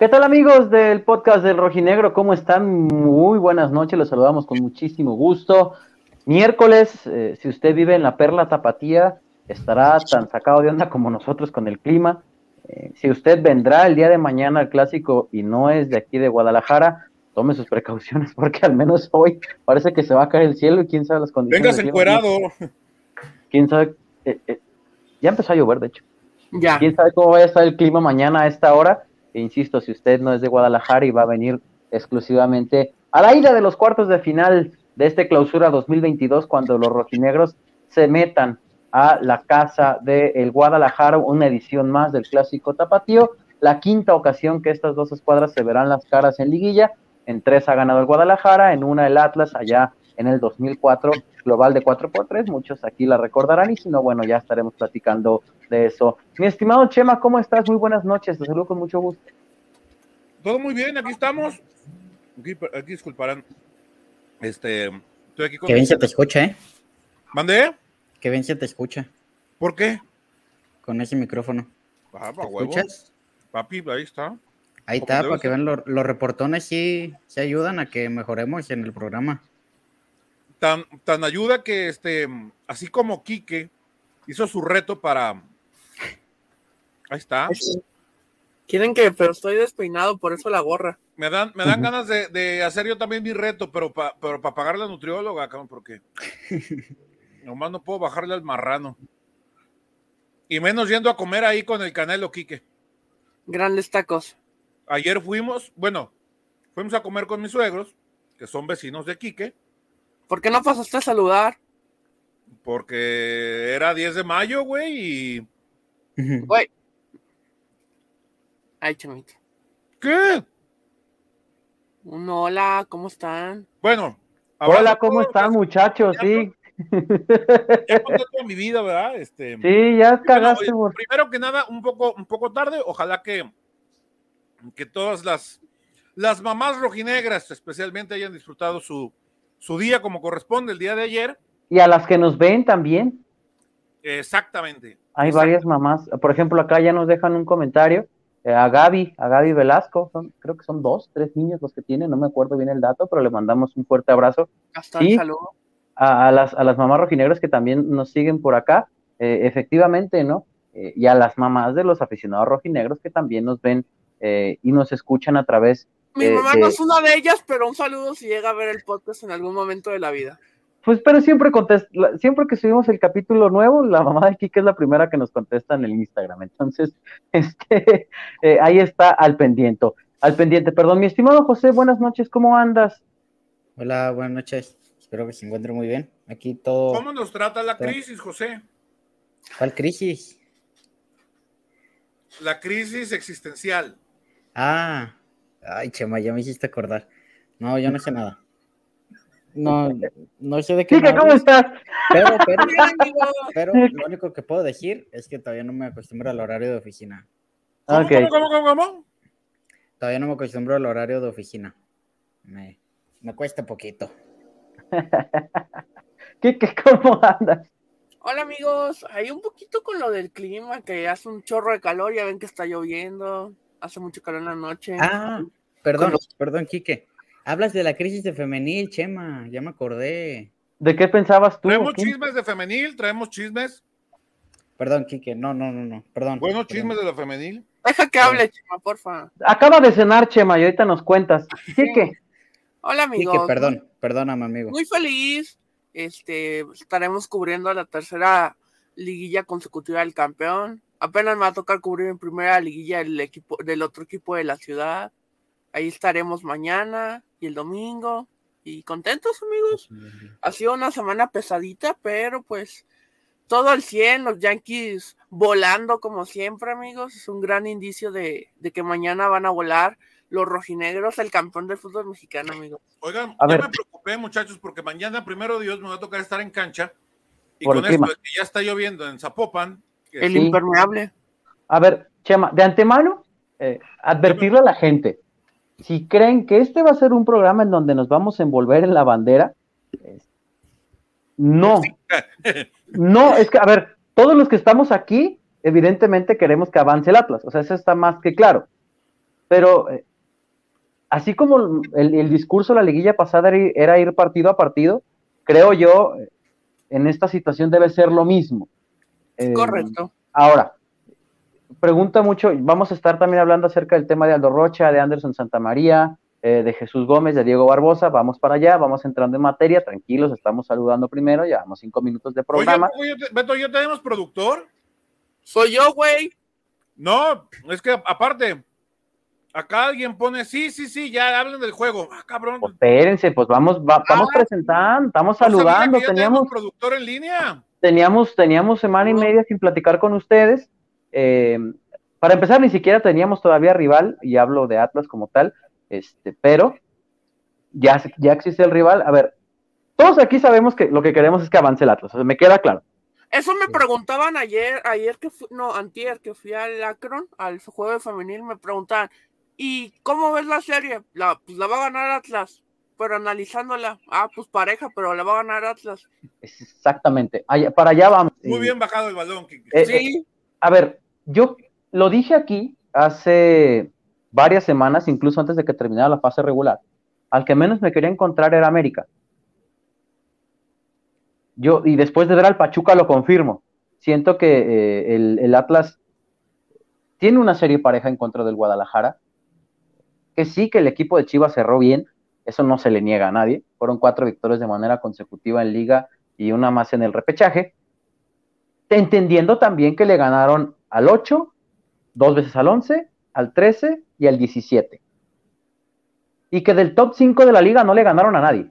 ¿Qué tal amigos del podcast del Rojinegro? ¿Cómo están? Muy buenas noches, los saludamos con muchísimo gusto. Miércoles, eh, si usted vive en la Perla Tapatía, estará tan sacado de onda como nosotros con el clima. Eh, si usted vendrá el día de mañana al clásico y no es de aquí de Guadalajara, tome sus precauciones porque al menos hoy parece que se va a caer el cielo y quién sabe las condiciones. Vengas encuerado. Quién sabe. Eh, ya empezó a llover, de hecho. Ya. Quién sabe cómo vaya a estar el clima mañana a esta hora insisto, si usted no es de Guadalajara y va a venir exclusivamente a la ida de los cuartos de final de este clausura 2022, cuando los rojinegros se metan a la casa del el Guadalajara, una edición más del clásico tapatío, la quinta ocasión que estas dos escuadras se verán las caras en liguilla, en tres ha ganado el Guadalajara, en una el Atlas, allá en el 2004, global de 4 por 3 muchos aquí la recordarán y si no, bueno, ya estaremos platicando de eso. Mi estimado Chema, ¿cómo estás? Muy buenas noches, te saludo con mucho gusto. Todo muy bien, aquí estamos. Aquí, aquí disculparán. Este, estoy aquí con Que bien se te escucha, ¿eh? ¿Mandé? Que bien se te escucha ¿Por qué? con ese micrófono. Ah, ¿Te escuchas? Papi, ahí está. Ahí está, para que vean los, los reportones, sí, sí ayudan a que mejoremos en el programa. Tan, tan ayuda que este, así como Quique hizo su reto para. Ahí está. Quieren que, pero estoy despeinado, por eso la gorra. Me dan, me dan ganas de, de hacer yo también mi reto, pero para pero pa pagar la nutrióloga, cabrón, porque nomás no puedo bajarle al marrano. Y menos yendo a comer ahí con el canelo, Quique. Grandes tacos. Ayer fuimos, bueno, fuimos a comer con mis suegros, que son vecinos de Quique, ¿Por qué no pasaste a saludar? porque era 10 de mayo, güey, y... Güey. Ay, chamito. ¿Qué? Un hola, ¿cómo están? Bueno. Hola, ¿cómo están muchachos? Sí, Ya conté toda mi vida, ¿verdad? Este, sí, ya Bueno, cagaste, oye, por... primero que nada, un poco, un poco tarde, ojalá que, que todas las, las mamás rojinegras especialmente hayan disfrutado su, su día como corresponde el día de ayer. Y a las que nos ven también, Exactamente. hay varias mamás. Por ejemplo, acá ya nos dejan un comentario. eh, a Gaby, a Gaby Velasco, son, creo que son dos, tres niños los que tienen, no me acuerdo bien el dato, pero le mandamos un fuerte abrazo. Hasta Sí. el saludo. a, a las, a las mamás rojinegras que también nos siguen por acá, eh, efectivamente, ¿no? Eh, y a las mamás de los aficionados rojinegros que también nos ven eh, y nos escuchan a través. Mi eh, mamá de- no es una de ellas, pero un saludo si llega a ver el podcast en algún momento de la vida. Pues, pero siempre contest- la- siempre que subimos el capítulo nuevo, la mamá de Kike es la primera que nos contesta en el Instagram. Entonces, este, eh, ahí está al pendiente. Al pendiente, perdón, mi estimado José, buenas noches, ¿cómo andas? Hola, buenas noches. Espero que se encuentre muy bien. Aquí todo. ¿Cómo nos trata la crisis, José? ¿Cuál crisis? La crisis existencial. Ah, ay, Chema, ya me hiciste acordar. No, yo no sé nada. No, no sé de qué. Me ¿cómo estás? Pero, pero, pero lo único que puedo decir es que todavía no me acostumbro al horario de oficina. ¿Cómo, cómo, cómo, cómo, cómo? Todavía no me acostumbro al horario de oficina. Me, me cuesta poquito. Kike, ¿cómo andas? Hola amigos, hay un poquito con lo del clima, que hace un chorro de calor, ya ven que está lloviendo, hace mucho calor en la noche. Ah, perdón, los- perdón, Quique. Hablas de la crisis de femenil, Chema, ya me acordé. ¿De qué pensabas tú? Traemos chismes de femenil, traemos chismes, Perdón, Quique, no, no, no, no, perdón. buenos perdón. chismes de la femenil. Deja que hable, Chema, porfa. Acaba de cenar, Chema, y ahorita nos cuentas. Kike, Hola amigos. Quique, perdón, perdóname, amigo. Muy feliz. Este, estaremos cubriendo la tercera liguilla consecutiva del campeón. Apenas me va a tocar cubrir en primera liguilla del equipo, del otro equipo de la ciudad. Ahí estaremos mañana y el domingo. Y contentos, amigos. Ha sido una semana pesadita, pero pues todo al 100, los Yankees volando como siempre, amigos. Es un gran indicio de, de que mañana van a volar los rojinegros, el campeón del fútbol mexicano, amigos. Oigan, A ya ver. me preocupé, muchachos, porque mañana, primero Dios, me va a tocar estar en cancha. Y Por con esto que ya está lloviendo en Zapopan, El Sí. impermeable. A ver, Chema, de antemano, eh, advertirle a la gente, si creen que este va a ser un programa en donde nos vamos a envolver en la bandera, no, no, es que, a ver, todos los que estamos aquí, evidentemente queremos que avance el Atlas, o sea, eso está más que claro. pero eh, así como el, discurso de la liguilla pasada era ir partido a partido, creo yo, en esta situación debe ser lo mismo. Eh, Correcto. Ahora, pregunta mucho, vamos a estar también hablando acerca del tema de Aldo Rocha, de Anderson Santamaría, eh, de Jesús Gómez, de Diego Barbosa, vamos para allá, vamos entrando en materia, tranquilos, estamos saludando primero, llevamos cinco minutos de programa. Oye, Beto, ¿ya tenemos productor? Soy yo, güey. No, es que aparte, Acá alguien pone, sí, sí, sí, ya hablen del juego. Ah, cabrón. Pues espérense, pues vamos, vamos ah, presentando, estamos saludando. Teníamos productor en línea. Teníamos, teníamos semana y media sin platicar con ustedes. Eh, para empezar, ni siquiera teníamos todavía rival, y hablo de Atlas como tal, este, pero ya, ya existe el rival. A ver, todos aquí sabemos que lo que queremos es que avance el Atlas, me queda claro. Eso me preguntaban ayer, ayer que fui, no, antier que fui al Akron, al juego femenil, me preguntaban, ¿Y cómo ves la serie? La, pues la va a ganar Atlas, pero analizándola, ah, pues pareja, pero la va a ganar Atlas. Exactamente, para allá vamos. Muy bien bajado el balón. Eh, sí. Eh, a ver, yo lo dije aquí hace varias semanas, incluso antes de que terminara la fase regular. Al que menos me quería encontrar era América. Yo, y después de ver al Pachuca lo confirmo. Siento que eh, el, el Atlas tiene una serie pareja en contra del Guadalajara que sí que el equipo de Chivas cerró bien, eso no se le niega a nadie, fueron cuatro victorias de manera consecutiva en liga y una más en el repechaje, entendiendo también que le ganaron al 8, dos veces al 11, al 13 y al 17. Y que del top 5 de la liga no le ganaron a nadie.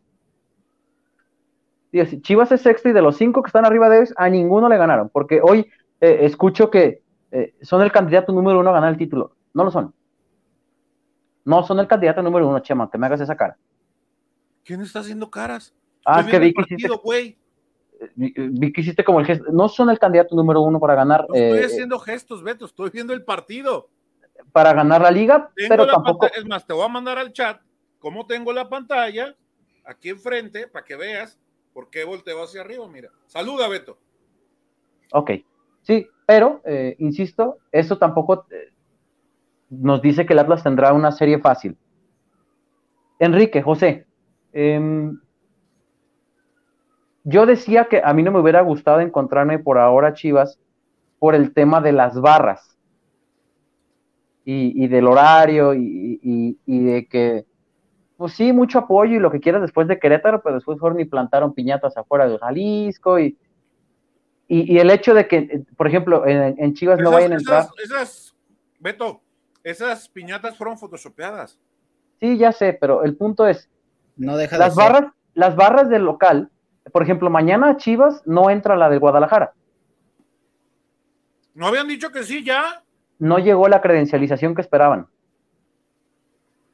Chivas es sexto y de los cinco que están arriba de ellos, a ninguno le ganaron, porque hoy eh, escucho que eh, son el candidato número uno a ganar el título. No lo son. No son el candidato número uno, Chema, que me hagas esa cara. ¿Quién está haciendo caras? Ah, es que vi que hiciste. Vi que hiciste como el gesto. No son el candidato número uno para ganar. No estoy eh, haciendo gestos, Beto, estoy viendo el partido. Para ganar la liga, pero tampoco. Es más, te voy a mandar al chat cómo tengo la pantalla aquí enfrente para que veas por qué volteo hacia arriba. Mira, saluda, Beto. Ok, sí, pero eh, insisto, eso tampoco eh, nos dice que el Atlas tendrá una serie fácil. Enrique, José, em, yo decía que a mí no me hubiera gustado encontrarme por ahora Chivas por el tema de las barras y, del horario y, de que, pues sí, mucho apoyo y lo que quieras después de Querétaro, pero después fueron y plantaron piñatas afuera de Jalisco y, y, el hecho de que, por ejemplo, en, Chivas no vayan a entrar. Esas, Beto, esas piñatas fueron photoshopeadas. Sí, ya sé, pero el punto es, no deja las barras, las barras del local, por ejemplo, mañana Chivas no entra la de Guadalajara. ¿No habían dicho que sí ya? No llegó la credencialización que esperaban.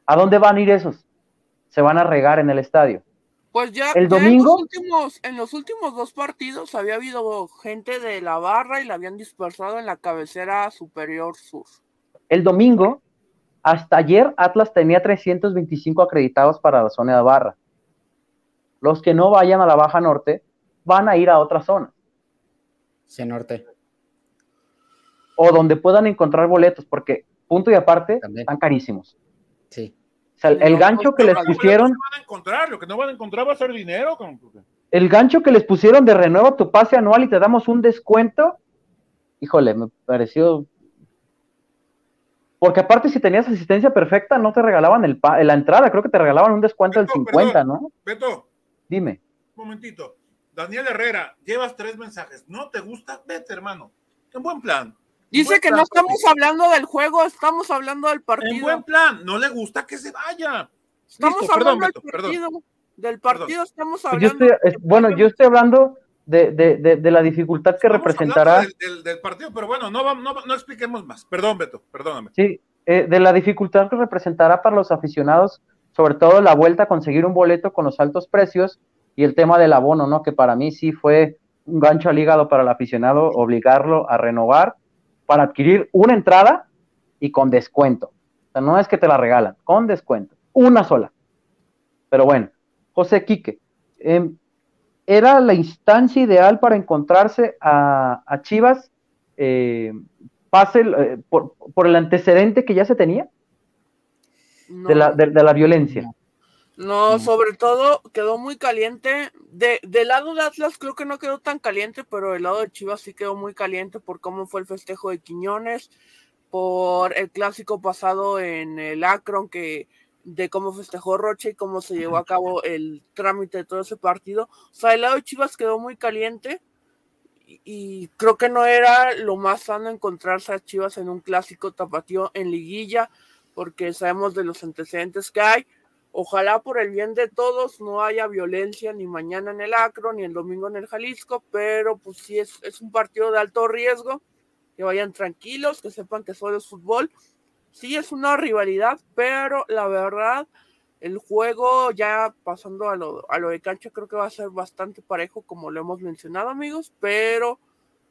¿A dónde van a ir esos? Se van a regar en el estadio. Pues ya, el domingo. En los, últimos, en los últimos dos partidos había habido gente de la barra y la habían dispersado en la cabecera superior sur. El domingo, hasta ayer, Atlas tenía 325 acreditados para la zona de barra. Los que no vayan a la Baja Norte van a ir a otra zona. Sí, norte. O donde puedan encontrar boletos, porque punto y aparte están carísimos. Sí. O sea, el, gancho que les pusieron. Lo que no van a encontrar va a ser dinero. El gancho que les pusieron de renueva tu pase anual y te damos un descuento. Híjole, me pareció porque aparte, si tenías asistencia perfecta, no te regalaban el la entrada, creo que te regalaban un descuento del 50, ¿no? Beto. Dime. Un momentito. Daniel Herrera, llevas tres mensajes. ¿No te gusta? Vete, hermano. En buen plan. Dice que no estamos hablando del juego, estamos hablando del partido. En buen plan, no le gusta que se vaya. Estamos hablando del partido. Del partido estamos pues hablando. bueno, yo estoy hablando de, de, de, la dificultad que representará. Del, partido, pero bueno, no, no, no, expliquemos más. Perdón, Beto, perdóname. Sí, eh, de la dificultad que representará para los aficionados, sobre todo la vuelta a conseguir un boleto con los altos precios y el tema del abono, ¿no? Que para mí sí fue un gancho al hígado para el aficionado, obligarlo a renovar para adquirir una entrada y con descuento. O sea, no es que te la regalan, con descuento. Una sola. Pero bueno, José Quique, eh, era la instancia ideal para encontrarse a, Chivas eh, pase, eh, por, el antecedente que ya se tenía. de, la, de, la violencia. No, sobre todo quedó muy caliente. De, del lado de Atlas creo que no quedó tan caliente, pero el lado de Chivas sí quedó muy caliente por cómo fue el festejo de Quiñones, por el clásico pasado en el Akron, que de cómo festejó Roche y cómo se llevó a cabo el trámite de todo ese partido. O sea, el lado de Chivas quedó muy caliente y, creo que no era lo más sano encontrarse a Chivas en un clásico tapatío en liguilla, porque sabemos de los antecedentes que hay. Ojalá por el bien de todos no haya violencia ni mañana en el Acro ni el domingo en el Jalisco, pero pues sí es, es un partido de alto riesgo, que vayan tranquilos, que sepan que solo es fútbol. Sí es una rivalidad, pero la verdad el juego, ya pasando a lo, a lo de cancha, creo que va a ser bastante parejo, como lo hemos mencionado, amigos, pero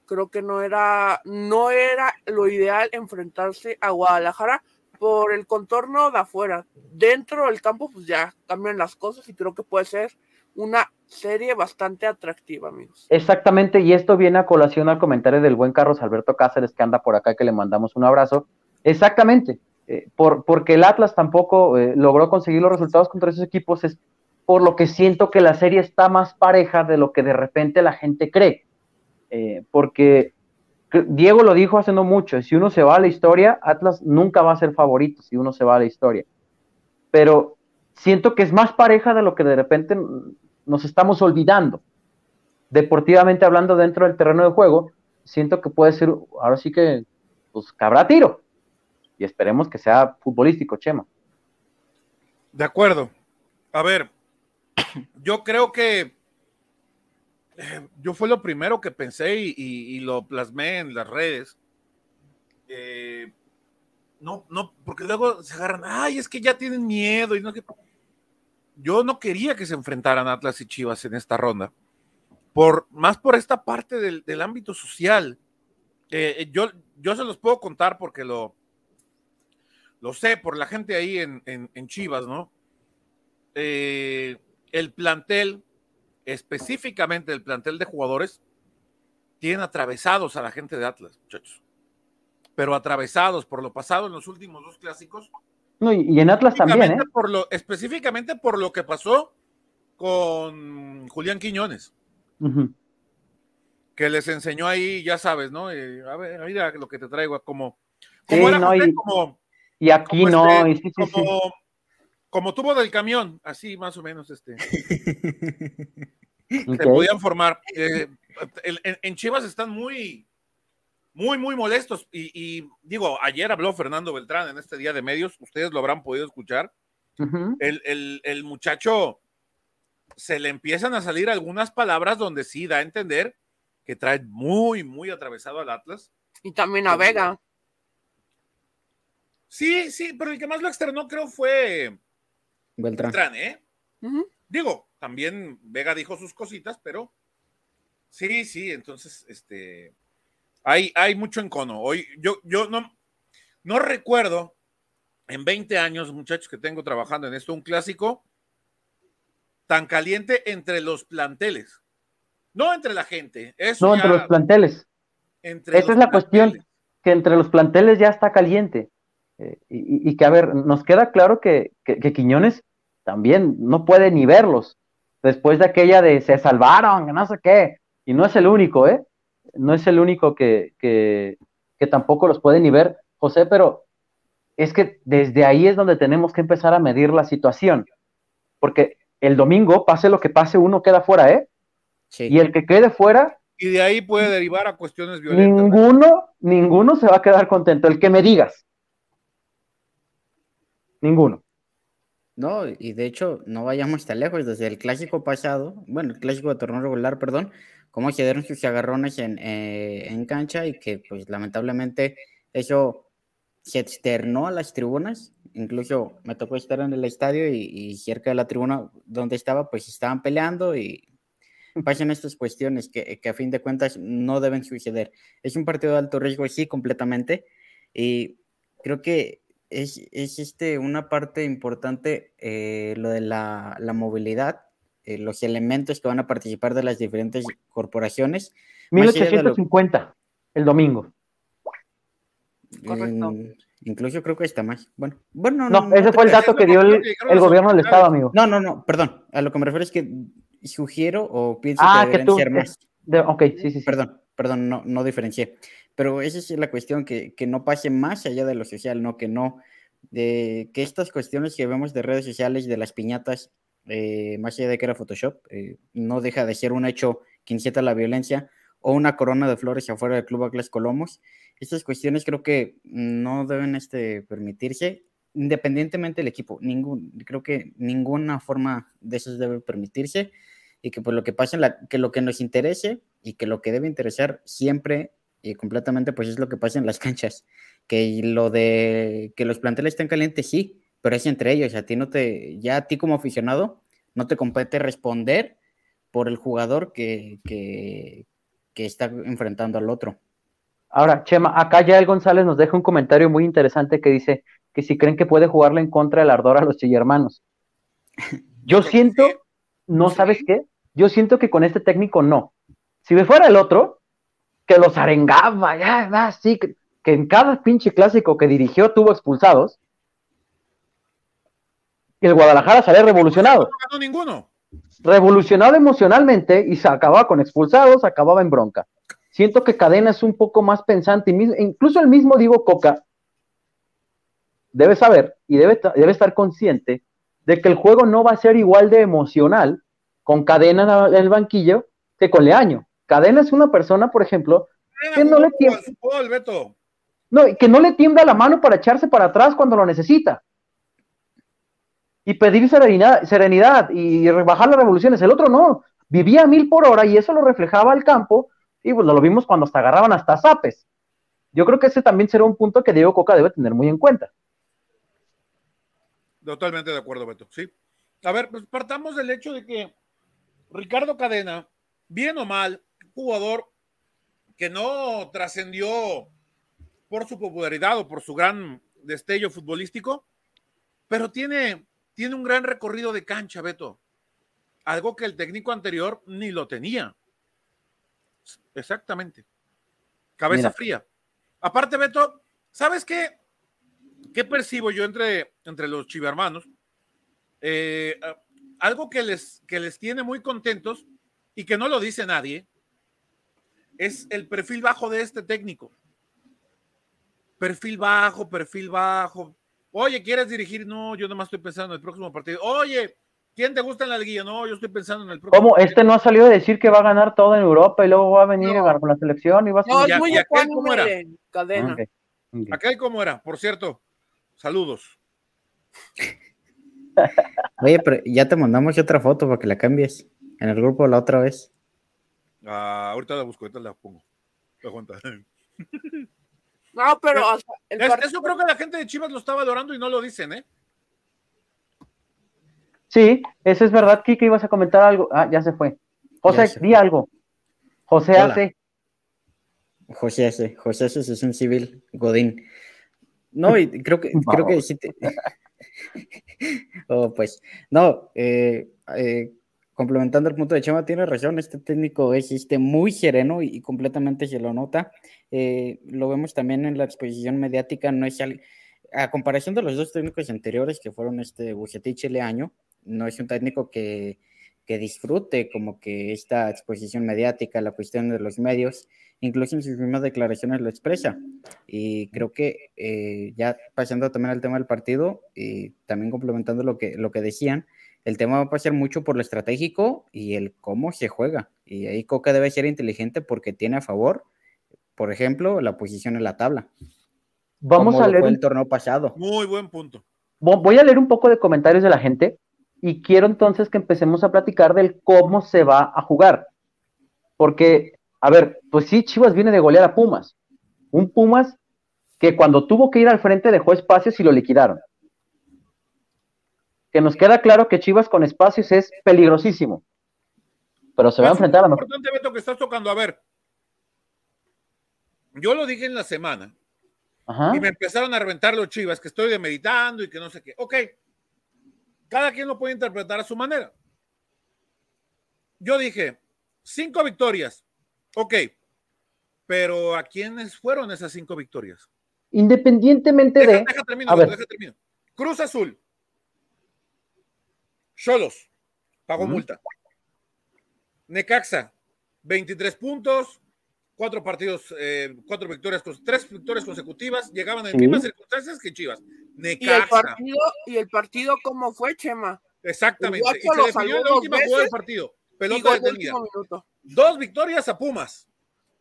creo que no era, no era lo ideal enfrentarse a Guadalajara por el contorno de afuera. Dentro del campo, pues ya cambian las cosas y creo que puede ser una serie bastante atractiva, amigos. Exactamente, y esto viene a colación al comentario del buen Carlos Alberto Cáceres, que anda por acá, que le mandamos un abrazo. Exactamente, eh, por, porque el Atlas tampoco eh, logró conseguir los resultados contra esos equipos, es por lo que siento que la serie está más pareja de lo que de repente la gente cree. Eh, porque Diego lo dijo hace no mucho, si uno se va a la historia, Atlas nunca va a ser favorito si uno se va a la historia. Pero siento que es más pareja de lo que de repente nos estamos olvidando. Deportivamente hablando dentro del terreno de juego, siento que puede ser, ahora sí que, pues cabrá tiro y esperemos que sea futbolístico, Chema. De acuerdo. A ver, yo creo que eh, yo fue lo primero que pensé y, lo plasmé en las redes. Eh, no, no, porque luego se agarran, ay, es que ya tienen miedo y no que. Yo no quería que se enfrentaran Atlas y Chivas en esta ronda, por más por esta parte del, ámbito social. Eh, yo, yo se los puedo contar porque lo, lo sé por la gente ahí en, Chivas, ¿no? Eh, el plantel, específicamente el plantel de jugadores, tiene atravesados a la gente de Atlas, muchachos. Pero atravesados por lo pasado en los últimos dos clásicos. No, y, en Atlas también, ¿eh? Por lo, específicamente por lo que pasó con Julián Quiñones. Que les enseñó ahí, ya sabes, ¿no? Eh, a ver, mira lo que te traigo, como, como era como, y aquí no, este, como, tuvo del camión, así más o menos, este. Se podían formar. Eh, en, Chivas están muy, muy, muy molestos. Y, digo, ayer habló Fernando Beltrán en este día de medios, ustedes lo habrán podido escuchar. el, el, muchacho se le empiezan a salir algunas palabras donde sí da a entender que trae muy, muy atravesado al Atlas. Y también a Vega. Sí, sí, pero el que más lo externó creo fue Beltrán, ¿eh? Digo, también Vega dijo sus cositas, pero sí, sí, entonces, este, hay, hay mucho encono. Hoy, yo, yo no, no recuerdo en 20 años, muchachos, que tengo trabajando en esto, un clásico tan caliente entre los planteles. No entre la gente. no, entre los planteles. Esa es la cuestión, que entre los planteles ya está caliente. Eh, y, que, a ver, nos queda claro que, Quiñones también no puede ni verlos. Después de aquella de se salvaron, no sé qué. Y no es el único, ¿eh? No es el único que, que, tampoco los puede ni ver, José, pero es que desde ahí es donde tenemos que empezar a medir la situación. Porque el domingo, pase lo que pase, uno queda fuera, ¿eh? Y el que quede fuera. Y de ahí puede derivar a cuestiones violentas. Ninguno, ninguno se va a quedar contento. El que me digas, Ninguno. No, y de hecho, no vayamos tan lejos. Desde el clásico pasado, bueno, el clásico de torneo regular, perdón, cómo quedaron sus agarrones en, eh, en cancha y que, pues, lamentablemente, eso se externó a las tribunas. Incluso me tocó estar en el estadio y, cerca de la tribuna donde estaba, pues estaban peleando y pasan estas cuestiones que, que, a fin de cuentas no deben suceder. Es un partido de alto riesgo, sí, completamente. Y creo que es, es este, una parte importante eh, lo de la, la movilidad, eh, los elementos que van a participar de las diferentes corporaciones. 1850, el domingo. Correcto. Mm, incluso creo que está más. Bueno, bueno, No, ese te fue el dato que dio el, el gobierno del estado, amigo. No, no, no, perdón. A lo que me refiero es que sugiero o pienso Ah, que que tú. ser más. de- ok, sí, sí, sí. Perdón, perdón, no, no diferencié. Pero esa es la cuestión, que, que no pase más allá de lo social, ¿no? Que no, de, que estas cuestiones que vemos de redes sociales, de las piñatas, eh, más allá de que era Photoshop, eh, no deja de ser un hecho que incita la violencia o una corona de flores afuera del Club Atlas Colomos. Estas cuestiones creo que no deben este, permitirse, independientemente del equipo. Ningún, creo que ninguna forma de esas debe permitirse y que pues lo que pasa en la, que lo que nos interese y que lo que debe interesar siempre y completamente pues es lo que pasa en las canchas. Que lo de que los planteles estén calientes, sí, pero es entre ellos. A ti no te, ya a ti como aficionado, no te compete responder por el jugador que, que, que está enfrentando al otro. Ahora, Chema, acá Yael González nos deja un comentario muy interesante que dice que si creen que puede jugarle en contra del ardor a los chillermanos. Yo siento, no sabes qué, yo siento que con este técnico no. Si me fuera el otro, que los arengaba, ya, ya, sí, que, que en cada pinche clásico que dirigió tuvo expulsados, y el Guadalajara salía revolucionado. No ganó ninguno. revolucionado emocionalmente y se acababa con expulsados, acababa en bronca. Siento que Cadena es un poco más pensante, incluso el mismo Diego Coca debe saber y debe, debe estar consciente de que el juego no va a ser igual de emocional con Cadena en el banquillo que con Leaño. Cadena es una persona, por ejemplo, Que no le fútbol, Beto. no, que no le tiembla la mano para echarse para atrás cuando lo necesita. Y pedir serenidad, serenidad y rebajar las revoluciones. El otro no, vivía a mil por hora y eso lo reflejaba al campo y pues lo vimos cuando hasta agarraban hasta zapes. Yo creo que ese también será un punto que Diego Coca debe tener muy en cuenta. Totalmente de acuerdo, Beto. Sí. A ver, pues partamos del hecho de que Ricardo Cadena, bien o mal, jugador que no trascendió por su popularidad o por su gran destello futbolístico, pero tiene, tiene un gran recorrido de cancha, Beto. Algo que el técnico anterior ni lo tenía. Exactamente. Cabeza Mira. fría. Aparte, Beto, ¿sabes qué? ¿Qué percibo yo entre, entre los chivermanos? Eh, algo que les, que les tiene muy contentos y que no lo dice nadie es el perfil bajo de este técnico. Perfil bajo, perfil bajo. Oye, ¿quieres dirigir? No, yo nomás estoy pensando en el próximo partido. Oye, ¿quién te gusta en la liguilla? No, yo estoy pensando en el próximo. Como este no ha salido a decir que va a ganar todo en Europa y luego va a venir No. a ganar con la selección y va a No, es muy ya aquel cómo era. en cadena. Ok, ok. Acá cómo era, por cierto. Saludos. Oye, pero ya te mandamos otra foto para que la cambies en el grupo la otra vez. Ah, ahorita la busco, ahorita la pongo. Aguanta. No, pero o sea, el Es- partido- eso creo que la gente de Chivas lo está valorando y no lo dicen, ¿eh? Sí, eso es verdad, Kike, ibas a comentar algo. Ah, ya se fue. José, se di algo. José Hola. hace. José S. José S. es un civil Godín. No, y creo que, creo que sí te... Oh, pues, no, eh, eh, complementando el punto de Chema, tiene razón, este técnico es este, muy sereno y, completamente se lo nota. Eh, lo vemos también en la exposición mediática, no es a comparación de los dos técnicos anteriores que fueron este Bucetich y Leaño, no es un técnico que, que disfrute como que esta exposición mediática, la cuestión de los medios, incluso en sus mismas declaraciones lo expresa. Y creo que eh, ya pasando también al tema del partido y también complementando lo que, lo que decían, el tema va a pasar mucho por lo estratégico y el cómo se juega. Y ahí Coca debe ser inteligente porque tiene a favor, por ejemplo, la posición en la tabla. Vamos como a leer fue el torneo pasado. Muy buen punto. Vo- Voy a leer un poco de comentarios de la gente y quiero entonces que empecemos a platicar del cómo se va a jugar. Porque, a ver, pues sí, Chivas viene de golear a Pumas. Un Pumas que cuando tuvo que ir al frente dejó espacios y lo liquidaron. Que nos queda claro que Chivas con espacios es peligrosísimo. Pero se va a enfrentar a muy lo importante, Beto, que estás tocando. A ver, yo lo dije en la semana Ajá. y me empezaron a reventar los chivas, que estoy de meditando y que no sé qué. Ok, cada quien lo puede interpretar a su manera. Yo dije, cinco victorias. Ok, pero ¿a quiénes fueron esas cinco victorias? independientemente Deja, de... deja termino, a ver. deja. Cruz Azul. Cholos. Pagó multa. Necaxa. 23 puntos. Cuatro partidos, eh, cuatro victorias, tres victorias consecutivas. Llegaban en Sí. mismas circunstancias que Chivas. Y el Necaxa. partido, y el partido cómo fue, Chema. Exactamente. Y se definió en la dos última jugada del partido. Pelota detenida. Dos victorias a Pumas.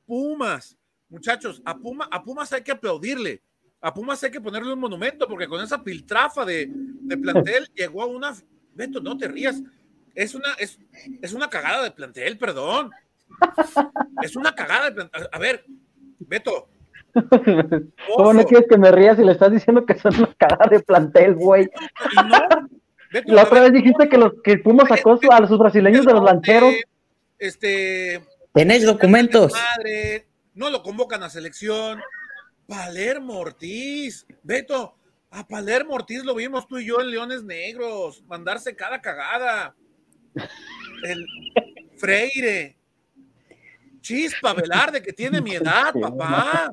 Pumas. Muchachos, a, Puma, a Pumas hay que aplaudirle. A Pumas hay que ponerle un monumento porque con esa piltrafa de, de plantel llegó a una. Beto, no te rías. Es una, es, es una cagada de plantel, perdón. Es una cagada de plantel. A, ver, Beto. ¿Cómo no quieres que me rías si le estás diciendo que son una cagada de plantel, güey? y no, Beto, La otra ver, vez dijiste que los que Pumas sacó a sus brasileños de los lancheros. Este, ¿Tenéis documentos? Madre, no lo convocan a selección. Palermo Ortiz, Beto, a Palermo Ortiz lo vimos tú y yo en Leones Negros, mandarse cada cagada. El Freire, Chispa Velarde, que tiene mi edad, papá.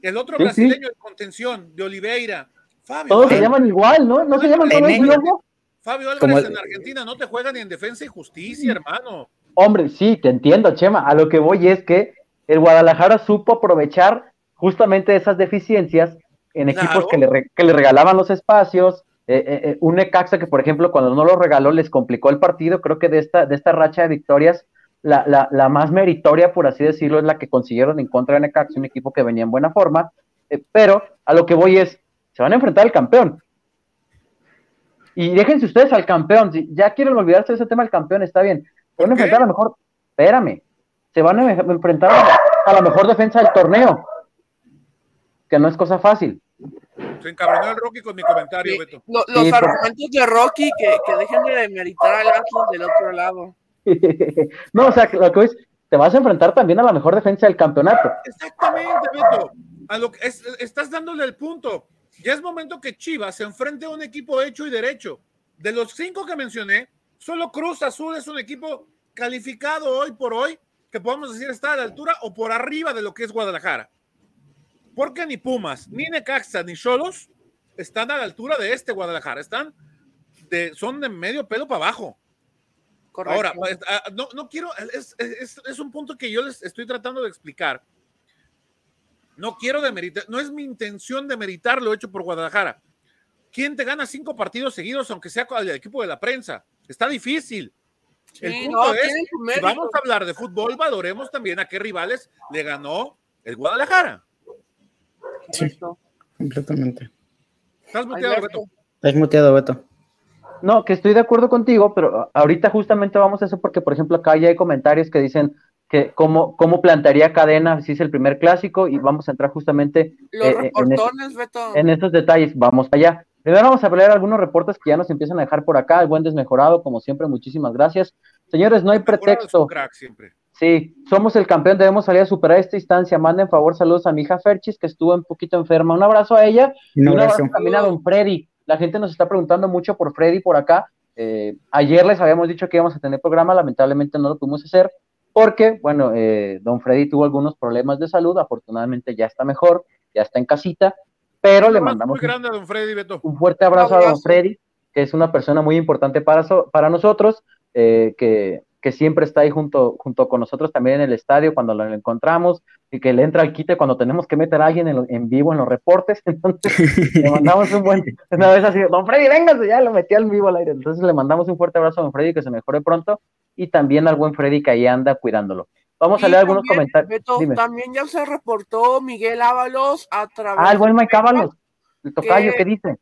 El otro Sí, sí. brasileño de contención, de Oliveira. Fabio, Todos se llaman igual, ¿no? ¿No se llaman todos Diogo? Fabio Álvarez en Argentina no te juega ni en defensa y justicia, hermano. Hombre, sí, te entiendo, Chema. A lo que voy es que el Guadalajara supo aprovechar justamente esas deficiencias en equipos Claro. que, le re- que le regalaban los espacios. eh, eh, eh, un Necaxa que, por ejemplo, cuando no lo regaló, les complicó el partido. Creo que de esta, de esta racha de victorias, la, la, la más meritoria, por así decirlo, es la que consiguieron en contra de Necaxa, un equipo que venía en buena forma. Eh, pero a lo que voy es, se van a enfrentar al campeón. Y déjense ustedes al campeón. Si ya quieren olvidarse de ese tema del campeón, está bien. Se van a enfrentar a lo mejor, espérame, se van a enfrentar a la mejor defensa del torneo, que no es cosa fácil. Se encabronó el Rocky con mi comentario, Sí, Beto. lo- los Sí, argumentos de Rocky que, que dejen de demeritar al Atlas del otro lado. no, o sea, que lo que es, te vas a enfrentar también a la mejor defensa del campeonato. Exactamente, Beto. A lo que es- estás dándole el punto. Ya es momento que Chivas se enfrente a un equipo hecho y derecho. De los cinco que mencioné, solo Cruz Azul es un equipo calificado hoy por hoy, que podemos decir está a la altura o por arriba de lo que es Guadalajara. Porque ni Pumas, ni Necaxa, ni Cholos están a la altura de este Guadalajara. Están de, son de medio pelo para abajo. Correcto. Ahora, pues, ah, no, no quiero, es, es- es un punto que yo les estoy tratando de explicar. No quiero demeritar, no es mi intención demeritar lo hecho por Guadalajara. ¿Quién te gana cinco partidos seguidos, aunque sea el equipo de la prensa? Está difícil. El punto no, es, si vamos a hablar de fútbol, valoremos también a qué rivales le ganó el Guadalajara. Correcto. Completamente. ¿Estás muteado, Beto? Estás muteado, Beto. No, que estoy de acuerdo contigo, pero ahorita justamente vamos a eso porque, por ejemplo, acá ya hay comentarios que dicen que cómo, cómo plantearía cadena si es el primer clásico y vamos a entrar justamente Los eh, eh, en, Beto. estos detalles. Vamos allá. Primero vamos a leer algunos reportes que ya nos empiezan a dejar por acá. El buen desmejorado, como siempre, muchísimas gracias. Señores, no hay pretexto. crack siempre. Sí, somos el campeón, debemos salir a superar esta instancia. Manden favor saludos a mi hija Ferchis, que estuvo un poquito enferma. Un abrazo a ella y Un un abrazo. también a don Freddy. La gente nos está preguntando mucho por Freddy por acá. Eh, ayer les habíamos dicho que íbamos a tener programa, lamentablemente no lo pudimos hacer porque, bueno, eh, don Freddy tuvo algunos problemas de salud, afortunadamente ya está mejor, ya está en casita, pero Un le mandamos muy grande a don Freddy, Beto. un fuerte abrazo a don. Freddy, que es una persona muy importante para, so- para nosotros, eh, que, que siempre está ahí junto, junto con nosotros también en el estadio cuando lo encontramos y que le entra al quite cuando tenemos que meter a alguien en, lo- en vivo en los reportes. Entonces, le mandamos un buen. Una vez así, don Freddy, véngase, ya lo metí al vivo al aire. Entonces, le mandamos un fuerte abrazo a don Freddy, que se mejore pronto y también al buen Freddy que ahí anda cuidándolo. Vamos a leer algunos también, comentarios. Beto, Dime. también ya se reportó Miguel Ábalos a través Ah, el buen Mike Ábalos, el tocayo, ¿Qué? ¿qué dice?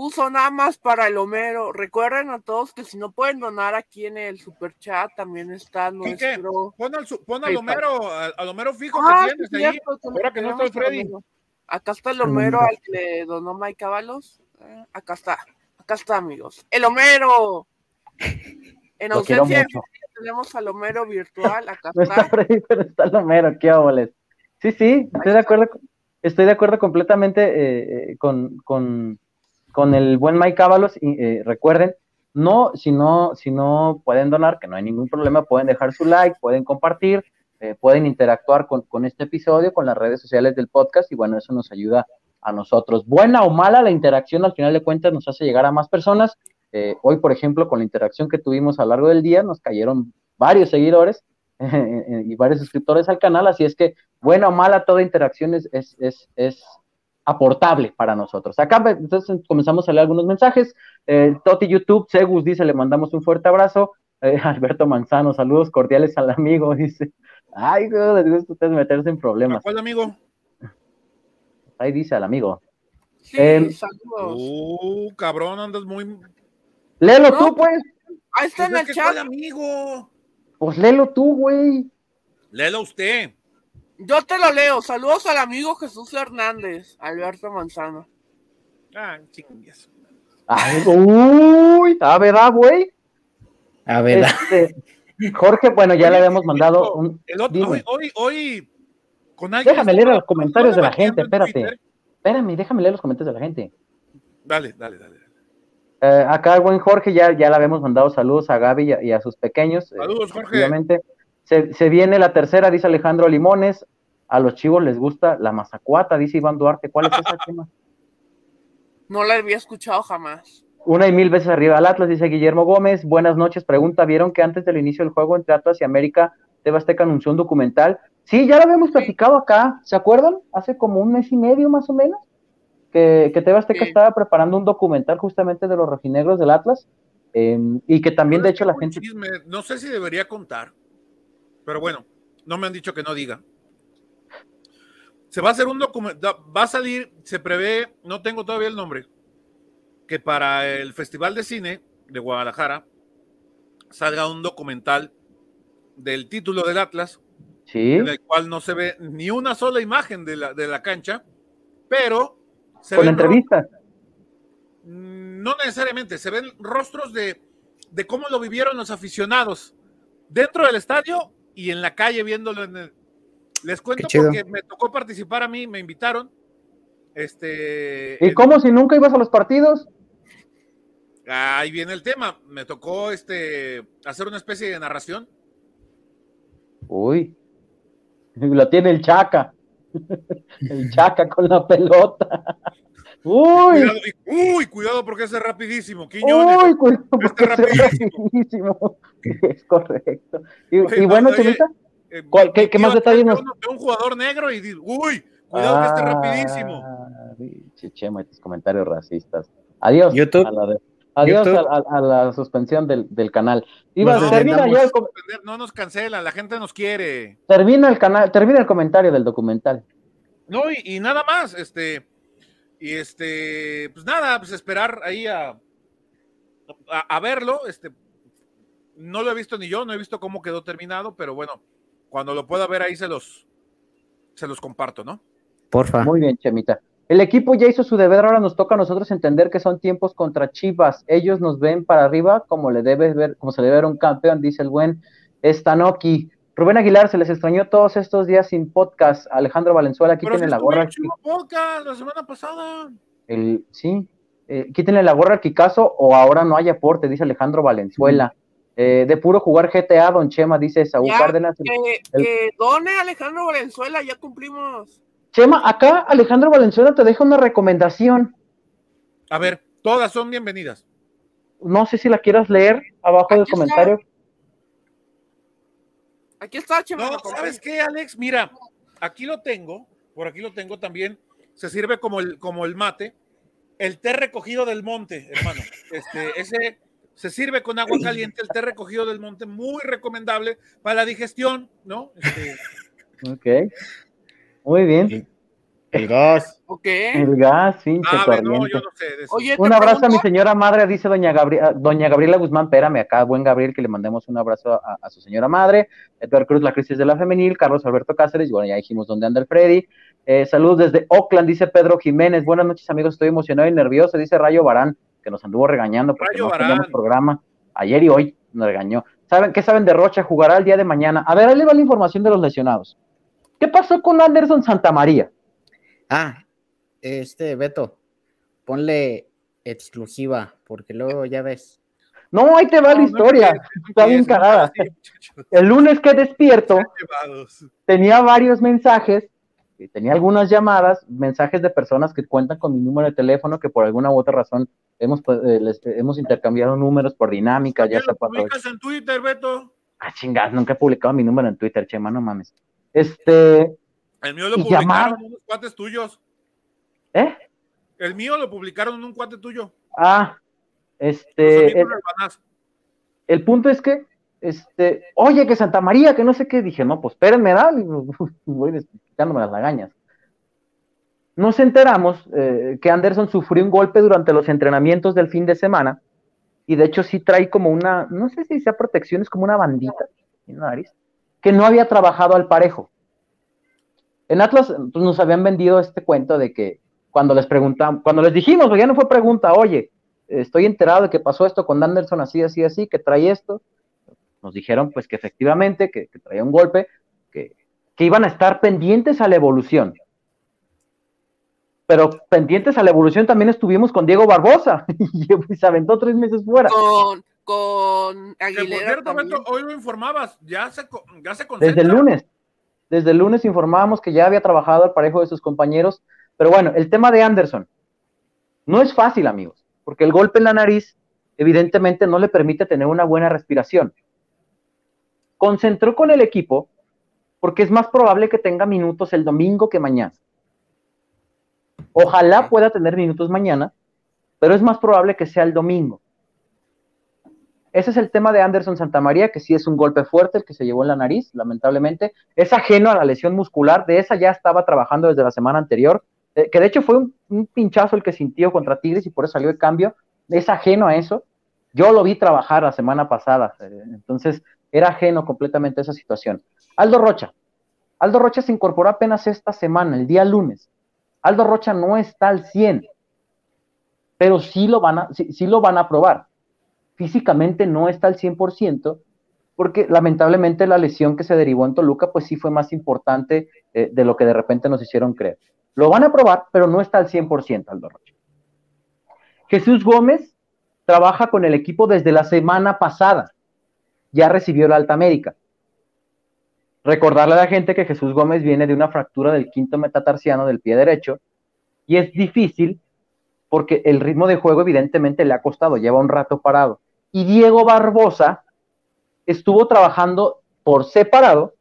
Puso nada más para el Homero. Recuerden a todos que si no pueden donar aquí en el super chat, también está nuestro. Pon al, pon al. Homero, al, al Homero fijo Ah, que tienes ahí. ahora que no está el Freddy. Homero. Acá está el Homero al que le donó Mike Ábalos. Eh, acá está, acá está, amigos. ¡El Homero! En ausencia tenemos al Homero virtual. Acá No está está. Freddy, pero está Lomero, qué óboles. Sí, sí, estoy de acuerdo, estoy de acuerdo completamente eh, eh, con, con, con el buen Mike. Y eh, recuerden, no, si no, si no pueden donar, que no hay ningún problema, pueden dejar su like, pueden compartir. eh, pueden interactuar con, con, este episodio, con las redes sociales del podcast y bueno, eso nos ayuda a nosotros. Buena o mala la interacción al final de cuentas nos hace llegar a más personas. Eh, hoy, por ejemplo, con la interacción que tuvimos a lo largo del día, nos cayeron varios seguidores y varios suscriptores al canal, así es que buena o mala toda interacción es, es, es, es aportable para nosotros. Acá entonces comenzamos a leer algunos mensajes. Eh, Toti YouTube, Segus dice, le mandamos un fuerte abrazo. Eh, Alberto Manzano, saludos cordiales al amigo, dice. Ay, les gusta ustedes meterse en problemas. ¿Cuál amigo? Ahí dice al amigo. Sí, Eh, saludos. Uh, cabrón, andas muy. Léelo No. tú, pues. Ahí está en Pues el es que chat. ¿cuál amigo? Pues léelo tú, güey. Léelo usted. Yo te lo leo. Saludos al amigo Jesús Hernández, Alberto Manzano. Ah, chingues. Ay, uy, a ver, ah, güey. A ver, Este, Jorge, bueno, ya Oye, le habíamos mandado un. El otro, hoy, hoy, hoy, con alguien. Déjame leer los comentarios de la gente, espérate. Espérame, déjame leer los comentarios de la gente. Dale, dale, dale. Eh, acá el buen Jorge ya, ya le habíamos mandado saludos a Gaby y a, y a sus pequeños. eh, Saludos, Jorge. efectivamente. Se, se viene la tercera, dice Alejandro Limones. A los chivos les gusta la mazacuata, dice Iván Duarte. ¿Cuál es esa tema? No la había escuchado jamás. Una y mil veces arriba al Atlas, dice Guillermo Gómez. Buenas noches, pregunta. ¿Vieron que antes del inicio del juego entre Atlas y América, TV Azteca anunció un documental? Sí, ya lo habíamos platicado acá, ¿se acuerdan? Hace como un mes y medio más o menos, que, que Sí. estaba preparando un documental justamente de los rojinegros del Atlas, eh, y que también, de hecho, la gente... chisme, No sé si debería contar, pero bueno, no me han dicho que no diga. Se va a hacer un documental, va a salir, se prevé, no tengo todavía el nombre, que para el Festival de Cine de Guadalajara salga un documental del título del Atlas, Sí, en el cual no se ve ni una sola imagen de la, de la cancha, pero se con entrevistas. Mm, No necesariamente, se ven rostros de, de cómo lo vivieron los aficionados dentro del estadio y en la calle viéndolo en el... Les cuento porque me tocó participar a mí, me invitaron. Este, ¿Y en- cómo si nunca ibas a los partidos? ahí viene el tema. Me tocó este hacer una especie de narración. Uy, lo tiene el Chaca. El Chaca con la pelota. Uy, Cuidado, y- uy, cuidado porque ese es rapidísimo. Quiñones. uy, cuidado, porque Este es rapidísimo. rapidísimo. Es correcto. Y, Oye, y bueno, oye, Chemita, Eh, ¿Cuál- qué- más detalles nos- un jugador negro y dice, uy, cuidado que este Ah, rapidísimo. pinche Chema y tus comentarios racistas. Adiós. YouTube. a la de- adiós a, a- a la suspensión del, del canal. Iba, Nos termina, desvendamos. ya el, com- No nos cancela, la gente nos quiere. termina el canal, termina el comentario del documental. No, y, y nada más, este, y este, pues nada, pues esperar ahí a, a, a verlo, este, no lo he visto ni yo, no he visto cómo quedó terminado, pero bueno, cuando lo pueda ver ahí se los, se los comparto, ¿no? porfa. Muy bien, Chemita. El equipo ya hizo su deber, ahora nos toca a nosotros entender que son tiempos contra Chivas. Ellos nos ven para arriba como le debe ver, como se le debe ver a un campeón, dice el buen Stanoki. Rubén Aguilar, se les extrañó todos estos días sin podcast. Alejandro Valenzuela, quítenle si la gorra. Podcast la semana pasada. El, sí, eh, quítenle la gorra al Kikazo o ahora no hay aporte, dice Alejandro Valenzuela. Eh, de puro jugar GTA, Don Chema, dice Saúl Ya, Cárdenas. Que, El- que done Alejandro Valenzuela, ya cumplimos. Chema, acá Alejandro Valenzuela te deja una recomendación. A ver, todas son bienvenidas. No sé si la quieras leer abajo del Aquí está. Aquí está, Chema. No. ¿sabes qué, Alex? Mira, aquí lo tengo, por aquí lo tengo también. Se sirve como el, como el mate. El té recogido del monte, hermano. Este, ese se sirve con agua caliente, el té recogido del monte, muy recomendable para la digestión, ¿no? Este, Ok. Muy bien. El gas. Ok. El gas, pinche ah, no, yo no sé. Oye, Un abrazo a mi señora madre, dice doña, Gabriela, doña Gabriela Guzmán, espérame acá, buen Gabriel, que le mandemos un abrazo a, a su señora madre, Edward Cruz, la crisis de la femenil, Carlos Alberto Cáceres, bueno, ya dijimos dónde anda el Freddy, Eh, saludos desde Oakland, dice Pedro Jiménez, buenas noches amigos, estoy emocionado y nervioso, dice Rayo Barán, que nos anduvo regañando porque Rayo no Barán. teníamos programa, ayer y hoy nos regañó. ¿Saben qué saben de Rocha? Jugará el día de mañana. A ver, ahí le va la información de los lesionados. ¿Qué pasó con Anderson Santamaría? Ah, este, Beto, ponle exclusiva, porque luego ya ves. No, ahí te va la historia. Está bien cagada. El lunes que despierto, tenía varios mensajes, tenía algunas llamadas, mensajes de personas que cuentan con mi número de teléfono, que por alguna u otra razón hemos, pues, eh, hemos intercambiado números por dinámica. Ya lo publicas en Twitter, Beto? Ah, chingas, nunca he publicado mi número en Twitter, Chema, no mames. Este. El mío lo publicaron unos cuates tuyos. ¿Eh? El mío lo publicaron en un cuate tuyo. Ah, este. El, punto es que, este, oye, que Santa María, que no sé qué. Dije, no, pues espérenme, dale. Voy quitándome las lagañas. Nos enteramos eh, que Anderson sufrió un golpe durante los entrenamientos del fin de semana. Y de hecho, sí trae como una, no sé si sea protección, es como una bandita en la nariz, que no había trabajado al parejo. En Atlas pues, nos habían vendido este cuento de que cuando les preguntamos, cuando les dijimos, ya no fue pregunta, oye, estoy enterado de que pasó esto con Anderson así, así, así, que trae esto. Nos dijeron pues que efectivamente, que, traía un golpe, que, iban a estar pendientes a la evolución. Pero pendientes a la evolución también estuvimos con Diego Barbosa y se aventó tres meses fuera. Con, con Aguilera. por cierto, hoy lo informabas, ya se, ya se Desde el lunes. Desde el lunes informábamos que ya había trabajado al parejo de sus compañeros. Pero bueno, el tema de Anderson no es fácil, amigos porque el golpe en la nariz evidentemente no le permite tener una buena respiración. Concentró con el equipo porque es más probable que tenga minutos el domingo que mañana. Ojalá pueda tener minutos mañana, pero es más probable que sea el domingo. Ese es el tema de Anderson Santamaría, que sí es un golpe fuerte el que se llevó en la nariz, lamentablemente. Es ajeno a la lesión muscular, de esa ya estaba trabajando desde la semana anterior. Eh, que de hecho fue un, pinchazo el que sintió contra Tigres y por eso salió el cambio, es ajeno a eso. Yo lo vi trabajar la semana pasada, eh, entonces era ajeno completamente a esa situación. Aldo Rocha. Aldo Rocha se incorporó apenas esta semana, el día lunes. Aldo Rocha no está al 100, pero sí lo van a, sí, lo van a probar. Físicamente no está al 100%, porque lamentablemente la lesión que se derivó en Toluca, pues sí fue más importante eh, de lo que de repente nos hicieron creer. Lo van a probar, pero no está al 100% Aldo Rocha. Jesús Gómez trabaja con el equipo desde la semana pasada. Ya recibió la alta médica. Recordarle a la gente que Jesús Gómez viene de una fractura del quinto metatarsiano del pie derecho y es difícil porque el ritmo de juego evidentemente le ha costado, lleva un rato parado. Y Diego Barbosa estuvo trabajando por separado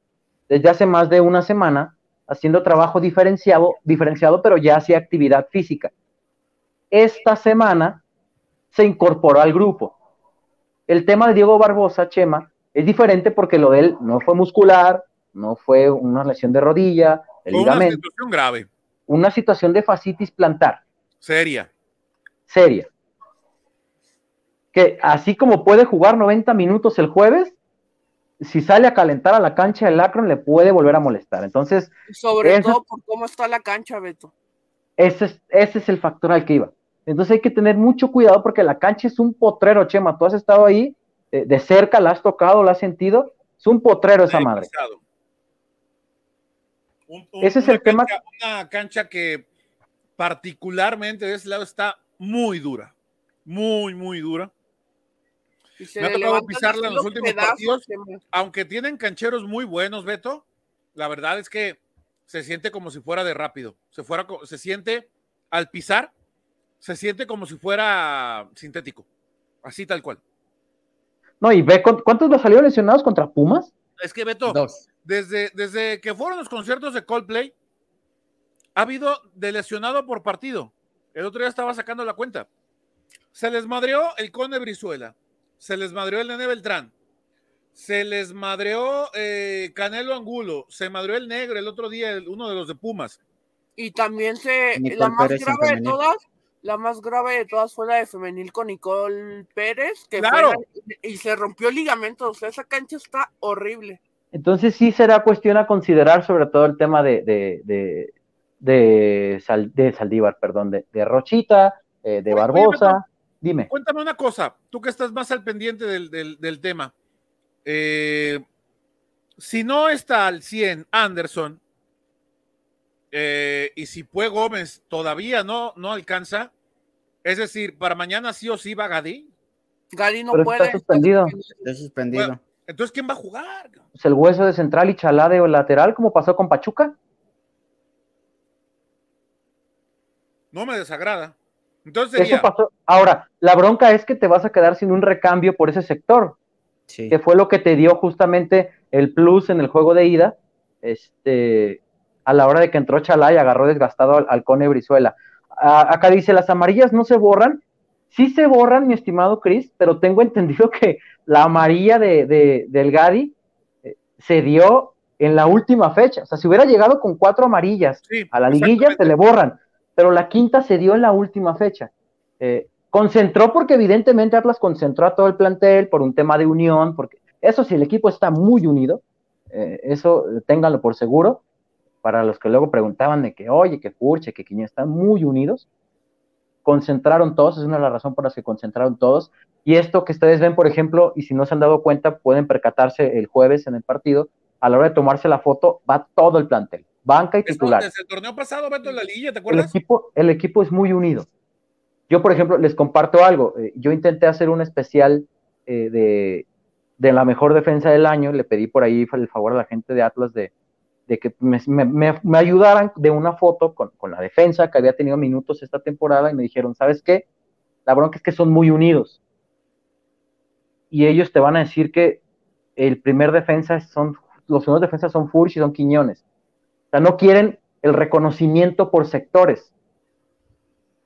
desde hace más de una semana haciendo trabajo diferenciado, diferenciado, pero ya hacía actividad física. Esta semana se incorporó al grupo. El tema de Diego Barbosa, Chema, es diferente porque lo de él no fue muscular, no fue una lesión de rodilla, el ligamento. Una situación grave. Una situación de fascitis plantar. Seria. Seria. Que así como puede jugar 90 minutos el jueves, si sale a calentar a la cancha el Akron le puede volver a molestar. Entonces, sobre todo por cómo está la cancha, Beto. Ese es, ese es el factor al que iba. Entonces hay que tener mucho cuidado porque la cancha es un potrero, Chema. Tú has estado ahí eh, de cerca, la has tocado, la has sentido. Es un potrero esa madre. ese es el tema. Una cancha que particularmente de ese lado está muy dura. Muy, muy dura me ha tocado pisarla en los últimos partidos. Aunque tienen cancheros muy buenos, Beto, la verdad es que se siente como si fuera de rápido. Se, fuera, se siente al pisar, se siente como si fuera sintético. Así tal cual. No, y ve cuántos los salieron lesionados contra Pumas. Es que Beto, Desde, desde que fueron los conciertos de Coldplay, ha habido de lesionado por partido. El otro día estaba sacando la cuenta. Se les madreó el Cone Brizuela, se les madreó el Nene Beltrán, se les madreó eh, Canelo Angulo, se madreó el negro el otro día, uno de los de Pumas. Y también se, la más grave de todas, la más grave de todas fue la de femenil con Nicole Pérez, que claro. y se rompió el ligamento, o sea, esa cancha está horrible. Entonces sí será cuestión a considerar sobre todo el tema de, de, de, de, Saldívar, perdón, de, Rochita, eh, de Barbosa. Dime. Cuéntame una cosa, tú que estás más al pendiente del, tema. Eh, si no está al 100 Anderson eh, y si fue Gómez todavía no, no alcanza, es decir, para mañana sí o sí va Gadí. Gary no Pero puede. está suspendido. Está suspendido. Bueno, entonces, ¿quién va a jugar? Pues el hueso de central y Chalá de lateral, como pasó con Pachuca. No me desagrada. Entonces Eso pasó. Ahora, la bronca es que te vas a quedar sin un recambio por ese sector, Sí. que fue lo que te dio justamente el plus en el juego de ida, este, a la hora de que entró Chalá y agarró desgastado al, al Cone Brizuela. A- acá dice, las amarillas no se borran. Sí se borran, mi estimado Chris, pero tengo entendido que la amarilla de, de- del Gadi eh, se dio en la última fecha. O sea, si hubiera llegado con cuatro amarillas sí, a la liguilla se le borran, pero la quinta se dio en la última fecha. Eh, concentró porque evidentemente Atlas concentró a todo el plantel por un tema de unión, porque eso sí, el equipo está muy unido, eh, eso ténganlo por seguro, para los que luego preguntaban de que, oye, que Furche, que Quiñones, están muy unidos, concentraron todos, es una de las razones por las que concentraron todos, y esto que ustedes ven, por ejemplo, y si no se han dado cuenta, pueden percatarse el jueves en el partido, a la hora de tomarse la foto, va todo el plantel, banca y titular. desde el torneo pasado, Beto, en la liguilla, ¿te El acuerdas? equipo, el equipo es muy unido. Yo, por ejemplo, les comparto algo. Eh, yo intenté hacer un especial eh, de, de la mejor defensa del año. Le pedí por ahí el favor a la gente de Atlas de, de que me, me- me- me ayudaran de una foto con, con la defensa que había tenido minutos esta temporada y me dijeron, ¿sabes qué? La bronca es que son muy unidos. Y ellos te van a decir que el primer defensa son, los primeros defensas son Furch y son Quiñones. O sea, no quieren el reconocimiento por sectores,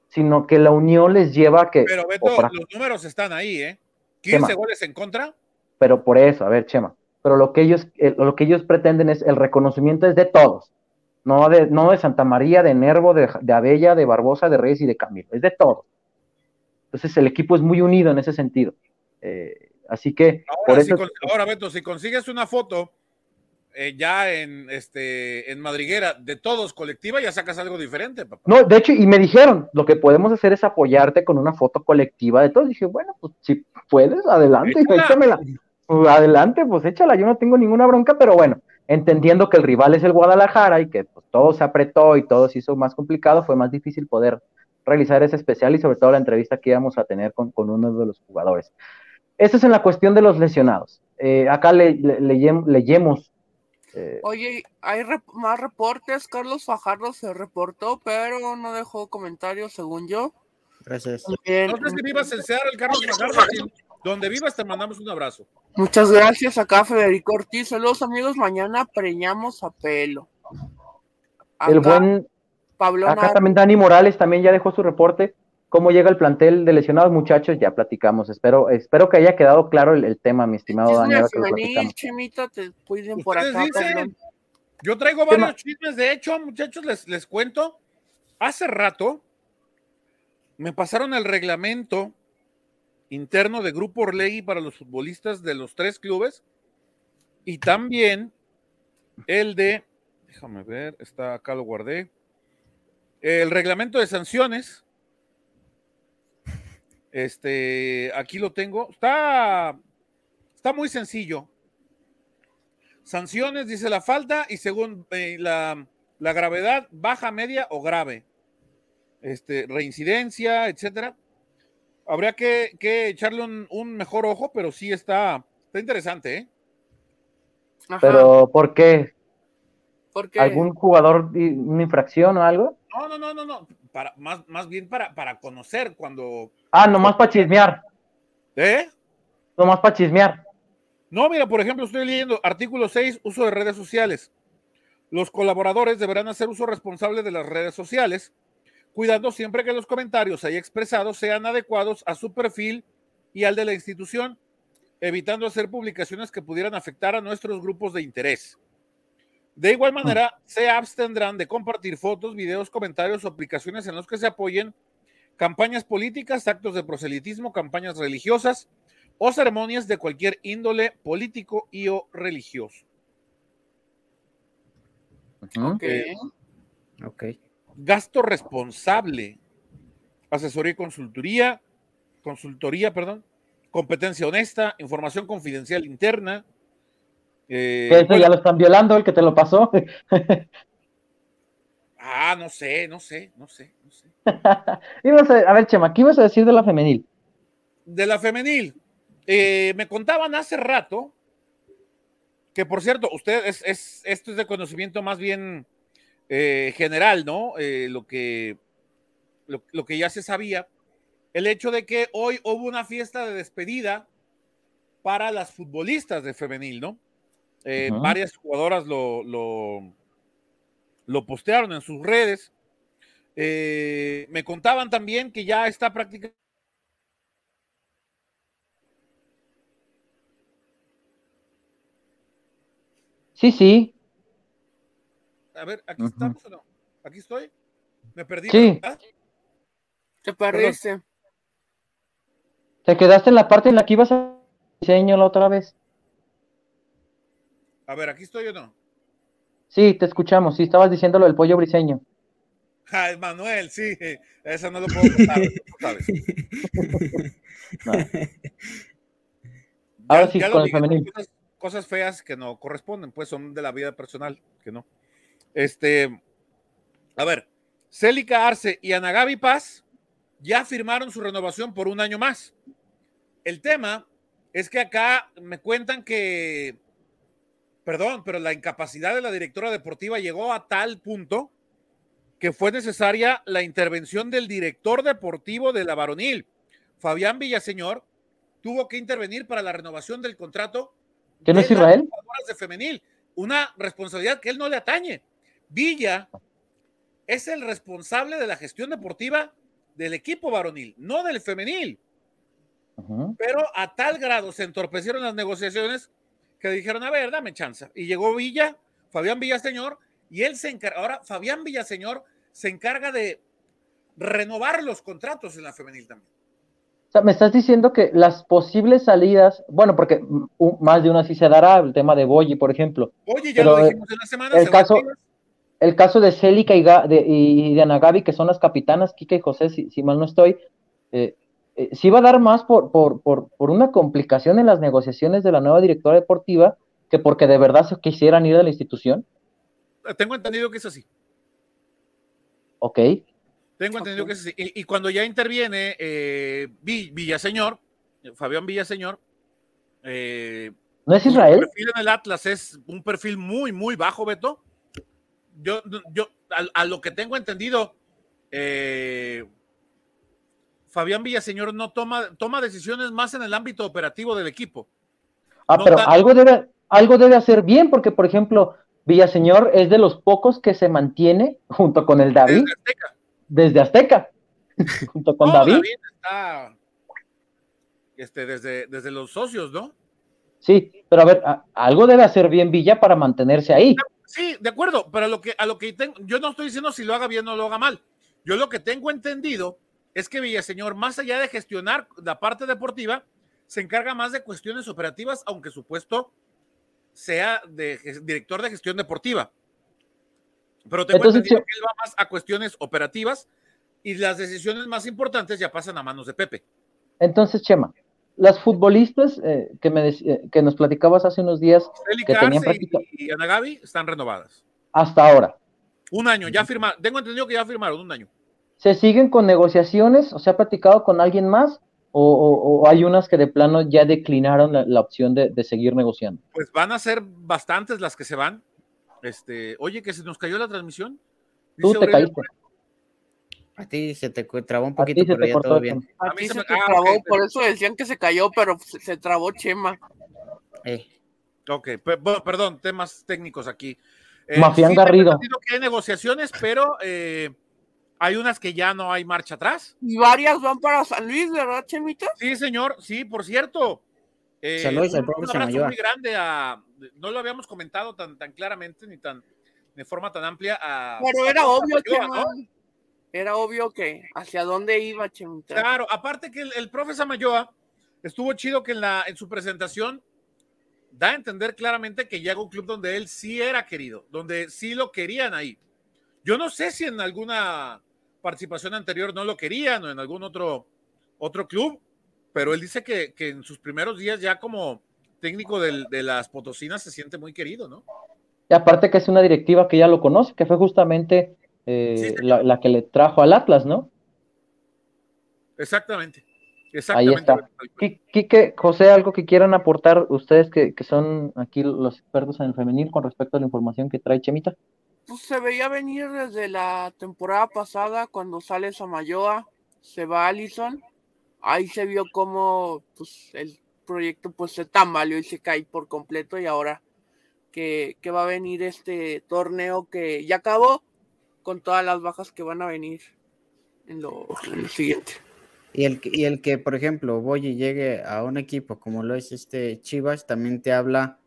sino que la unión les lleva a que... Pero Beto, los números están ahí, ¿eh? ¿Qué 15 más? goles en contra. pero por eso, a ver, Chema, pero lo que ellos, eh, lo que ellos pretenden es el reconocimiento es de todos, no de, no de Santa María, de Nervo, de, de Abella, de Barbosa, de Reyes y de Camilo, es de todos. Entonces el equipo es muy unido en ese sentido. Eh, así que por Ahora, si eso con- ahora, Beto, si consigues una foto eh, ya en, este, en Madriguera de todos colectiva, ya sacas algo diferente, papá. No, de hecho, y me dijeron, lo que podemos hacer es apoyarte con una foto colectiva de todos. Dije, bueno, pues si puedes, adelante, Échala. échamela. Pues, adelante, pues échala, yo no tengo ninguna bronca, pero bueno, entendiendo que el rival es el Guadalajara y que pues, todo se apretó y todo se hizo más complicado, fue más difícil poder realizar ese especial y sobre todo la entrevista que íbamos a tener con, con uno de los jugadores. Esto es en la cuestión de los lesionados. Eh, acá le, le- leyem- leyemos. Eh, Oye, hay rep- más reportes. Carlos Fajardo se reportó, pero no dejó comentarios, según yo. Gracias. Bien, No sé si vivas en Seattle, Carlos Fajardo, si- Donde vivas, te mandamos un abrazo. Muchas gracias acá, Federico Ortiz. Saludos, amigos. Mañana preñamos a pelo. el buen Pablo Acá Nar- también Dani Morales también ya dejó su reporte. ¿Cómo llega el plantel de lesionados, muchachos? Ya platicamos. Espero, espero que haya quedado claro el, el tema, mi estimado Chisme Dani. ahora que lo femenil, platicamos. Chemita, te cuiden por acá. dicen. Yo traigo varios chismes. De hecho, muchachos, les, les cuento. Hace rato me pasaron el reglamento interno de Grupo Orlegui para los futbolistas de los tres clubes y también el de, déjame ver, está acá lo guardé, el reglamento de sanciones. Este, aquí lo tengo. Está, está muy sencillo. Sanciones, dice la falta, y según eh, la, la gravedad, baja, media o grave. Este, reincidencia, etcétera. Habría que, que echarle un, un mejor ojo, pero sí está, está interesante, ¿eh? Ajá, Pero, ¿por qué? ¿Algún jugador, y- una infracción o algo? No, no, no, no, no. Para, más, más bien para, para conocer cuando. Ah, nomás para chismear. ¿Eh? Nomás para chismear. No, mira, por ejemplo, estoy leyendo artículo 6, uso de redes sociales. Los colaboradores deberán hacer uso responsable de las redes sociales, cuidando siempre que los comentarios ahí expresados sean adecuados a su perfil y al de la institución, evitando hacer publicaciones que pudieran afectar a nuestros grupos de interés. De igual manera, se abstendrán de compartir fotos, videos, comentarios o aplicaciones en los que se apoyen campañas políticas, actos de proselitismo, campañas religiosas, o ceremonias de cualquier índole político y o religioso. Ok. eh, Ok. Gasto responsable, asesoría y consultoría, consultoría, perdón, competencia honesta, información confidencial interna. eh, eso bueno, ya lo están violando, el que te lo pasó. Ah, no sé, no sé, no sé, no sé. A, a ver, Chema, ¿qué ibas a decir de la femenil? de la femenil, eh, me contaban hace rato que, por cierto, usted es, esto es de conocimiento más bien eh, general, ¿no? Eh, lo, que, lo, que ya se sabía, el hecho de que hoy hubo una fiesta de despedida para las futbolistas de femenil, ¿no? Varias jugadoras lo, lo, lo, postearon en sus redes. me contaban también que ya está prácticamente Sí, sí. A ver, ¿aquí estamos o no? ¿Aquí estoy? ¿Me perdí? Sí. Te perdiste. Te quedaste en la parte en la que ibas a diseño la otra vez. A ver, ¿aquí estoy o no? Sí, te escuchamos. Sí, estabas diciendo lo del pollo briseño. Ay, Manuel, sí. Eso no lo puedo contar, sabes. Ahora sí, con el femenino cosas feas que no corresponden, pues son de la vida personal, que no. Este, a ver, Célica Arce y Anagabi Paz ya firmaron su renovación por un año más. El tema es que acá me cuentan que, perdón, pero la incapacidad de la directora deportiva llegó a tal punto que fue necesaria la intervención del director deportivo de la varonil, Fabián Villaseñor, tuvo que intervenir para la renovación del contrato ¿Que no es Israel? De femenil, una responsabilidad que él no le atañe. Villa es el responsable de la gestión deportiva del equipo varonil, no del femenil. Pero a tal grado se entorpecieron las negociaciones que dijeron, a ver, dame chance. Y llegó Villa, Fabián Villaseñor, y él se encarga, ahora Fabián Villaseñor se encarga de renovar los contratos en la femenil también sea, me estás diciendo que las posibles salidas, bueno, porque más de una sí se dará, el tema de Boyi, por ejemplo. Oye, ya lo eh, dijimos en la semana. El caso, el caso de Célica y, de, y de Anagabi, que son las capitanas, Kika y José, si, mal no estoy, eh, eh, sí va a dar más por, por, por, por, una complicación en las negociaciones de la nueva directora deportiva que porque de verdad se quisieran ir a la institución. Tengo entendido que es así. Ok. Tengo entendido que sí. Y, cuando ya interviene eh, Villaseñor, Fabián Villaseñor, eh, ¿no es Israel? El perfil en el Atlas es un perfil muy, muy bajo, Beto. Yo, yo a, lo que tengo entendido, eh, Fabián Villaseñor no toma, toma decisiones más en el ámbito operativo del equipo. Ah, pero algo debe, algo debe hacer bien, porque, por ejemplo, Villaseñor es de los pocos que se mantiene junto con el David desde Azteca, junto con David. David está este, desde, desde los socios, ¿no? Sí, pero a ver, algo debe hacer bien Villa para mantenerse ahí. Sí, de acuerdo, pero a lo que, a lo que tengo, yo no estoy diciendo si lo haga bien o lo haga mal. Yo lo que tengo entendido es que Villaseñor, más allá de gestionar la parte deportiva, se encarga más de cuestiones operativas, aunque su puesto sea de director de gestión deportiva. Pero tengo entendido que él va más a cuestiones operativas y las decisiones más importantes ya pasan a manos de Pepe. Entonces, Chema, las futbolistas eh, que, me eh, que nos platicabas hace unos días que tenían práctica... y, Ana Gaby están renovadas. Hasta ahora. Un año, ya firmaron. Tengo entendido que ya firmaron un año. ¿Se siguen con negociaciones? ¿O se ha platicado con alguien más? ¿O, hay unas que de plano ya declinaron la, opción de, de, seguir negociando? Pues van a ser bastantes las que se van. Este, oye, que se nos cayó la transmisión. Tú te caíste. A ti se te trabó un poquito, pero ya todo bien. A, mí se, me trabó, por eso decían que se cayó, pero se, trabó Chema. Eh. Ok, perdón, temas técnicos aquí. Eh, Mafián Garrido. Que hay negociaciones, pero eh, hay unas que ya no hay marcha atrás. Y varias van para San Luis, ¿verdad, Chemita? Sí, señor, sí, por cierto. Eh, Saludos un, un abrazo muy grande a, no lo habíamos comentado tan, tan claramente ni tan de forma tan amplia a. Pero era obvio que era obvio que hacia dónde iba Chemita. Claro, aparte que el, el profe Samayoa estuvo chido que en la en su presentación da a entender claramente que llega un club donde él sí era querido, donde sí lo querían ahí. Yo no sé si en alguna participación anterior no lo querían o en algún otro, otro club, pero él dice que, en sus primeros días ya como técnico de las Potosinas se siente muy querido, ¿no? Y aparte que es una directiva que ya lo conoce, que fue justamente eh, la, que le trajo al Atlas, ¿no? Exactamente. Ahí está. Quique, José, algo que quieran aportar ustedes que, son aquí los expertos en el femenil con respecto a la información que trae Chemita. Pues se veía venir desde la temporada pasada cuando sale Samayoa, se va Allison, ahí se vio como pues, el proyecto pues se tambaleó y se cae por completo y ahora que, va a venir este torneo que ya acabó con todas las bajas que van a venir en lo siguiente. Y el, y el que, por ejemplo, Boyi llegue a un equipo como lo es este Chivas, también te habla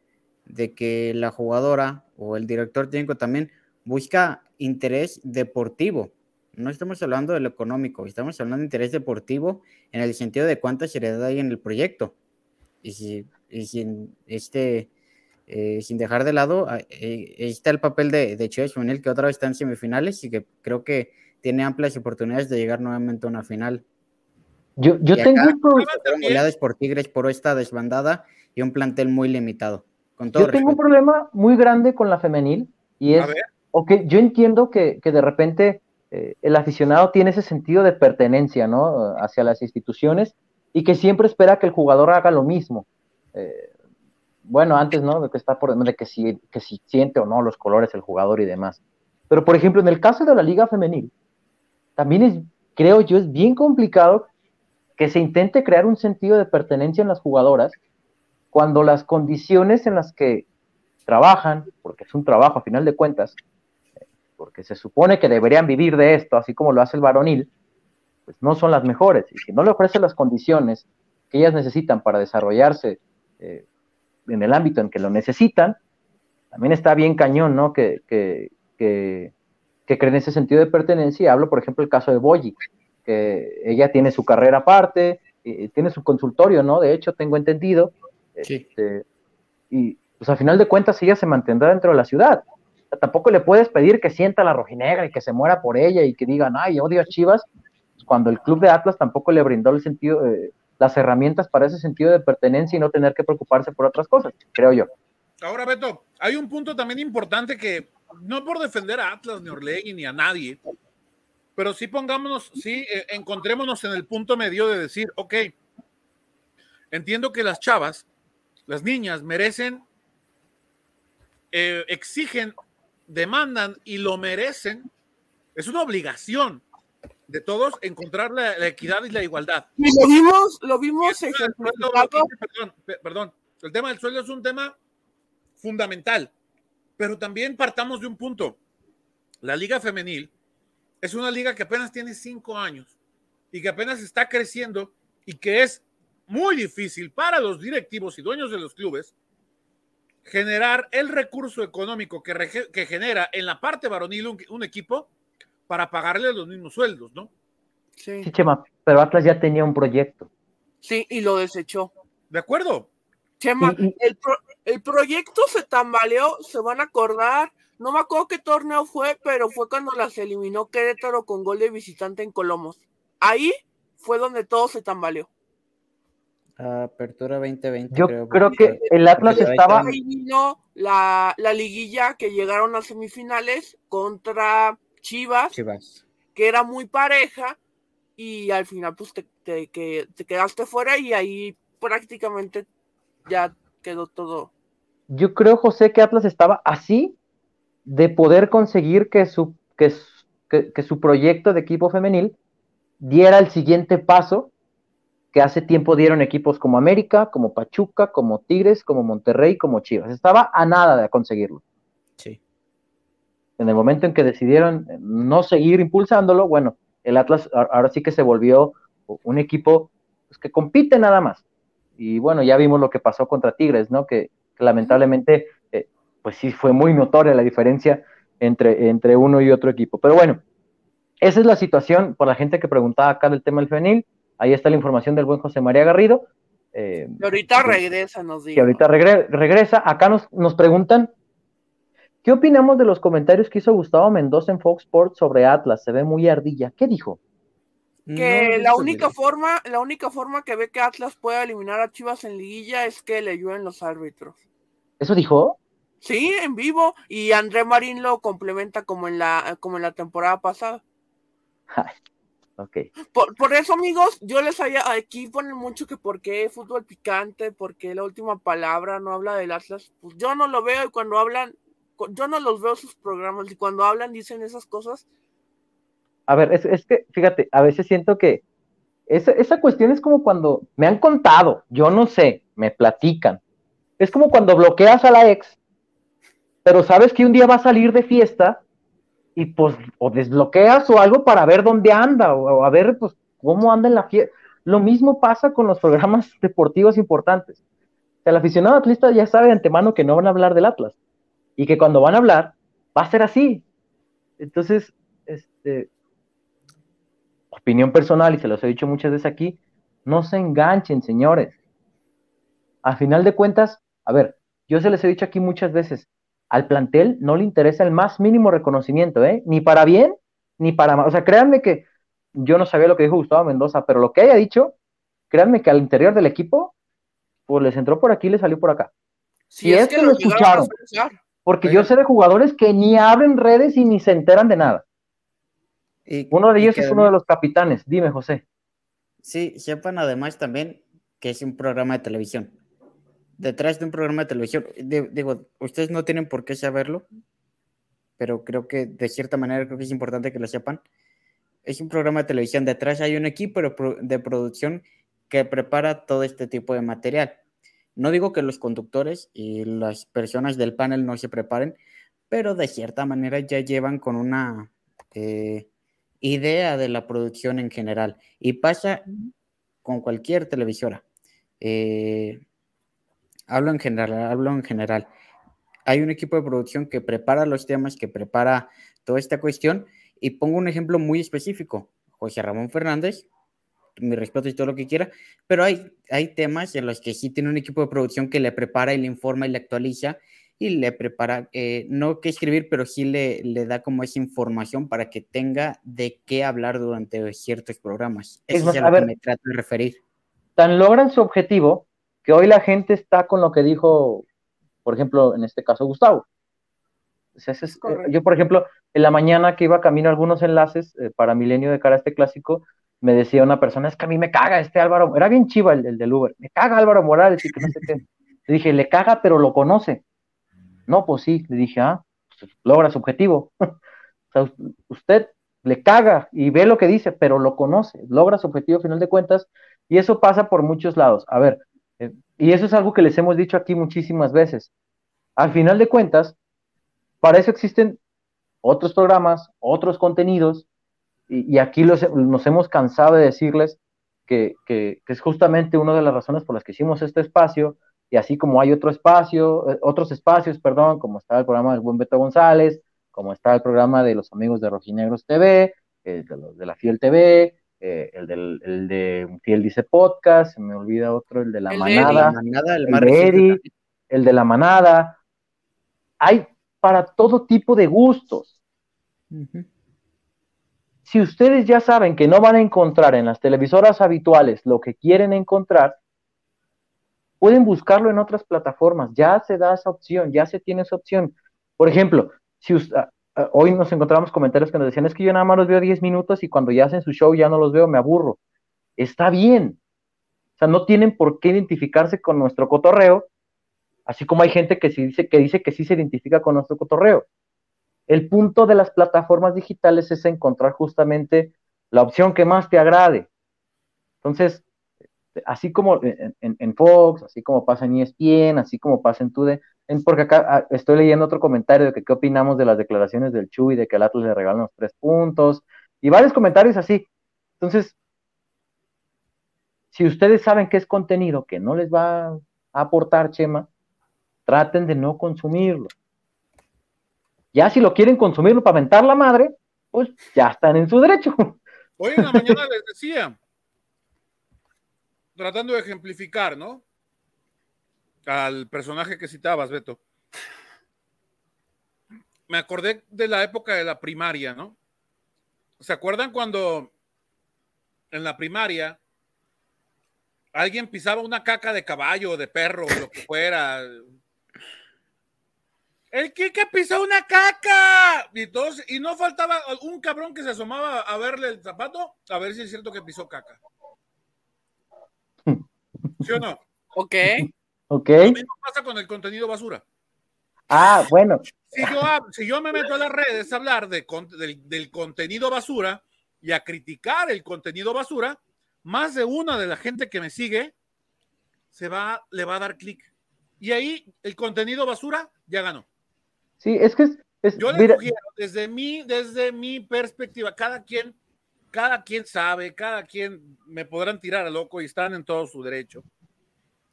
de que la jugadora o el director técnico también busca interés deportivo. No estamos hablando de lo económico, estamos hablando de interés deportivo en el sentido de cuánta seriedad hay en el proyecto. Y, si, y sin, este, eh, sin dejar de lado, ah, eh, está el papel de, de Chivas Femenil, que otra vez está en semifinales y que creo que tiene amplias oportunidades de llegar nuevamente a una final. Yo, yo tengo un por Tigres por esta desbandada y un plantel muy limitado. Con todo yo tengo un problema muy grande con la femenil y es, que yo entiendo que, que de repente eh, el aficionado tiene ese sentido de pertenencia, ¿no? Hacia las instituciones y que siempre espera que el jugador haga lo mismo. Eh, bueno, antes, ¿no? De que está por de que si, que si siente o no los colores el jugador y demás. Pero, por ejemplo, en el caso de la liga femenil, también es, creo yo, es bien complicado que se intente crear un sentido de pertenencia en las jugadoras cuando las condiciones en las que trabajan, porque es un trabajo a final de cuentas, porque se supone que deberían vivir de esto, así como lo hace el varonil, pues no son las mejores. Y si no le ofrecen las condiciones que ellas necesitan para desarrollarse eh, en el ámbito en que lo necesitan, también está bien cañón, ¿no? Que, que, que, que creen ese sentido de pertenencia. Hablo, por ejemplo, el caso de Boyi, que ella tiene su carrera aparte, tiene su consultorio, ¿no? De hecho, tengo entendido. Sí. Este, y pues al final de cuentas ella se mantendrá dentro de la ciudad. Tampoco le puedes pedir que sienta la rojinegra y que se muera por ella y que digan, ay, odio a Chivas, cuando el club de Atlas tampoco le brindó el sentido, eh, las herramientas para ese sentido de pertenencia y no tener que preocuparse por otras cosas, creo yo. Ahora, Beto, hay un punto también importante que, no por defender a Atlas, ni Orlegui, ni a nadie, pero sí pongámonos, sí, eh, encontrémonos en el punto medio de decir, ok, entiendo que las chavas, las niñas merecen, eh, exigen, demandan y lo merecen. Es una obligación de todos encontrar la, equidad y la igualdad. Y lo vimos, lo vimos perdón, perdón, el tema del sueldo es un tema fundamental, pero también partamos de un punto. La liga femenil es una liga que apenas tiene cinco años y que apenas está creciendo y que es muy difícil para los directivos y dueños de los clubes generar el recurso económico que, que genera en la parte varonil un, equipo para pagarle los mismos sueldos, ¿no? Sí. Chema, pero Atlas ya tenía un proyecto. Sí, y lo desechó. De acuerdo. Chema, el, el proyecto se tambaleó, se van a acordar no me acuerdo qué torneo fue, pero fue cuando las eliminó Querétaro con gol de visitante en Colomos. Ahí fue donde todo se tambaleó. Apertura 2020. Yo creo, que el Atlas estaba. Ahí vino la, liguilla que llegaron a semifinales contra Chivas, Chivas, que era muy pareja, y al final, pues te, te, te quedaste fuera y ahí prácticamente ya quedó todo. Yo creo, José, que Atlas estaba así de poder conseguir que su, que, su proyecto de equipo femenil diera el siguiente paso que hace tiempo dieron equipos como América, como Pachuca, como Tigres, como Monterrey, como Chivas. Estaba a nada de conseguirlo. Sí. En el momento en que decidieron no seguir impulsándolo, bueno, el Atlas ahora sí que se volvió un equipo pues, que compite nada más. Y bueno, ya vimos lo que pasó contra Tigres, ¿no? Que, que lamentablemente pues sí fue muy notoria la diferencia entre, entre uno y otro equipo. Pero bueno, esa es la situación por la gente que preguntaba acá del tema del femenil. Ahí está la información del buen José María Garrido. Eh, y ahorita regresa, nos dice. Y ahorita regresa. Acá nos, nos preguntan, ¿qué opinamos de los comentarios que hizo Gustavo Mendoza en Fox Sports sobre Atlas? Se ve muy ardilla. ¿Qué dijo? Que la única forma, la única forma que ve que Atlas pueda eliminar a Chivas en liguilla es que le ayuden los árbitros. ¿Eso dijo? Sí, en vivo. Y André Marín lo complementa como en la, como en la temporada pasada. Ok. Por, por eso, amigos, yo les había, aquí ponen mucho que por qué fútbol picante, porque la última palabra no habla del Atlas. Pues yo no lo veo y cuando hablan, yo no los veo sus programas y cuando hablan dicen esas cosas. A ver, es, es que, fíjate, a veces siento que esa, esa cuestión es como cuando me han contado, yo no sé, me platican. Es como cuando bloqueas a la ex, pero sabes que un día va a salir de fiesta y pues o desbloqueas o algo para ver dónde anda o, a ver pues cómo anda en la fiesta. Lo mismo pasa con los programas deportivos importantes. El aficionado atlista ya sabe de antemano que no van a hablar del Atlas y que cuando van a hablar va a ser así. Entonces, este, opinión personal, y se los he dicho muchas veces aquí, no se enganchen, señores. A final de cuentas, a ver, yo se les he dicho aquí muchas veces, al plantel no le interesa el más mínimo reconocimiento, ¿eh? Ni para bien, ni para mal. O sea, créanme que yo no sabía lo que dijo Gustavo Mendoza, pero lo que haya dicho, créanme que al interior del equipo, pues les entró por aquí y les salió por acá. Si es que lo escucharon. Porque Oiga. yo sé de jugadores que ni abren redes y ni se enteran de nada. Y- Uno de ellos es uno de los capitanes. Dime, José. Sí, sepan además también que es un programa de televisión. Detrás de un programa de televisión, di- digo, ustedes no tienen por qué saberlo, pero creo que de cierta manera creo que es importante que lo sepan. Es un programa de televisión, detrás hay un equipo de producción que prepara todo este tipo de material. No digo que los conductores y las personas del panel no se preparen, pero de cierta manera ya llevan con una eh, idea de la producción en general. Y pasa con cualquier televisora. Eh, hablo en general, hablo en general. Hay un equipo de producción que prepara los temas, que prepara toda esta cuestión. Y pongo un ejemplo muy específico. José Ramón Fernández, mi respeto y todo lo que quiera, pero hay, hay temas en los que sí tiene un equipo de producción que le prepara y le informa y le actualiza y le prepara, eh, no que escribir, pero sí le, le da como esa información para que tenga de qué hablar durante ciertos programas. Es más, es a a lo que ver. me trato de referir. Tan logran su objetivo que hoy la gente está con lo que dijo, por ejemplo, en este caso Gustavo. O sea, ese es- Correcto. yo, por ejemplo, en la mañana que iba camino a algunos enlaces eh, para Milenio de cara a este clásico, me decía una persona, es que a mí me caga este Álvaro, era bien chiva el, el del Uber, me caga Álvaro Morales y que no sé qué. Le dije, le caga, pero lo conoce. No, pues sí, le dije, ah, pues logra su objetivo. o sea, us- usted le caga y ve lo que dice, pero lo conoce, logra su objetivo a final de cuentas, y eso pasa por muchos lados. A ver, eh, y eso es algo que les hemos dicho aquí muchísimas veces. Al final de cuentas, para eso existen otros programas, otros contenidos, y, aquí los- nos hemos cansado de decirles que es justamente una de las razones por las que hicimos este espacio, y así como hay otro espacio, eh, otros espacios, perdón, como está el programa del buen Beto González, como está el programa de los amigos de Rojinegros TV, eh, de los de la Fiel TV, eh, el, del, el de Fiel Dice Podcast, se me olvida otro, el de la El de manada, La manada, el de el de la manada. Hay para todo tipo de gustos. Si ustedes ya saben que no van a encontrar en las televisoras habituales lo que quieren encontrar, pueden buscarlo en otras plataformas. Ya se da esa opción, ya se tiene esa opción. Por ejemplo, si us- ah, hoy nos encontramos comentarios que nos decían, es que yo nada más los veo 10 minutos y cuando ya hacen su show ya no los veo, me aburro. Está bien. O sea, no tienen por qué identificarse con nuestro cotorreo, así como hay gente que, sí dice, que dice que sí se identifica con nuestro cotorreo. El punto de las plataformas digitales es encontrar justamente la opción que más te agrade. Entonces, así como en, en- Fox, así como pasa en ESPN, así como pasa en Tude, porque acá ah, estoy leyendo otro comentario de que qué opinamos de las declaraciones del Chuy, de que al Atlas le regalan los tres puntos, y varios comentarios así. Entonces, si ustedes saben que es contenido que no les va a aportar, Chema, traten de no consumirlo. Ya si lo quieren consumirlo para mentar la madre, pues ya están en su derecho. Hoy en la mañana les decía, tratando de ejemplificar, ¿no? Al personaje que citabas, Beto. Me acordé de la época de la primaria, ¿no? ¿Se acuerdan cuando en la primaria alguien pisaba una caca de caballo, de perro, lo que fuera? El Kike pisó una caca. Y, todos, y no faltaba un cabrón que se asomaba a verle el zapato, a ver si es cierto que pisó caca. ¿Sí o no? Ok. Ok. Lo mismo pasa con el contenido basura. Ah, bueno. Si yo, si yo me meto a las redes a hablar de con- del, del contenido basura y a criticar el contenido basura, más de una de la gente que me sigue se va, le va a dar clic. Y ahí el contenido basura ya ganó. Sí, es que es, es- Yo le sugiero, desde mi, desde mi perspectiva, cada quien, cada quien sabe, cada quien me podrán tirar a loco y están en todo su derecho.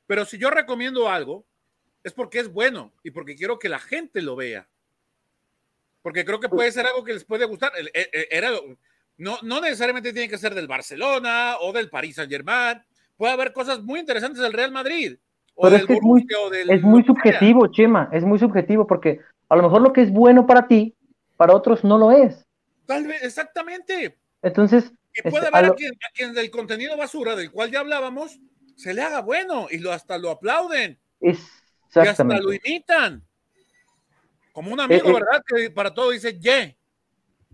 Pero si yo recomiendo algo, es porque es bueno y porque quiero que la gente lo vea. Porque creo que puede ser algo que les puede gustar. El- el- Era, no, no necesariamente tiene que ser del Barcelona o del Paris Saint Germain. Puede haber cosas muy interesantes del Real Madrid. O Pero es del es muy- o del es subjetivo, Chema, es muy subjetivo porque a lo mejor lo que es bueno para ti, para otros no lo es. Tal vez, exactamente. Entonces, Y Este, puede a haber a, lo- quien, a quien del contenido basura del cual ya hablábamos se le haga bueno y lo, hasta lo aplauden y hasta lo imitan. Como un amigo, Eh, eh. ¿verdad? Que para todo dice ye.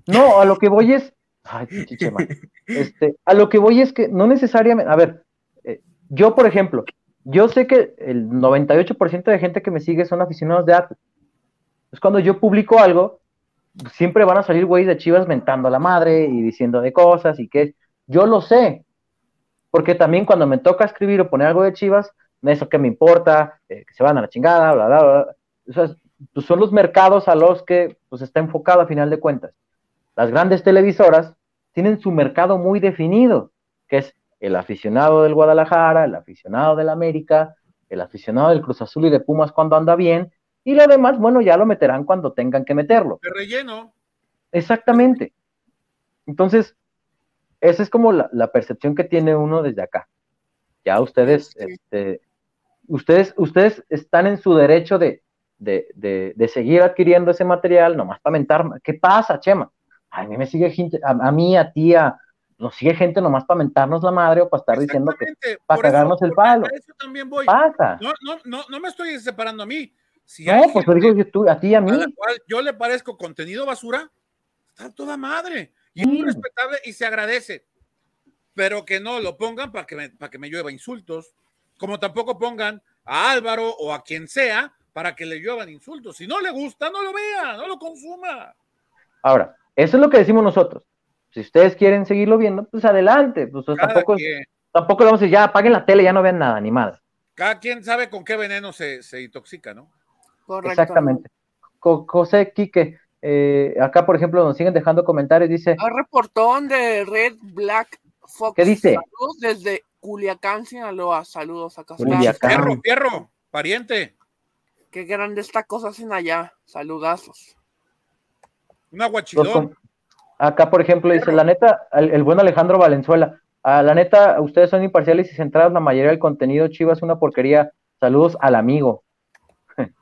No, a lo que voy es. Ay, pinche Chema. Este, a lo que voy es que no necesariamente. A ver, eh, yo, por ejemplo, yo sé que el 98% de gente que me sigue son aficionados de arte. Es cuando yo publico algo, siempre van a salir güeyes de chivas mentando a la madre y diciendo de cosas y que yo lo sé. Porque también cuando me toca escribir o poner algo de chivas, eso que me importa, eh, que se van a la chingada, bla, bla, bla. O sea, pues son los mercados a los que pues está enfocado a final de cuentas. Las grandes televisoras tienen su mercado muy definido, que es el aficionado del Guadalajara, el aficionado del América, el aficionado del Cruz Azul y de Pumas cuando anda bien, y lo demás, bueno, ya lo meterán cuando tengan que meterlo. De relleno. Exactamente. Entonces, esa es como la, la percepción que tiene uno desde acá. Ya ustedes, Sí. este, ustedes, ustedes están en su derecho de, de, de, de seguir adquiriendo ese material, nomás para mentar. ¿Qué pasa, Chema? A mí me sigue gente, a, a mí, a ti, a- nos sigue gente nomás para mentarnos la madre o para estar diciendo que para cagarnos el palo. a eso también voy. pasa. No, no, no, no me estoy separando a mí. Si No, pues lo digo yo, tú, a ti y a mí. a la cual yo le parezco contenido basura, está toda madre. Y es muy Sí. respetable y se agradece. Pero que no lo pongan para que, me, para que me llueva insultos. Como tampoco pongan a Álvaro o a quien sea para que le lluevan insultos. Si no le gusta, no lo vea, no lo consuma. Ahora, eso es lo que decimos nosotros. Si ustedes quieren seguirlo viendo, pues adelante. Pues Cada, tampoco, quien, tampoco le vamos a decir, ya apaguen la tele, ya no vean nada, ni madre. cada quien sabe con qué veneno se, se intoxica, ¿no? Correcto. Exactamente. Jo- José Quique, eh, acá por ejemplo nos siguen dejando comentarios, dice, Hay reportón de Red Black Fox. ¿Qué dice? Saludos desde Culiacán, Sinaloa. Saludos acá. Culiacán. Fierro, fierro, pariente. Qué grande esta cosa hacen allá. Saludazos. Un los aguachilón. com- acá por ejemplo dice, la neta, el, el buen Alejandro Valenzuela, "Ah, la neta, ustedes son imparciales y centrados, la mayoría del contenido Chivas es una porquería. Saludos al amigo.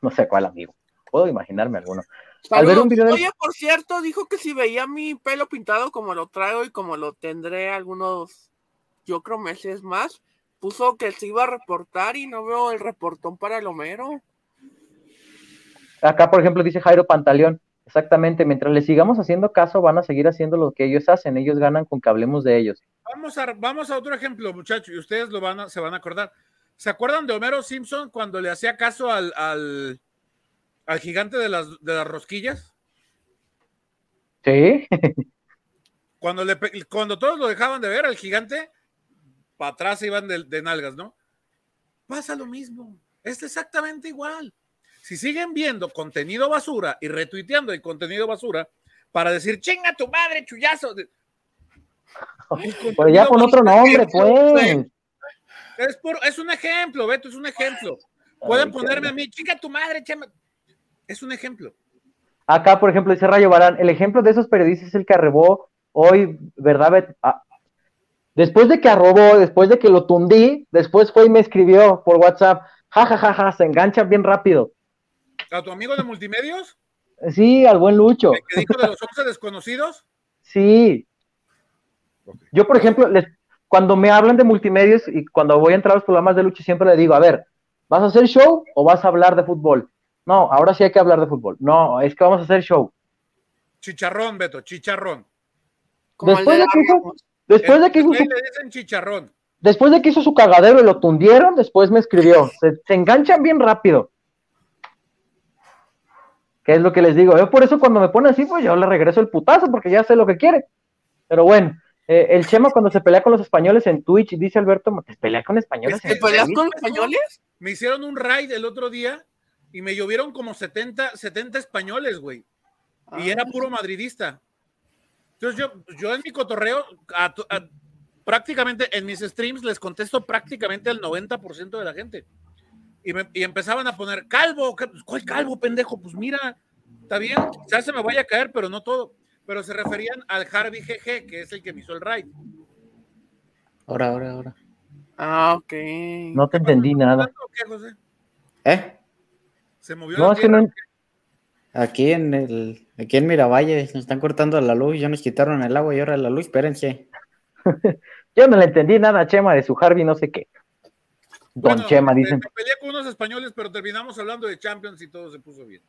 no sé cuál amigo, puedo imaginarme alguno. Al ver Saludos. un video de- Oye, por cierto, dijo que si veía mi pelo pintado como lo traigo y como lo tendré algunos, yo creo, meses más, puso que se iba a reportar y no veo el reportón para el Homero. Acá por ejemplo dice Jairo Pantaleón, exactamente, mientras les sigamos haciendo caso, van a seguir haciendo lo que ellos hacen, ellos ganan con que hablemos de ellos. Vamos a, vamos a otro ejemplo, muchachos, y ustedes lo van a, se van a acordar. ¿Se acuerdan de Homero Simpson cuando le hacía caso al, al, al gigante de las, de las rosquillas? Sí, Cuando, le, cuando todos lo dejaban de ver al gigante, para atrás se iban de, de nalgas, ¿no? Pasa lo mismo, es exactamente igual. Si siguen viendo contenido basura y retuiteando el contenido basura para decir, chinga tu madre, chullazo. pero ya con otro nombre, pues. Es, por- es un ejemplo, Beto, es un ejemplo. Pueden Ay, ponerme a mí, chica tu madre, chama. Es un ejemplo. Acá, por ejemplo, dice Rayo Barán, el ejemplo de esos periodistas es el que arrebó hoy, ¿verdad? Ah, después de que arrobó, después de que lo tundí, después fue y me escribió por WhatsApp, ja, ja, ja, ja, se enganchan bien rápido. A tu amigo de multimedios, Sí, al buen Lucho, el que dijo de los 11 desconocidos, sí. Yo, por ejemplo, les, cuando me hablan de multimedios y cuando voy a entrar a los programas de Lucho, siempre le digo, a ver, ¿vas a hacer show o vas a hablar de fútbol? No, ahora sí hay que hablar de fútbol. No, es que vamos a hacer show. Chicharrón, Beto, chicharrón. Como Después de que hizo, después de que hizo su, Monterrey le dicen chicharrón. después de que hizo su cagadero y lo tundieron, después me escribió. Se, se enganchan bien rápido. ¿Qué es lo que les digo? Yo por eso cuando me pone así, pues yo le regreso el putazo porque ya sé lo que quiere. Pero bueno, eh, el Chema cuando se pelea con los españoles en Twitch, dice Alberto, ¿te pelea con españoles? ¿Te peleas con españoles? Me hicieron un raid el otro día y me llovieron como 70, 70 españoles, güey. Y era puro madridista. Entonces yo, yo en mi cotorreo, a to- a- prácticamente en mis streams les contesto prácticamente al 90% de la gente. Y, me- y empezaban a poner, calvo, ca- ¿cuál calvo, pendejo? Pues mira, está bien, quizás se me vaya a caer, pero no todo. Pero se referían al Harvey GG, que es el que me hizo el raid. Ahora, ahora, ahora. Ah, ok. No te entendí nada. ¿O qué, José? ¿Eh? Se movió No, la es que tierra. no, Aquí en el, aquí en Miravalle nos están cortando la luz, ya nos quitaron el agua y ahora la luz, espérense. yo no le entendí nada a Chema de su Harvey, no sé qué. Don Bueno, Chema, dicen. Me peleé con unos españoles, pero terminamos hablando de Champions y todo se puso bien.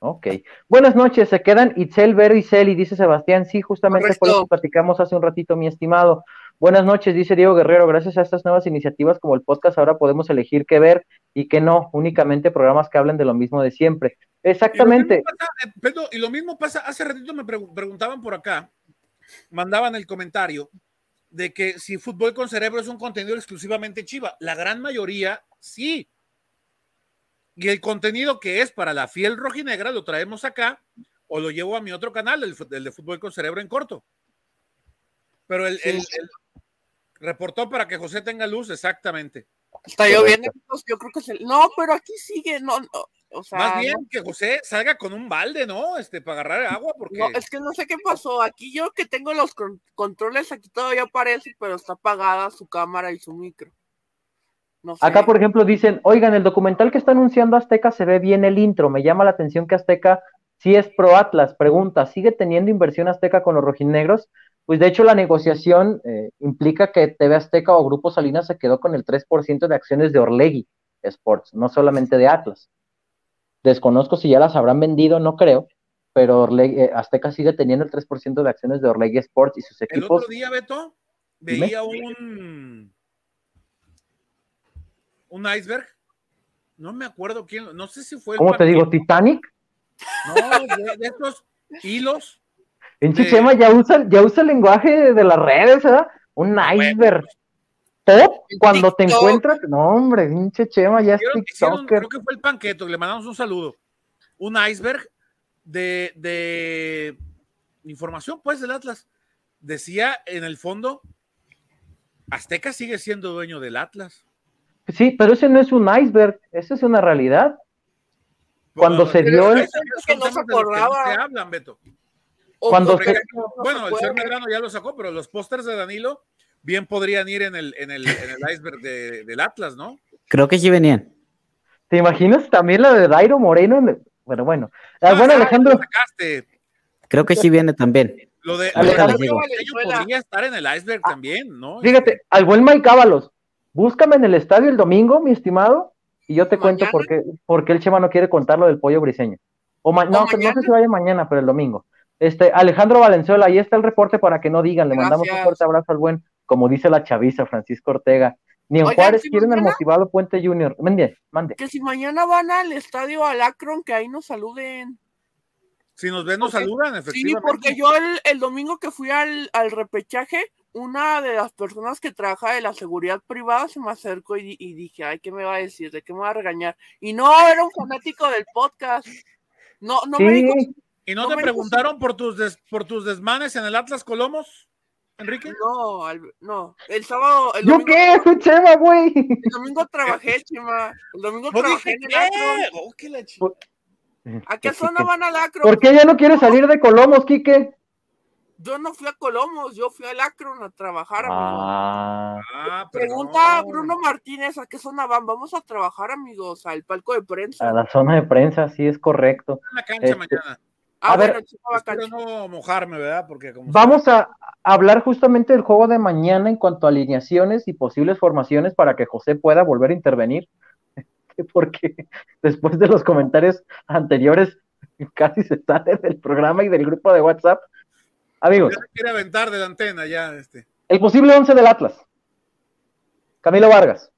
Ok. Buenas noches, se quedan Itzel, Vero y Celi, dice Sebastián. Sí, justamente Correcto. que platicamos hace un ratito, mi estimado. Buenas noches, dice Diego Guerrero. Gracias a estas nuevas iniciativas como el podcast, ahora podemos elegir qué ver y qué no, únicamente programas que hablen de lo mismo de siempre. Y lo Exactamente. mismo pasa, eh, Pedro, y lo mismo pasa, hace ratito me pregu- preguntaban por acá, mandaban el comentario de que si fútbol con cerebro es un contenido exclusivamente chiva. La gran mayoría sí. Y el contenido que es para la fiel rojinegra lo traemos acá o lo llevo a mi otro canal, el, de fútbol con cerebro en corto. Pero el, el- el- reportó para que José tenga luz, exactamente. Está lloviendo, yo creo que es el... No, pero aquí sigue, no, no, o sea, Más bien no- que José salga con un balde, ¿no? Este, para agarrar agua, porque. no, es que no sé qué pasó. Aquí yo que tengo los con- controles, aquí todavía aparece, pero está apagada su cámara y su micro. No sé. Acá, por ejemplo, dicen, oigan, el documental que está anunciando Azteca se ve bien el intro. Me llama la atención que Azteca sí es pro Atlas. Pregunta, ¿sigue teniendo inversión Azteca con los rojinegros? Pues de hecho la negociación eh, implica que TV Azteca o Grupo Salinas se quedó con el 3% de acciones de Orlegui Sports, no solamente de Atlas. Desconozco si ya las habrán vendido, no creo, pero Orlegui- eh, Azteca sigue teniendo el 3% de acciones de Orlegui Sports y sus El equipos. otro día, Beto, Dime. veía un un iceberg. No me acuerdo quién, no sé si fue el ¿Cómo te digo? ¿Titanic? No, de, de estos hilos. Pinche de- Chema ya usa, ya usa el lenguaje de las redes, ¿verdad? Un bueno, iceberg. Top, En cuando te encuentras. No, hombre, pinche Chema ya es TikToker. creo que fue el panqueto, le mandamos un saludo. Un iceberg de, de información, pues, del Atlas. Decía en el fondo, Azteca sigue siendo dueño del Atlas. Sí, pero ese no es un iceberg, esa es una realidad. Cuando se dio el- que no se los que no acordaba. se hablan, Beto. O cuando por se- ejemplo, no Bueno, el señor. Medrano ya lo sacó, pero los pósters de Danilo bien podrían ir en el, en el, en el iceberg de- del Atlas, ¿no? Creo que sí venían. ¿Te imaginas también la de Dairo Moreno? en el- Bueno, bueno. Ah, Ah, bueno, ah, Alejandro. Creo que sí viene también. Lo de Alejandro. podría estar en el iceberg también, ¿no? fíjate, al buen Mike Ábalos, búscame en el estadio el domingo, mi estimado, y yo te cuento por qué, por qué el Chema no quiere contar lo del pollo briseño. O ma- no, ¿O que no sé si vaya mañana, pero el domingo. Este, Alejandro Valenzuela, ahí está el reporte para que no digan, le mandamos un fuerte abrazo al buen, como dice la chaviza, Francisco Ortega. Ni en Oigan, Juárez ¿sí quieren mañana? motivado Puente Junior. Mande, mande. Que si mañana van al estadio al Akron, que ahí nos saluden. Si nos ven, nos Porque- saludan, Sí, efectivamente. porque yo el, el domingo que fui al, al repechaje, una de las personas que trabaja de la seguridad privada se me acercó y, di- y dije, ay, ¿qué me va a decir? ¿De qué me va a regañar? Y no, era un fanático del podcast. No, no me dijo, Sí, ¿Y no, no te preguntaron por tus, des- por tus desmanes en el Atlas Colomos, Enrique? no, al- no, el sábado, el ¿yo domingo, qué? Soy Chema, güey. el domingo trabajé, Chema. El domingo No trabajé en el qué. Oh, qué la chi- ¿A qué Pues zona van al Akron? ¿Por qué ya no quieres salir de Colomos, Quique? Yo no fui a Colomos, yo fui al Akron a trabajar, amigo. Ah, Ah, Pregunta a Bruno Martínez, ¿a qué zona van? Vamos a trabajar, amigos, al palco de prensa. a la zona de prensa, sí es correcto. En la cancha Este, mañana. Ah, a ver, bueno, Espero no mojarme, ¿verdad? Porque como Vamos a hablar justamente del juego de mañana en cuanto a alineaciones y posibles formaciones para que José pueda volver a intervenir. que porque después de los comentarios anteriores casi se sale del programa y del grupo de WhatsApp. Amigos. Ya quiere aventar de la antena ya este. El posible 11 del Atlas. Camilo Vargas.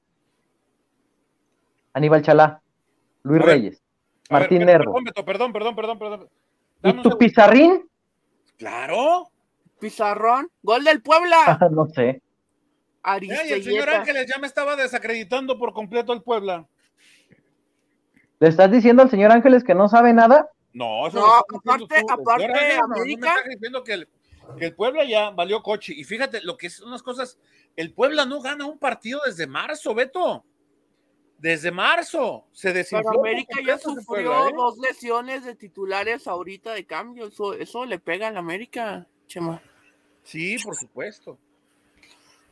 Aníbal Chalá. Luis Reyes. Martín Nervo. Perdón, perdón, perdón, perdón. ¿Y tu pizarrín? Claro. Pizarrón. Gol del Puebla. no sé. el señor Ángeles ya me estaba desacreditando por completo el Puebla. ¿Le estás diciendo al señor Ángeles que no sabe nada? No, eso no, aparte, aparte, América. No, me diciendo que el, que el Puebla ya valió coche. Y fíjate, lo que son unas cosas, el Puebla no gana un partido desde marzo, Beto. Desde marzo se desinfló. Pero América ya sufrió ¿eh? dos lesiones de titulares ahorita de cambio. Eso, eso le pega a la América, Chema. Sí, por supuesto.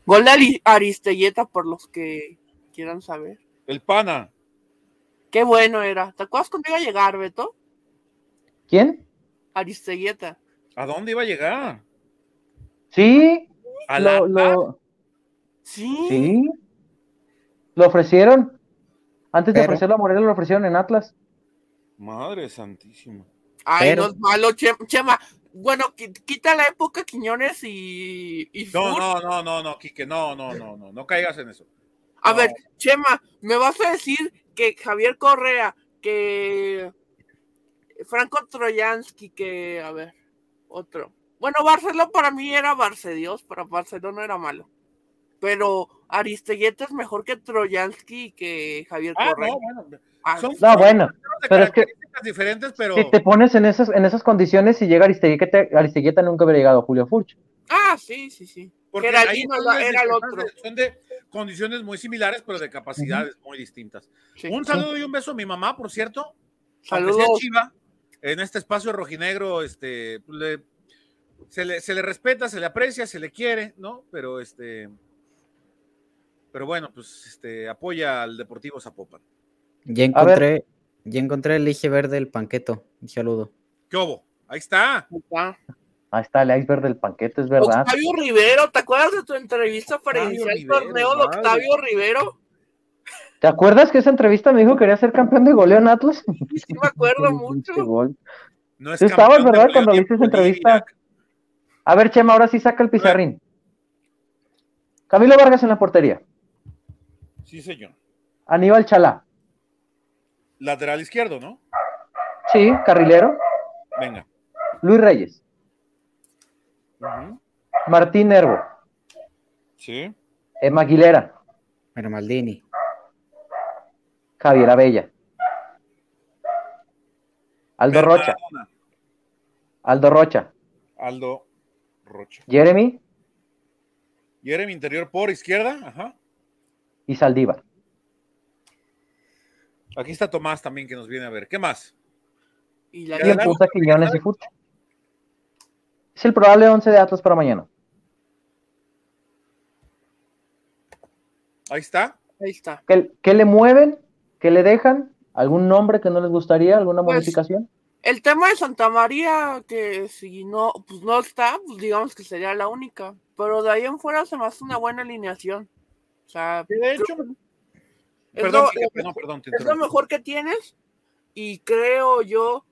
Gol de Aristelleta, por los que quieran saber. El pana. Qué bueno era. ¿Te acuerdas cuando iba a llegar, Beto? ¿Quién? Aristelleta. ¿A dónde iba a llegar? Sí. ¿A la lo, Sí. Sí. Lo ofrecieron. Antes de ofrecerlo a Morelos, lo ofrecieron en Atlas. Madre santísima. Ay, no es malo, Chema. Bueno, quita la época Quiñones y. no, no, no, no, no, Quique, no, no, no, no, no caigas en eso. A ver, Chema, ¿me vas a decir que Javier Correa, que Franco Troyansky, que, a ver, otro. Bueno, Barcelona para mí era Barcedios, para Barcelona era malo. Pero Aristegueta es mejor que Troyansky y que Javier ah, Correa. No, bueno. Ah, no, bueno, pero es que diferentes, pero... si te pones en esas, en esas condiciones y llega Aristegueta, Aristegueta nunca hubiera llegado a Julio Furch. Ah, sí, sí, sí. Porque era, era el otro. Son de condiciones muy similares, pero de capacidades muy distintas. un saludo y un beso a mi mamá, por cierto. Saludos. Chiva, en este espacio rojinegro, este, le, se, le, se le respeta, se le aprecia, se le quiere, ¿no? Pero este pero bueno, pues este apoya al Deportivo Zapopan. Ya encontré, ya encontré el eje verde del panqueto. Un saludo. ¿Qué hubo? Ahí está. Ahí está el iceberg del panqueto, es verdad. Octavio Rivero, ¿te acuerdas de tu entrevista para iniciar el torneo de Octavio Rivero? ¿Te acuerdas que esa entrevista me dijo que quería ser campeón de goleo en Atlas? Sí, me acuerdo mucho. No es estabas, ¿verdad? Cuando viste esa entrevista. A ver, Chema, ahora sí saca el pizarrín. Camilo Vargas en la portería. Sí, señor. Aníbal Chalá. Lateral izquierdo, ¿no? Sí, carrilero. Venga. Luis Reyes. Martín Nervo. Sí. Emma Aguilera. Pero Maldini. Javier Abella. Aldo Rocha. Aldo Rocha. Aldo Rocha. Jeremy. Jeremy interior por izquierda. Ajá y Saldívar. Aquí está Tomás también que nos viene a ver. ¿Qué más? Y la y Quiñones y Fucho. Es el probable 11 de Atlas para mañana. Ahí está. Ahí está. ¿Qué, le mueven? ¿Qué le dejan? ¿Algún nombre que no les gustaría? ¿Alguna pues, modificación? El tema de Santa María, que si no, pues no está, pues digamos que sería la única. Pero de ahí en fuera se me hace una buena alineación. O sea, de hecho, es, lo, mejor que tienes y creo yo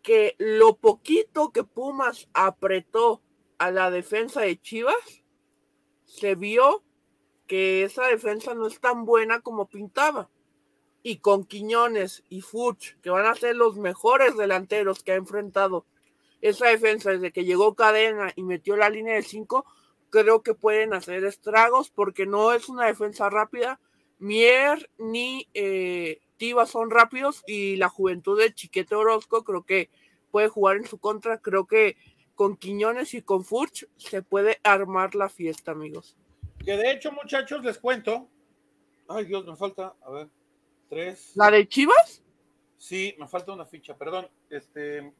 que lo poquito que Pumas apretó a la defensa de Chivas, se vio que esa defensa no es tan buena como pintaba. Y con Quiñones y Fuch, que van a ser los mejores delanteros que ha enfrentado esa defensa desde que llegó Cadena y metió la línea de 5, creo que pueden hacer estragos porque no es una defensa rápida. Mier ni eh, Tiva son rápidos y la juventud de Chiquete Orozco creo que puede jugar en su contra. Creo que con Quiñones y con Furch se puede armar la fiesta, amigos. Que de hecho, muchachos, les cuento. Ay, Dios, me falta, a ver, tres. ¿La de Chivas? Sí, me falta una ficha, perdón. Este.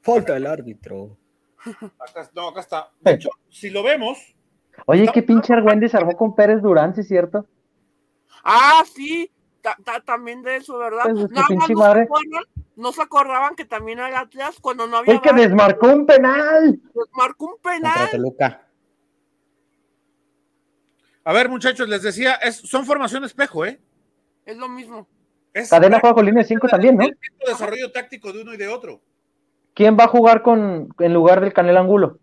Falta el árbitro. Acá, no, acá está. De hecho, si lo vemos. Oye, qué pinche Argüende se armó con Pérez Durán, ¿sí es cierto? Ah, sí, también de eso, ¿verdad? Pues, no, no, se acordaban que también era Atlas cuando no había. Es que desmarcó un penal. Desmarcó un penal. A ver, muchachos, les decía, es, son formación espejo, ¿eh? Es lo mismo. Cadena juega con línea de 5 también, ¿no? El mismo desarrollo táctico de uno y de otro. ¿Quién va a jugar con en lugar del Canelo Angulo?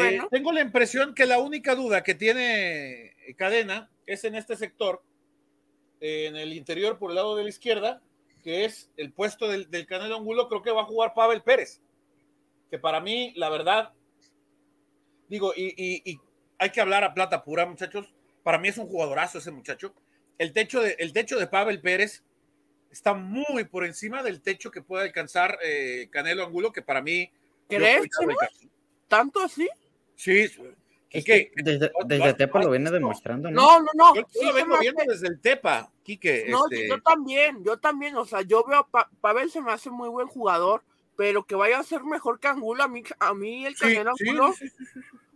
Eh, tengo la impresión que la única duda que tiene Cadena es en este sector, en el interior por el lado de la izquierda, que es el puesto del, Canelo Angulo, creo que va a jugar Pavel Pérez, que para mí, la verdad, digo, y, hay que hablar a plata pura, muchachos, para mí es un jugadorazo ese muchacho. El techo de, el techo de Pavel Pérez está muy por encima del techo que puede alcanzar eh, Canelo Angulo, que para mí... ¿Crees? ¿Tanto así? Sí. Quique, desde, desde Tepa lo viene demostrando, ¿no? No, no, Yo, lo vengo viendo desde el Tepa, Quique. No, este yo también, yo también. O sea, yo veo a Pavel se me hace muy buen jugador, pero que vaya a ser mejor que Angulo, a mí, a mí el Canelo Angulo.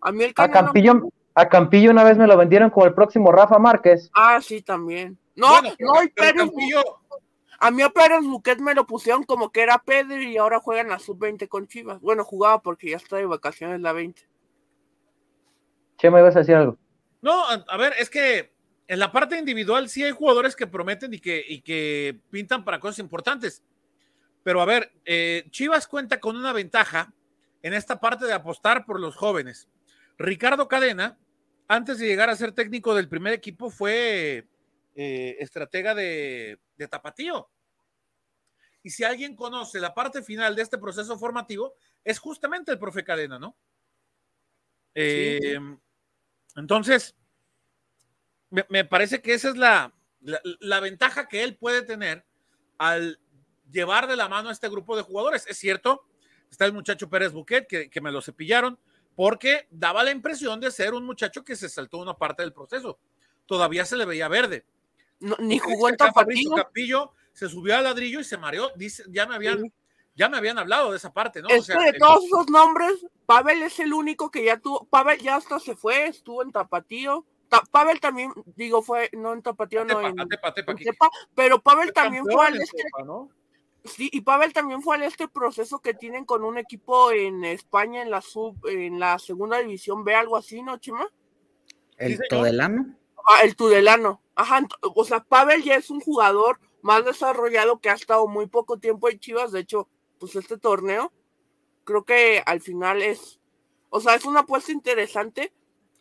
a mí el Canelo a Campillo, a Campillo una vez me lo vendieron como el próximo Rafa Márquez. Ah, sí, también. No, no, pero, Campillo, a mí a Pérez Buquet me lo pusieron como que era Pedro y ahora juega en la sub-20 con Chivas. Bueno, jugaba porque ya está de vacaciones la 20. me ¿ibas a decir algo? No, a, ver, es que en la parte individual sí hay jugadores que prometen y que, y que pintan para cosas importantes. Pero a ver, eh, Chivas cuenta con una ventaja en esta parte de apostar por los jóvenes. Ricardo Cadena, antes de llegar a ser técnico del primer equipo, fue eh, estratega de, Tapatío. Y si alguien conoce la parte final de este proceso formativo, es justamente el profe Cadena, ¿no? Eh, entonces, me, parece que esa es la, la, ventaja que él puede tener al llevar de la mano a este grupo de jugadores. Es cierto, está el muchacho Pérez Buquet, que, que me lo cepillaron, porque daba la impresión de ser un muchacho que se saltó una parte del proceso. Todavía se le veía verde ni jugó en Tapatío. Capillo se subió al ladrillo y se mareó. Dice, ya me habían, ya me habían hablado de esa parte, ¿no? Es que de todos esos nombres, Pavel es el único que ya tuvo. Pavel ya hasta se fue, estuvo en Tapatío. Pavel también, digo, fue, no en Tapatío, no en, pero Pavel también fue al este. Sí, y Pavel también fue al este proceso que tienen con un equipo en España en la sub, en la segunda división B, algo así, ¿no, Chima? ¿El Todelano? Ah, el Tudelano. Ajá, o sea, Pavel ya es un jugador más desarrollado que ha estado muy poco tiempo en Chivas. De hecho, pues este torneo, creo que al final es, o sea, es una apuesta interesante.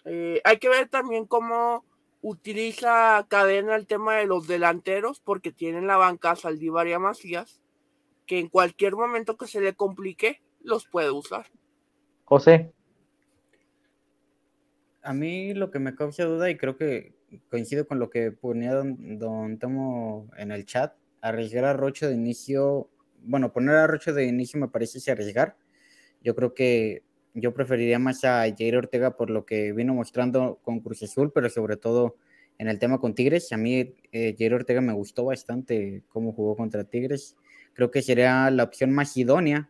Eh, hay que ver también cómo utiliza Cadena el tema de los delanteros, porque tienen la banca Saldívar y Macías, que en cualquier momento que se le complique, los puede usar. José. A mí lo que me causa duda, y creo que coincido con lo que ponía don, don Tomo en el chat, arriesgar a Rocha de inicio, bueno, poner a Rocha de inicio me parece arriesgar. Yo creo que yo preferiría más a Jair Ortega por lo que vino mostrando con Cruz Azul, pero sobre todo en el tema con Tigres. A mí eh, Jair Ortega me gustó bastante cómo jugó contra Tigres. Creo que sería la opción más idónea,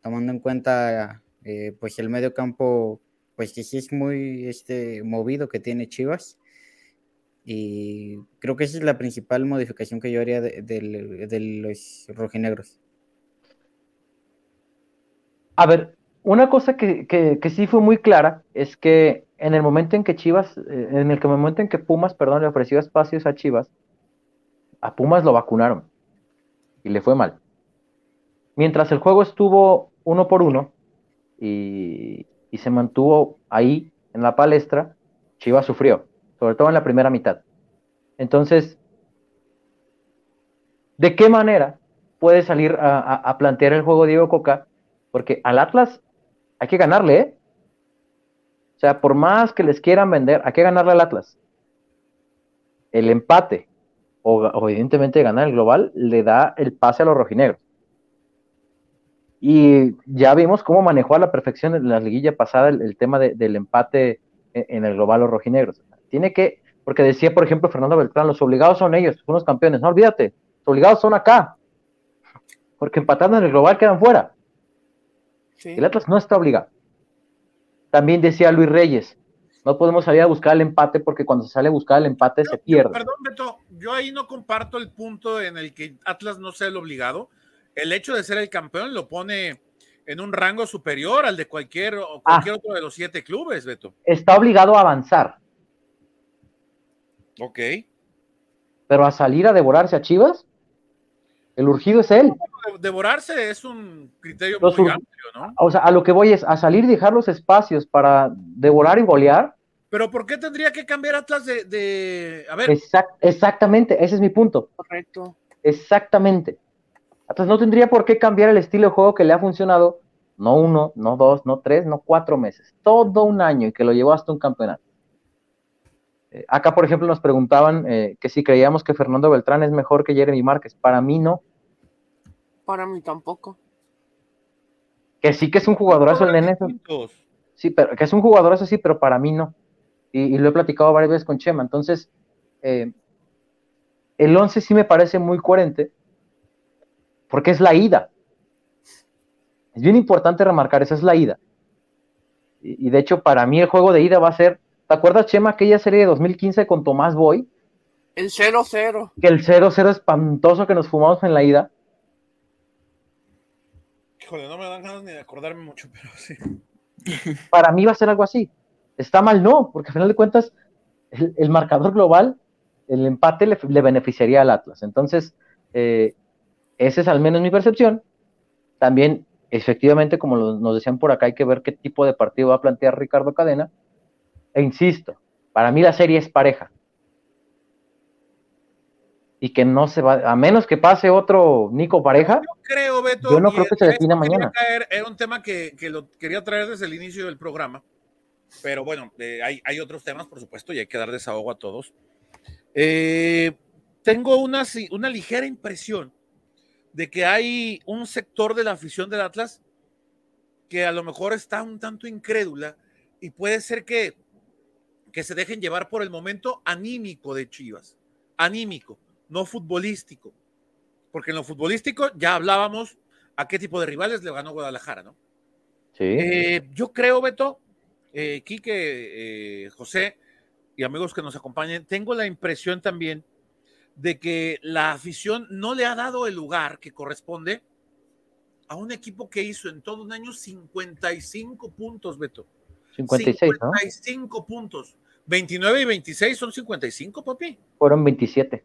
tomando en cuenta eh, pues el medio campo, pues que sí es muy este, movido que tiene Chivas. Y creo que esa es la principal modificación que yo haría de, los rojinegros. A ver, una cosa que, que, sí fue muy clara es que en el momento en que Chivas, eh, en el momento en que Pumas, perdón, le ofreció espacios a Chivas, a Pumas lo vacunaron y le fue mal. Mientras el juego estuvo uno por uno y, y se mantuvo ahí en la palestra, Chivas sufrió sobre todo en la primera mitad. Entonces, ¿de qué manera puede salir a, plantear el juego Diego Coca? Porque al Atlas hay que ganarle, ¿eh? O sea, por más que les quieran vender, hay que ganarle al Atlas. El empate, o, evidentemente ganar el global, le da el pase a los rojinegros. Y ya vimos cómo manejó a la perfección en la liguilla pasada el, tema del empate en, en, el global los rojinegros. Tiene que, porque decía, por ejemplo, Fernando Beltrán, los obligados son ellos, son los campeones. No olvídate, los obligados son acá. Porque empatando en el global quedan fuera. El Atlas no está obligado. También decía Luis Reyes, no podemos salir a buscar el empate porque cuando se sale a buscar el empate se pierde. Perdón, Beto, yo ahí no comparto el punto en el que Atlas no sea el obligado. El hecho de ser el campeón lo pone en un rango superior al de cualquier, cualquier ah. otro de los siete clubes, Beto. Está obligado a avanzar. Ok. Pero a salir a devorarse a Chivas, El urgido es él. Devorarse es un criterio muy amplio, ¿no? O sea, a lo que voy es a salir y dejar los espacios para devorar y golear. Pero ¿por qué tendría que cambiar Atlas de, a ver? exactamente, ese es mi punto. Correcto. Exactamente. Atlas no tendría por qué cambiar el estilo de juego que le ha funcionado, no uno, no dos, no tres, no cuatro meses, todo un año y que lo llevó hasta un campeonato. Eh, acá, por ejemplo, nos preguntaban eh, que si creíamos que Fernando Beltrán es mejor que Jeremy Márquez. Para mí no. Para mí tampoco. Que sí que es un jugadorazo el nene. Sí, pero que es un jugadorazo, sí, pero para mí no. Y, lo he platicado varias veces con Chema. Entonces, eh, el 11 sí me parece muy coherente porque es la ida. Es bien importante remarcar, esa es la ida. y de hecho, para mí el juego de ida va a ser ¿Te acuerdas, Chema, aquella serie de 2015 con Tomás Boy? El 0-0. Que el 0-0 espantoso que nos fumamos en la ida. Híjole, no me dan ganas ni de acordarme mucho, pero sí. Para mí va a ser algo así. Está mal, no, porque al final de cuentas, el, marcador global, el empate le, beneficiaría al Atlas. Entonces, eh, esa es al menos mi percepción. También, efectivamente, como nos decían por acá, hay que ver qué tipo de partido va a plantear Ricardo Cadena e insisto, para mí la serie es pareja. Y que no se va, a menos que pase otro Nico pareja. Yo creo, Beto. Yo no creo que se defina mañana. era un tema que, lo quería traer desde el inicio del programa. Pero bueno, eh, hay, otros temas, por supuesto, y hay que dar desahogo a todos. Eh, tengo una, una ligera impresión de que hay un sector de la afición del Atlas que a lo mejor está un tanto incrédula y puede ser que que se dejen llevar por el momento anímico de Chivas, anímico, no futbolístico, porque en lo futbolístico ya hablábamos a qué tipo de rivales le ganó Guadalajara, ¿no? Sí. Eh, yo creo, Beto, eh, Quique, eh, José y amigos que nos acompañen, tengo la impresión también de que la afición no le ha dado el lugar que corresponde a un equipo que hizo en todo un año 55 puntos, Beto. 56, 55 puntos. 29 y 26 son 55, papi. Fueron 27.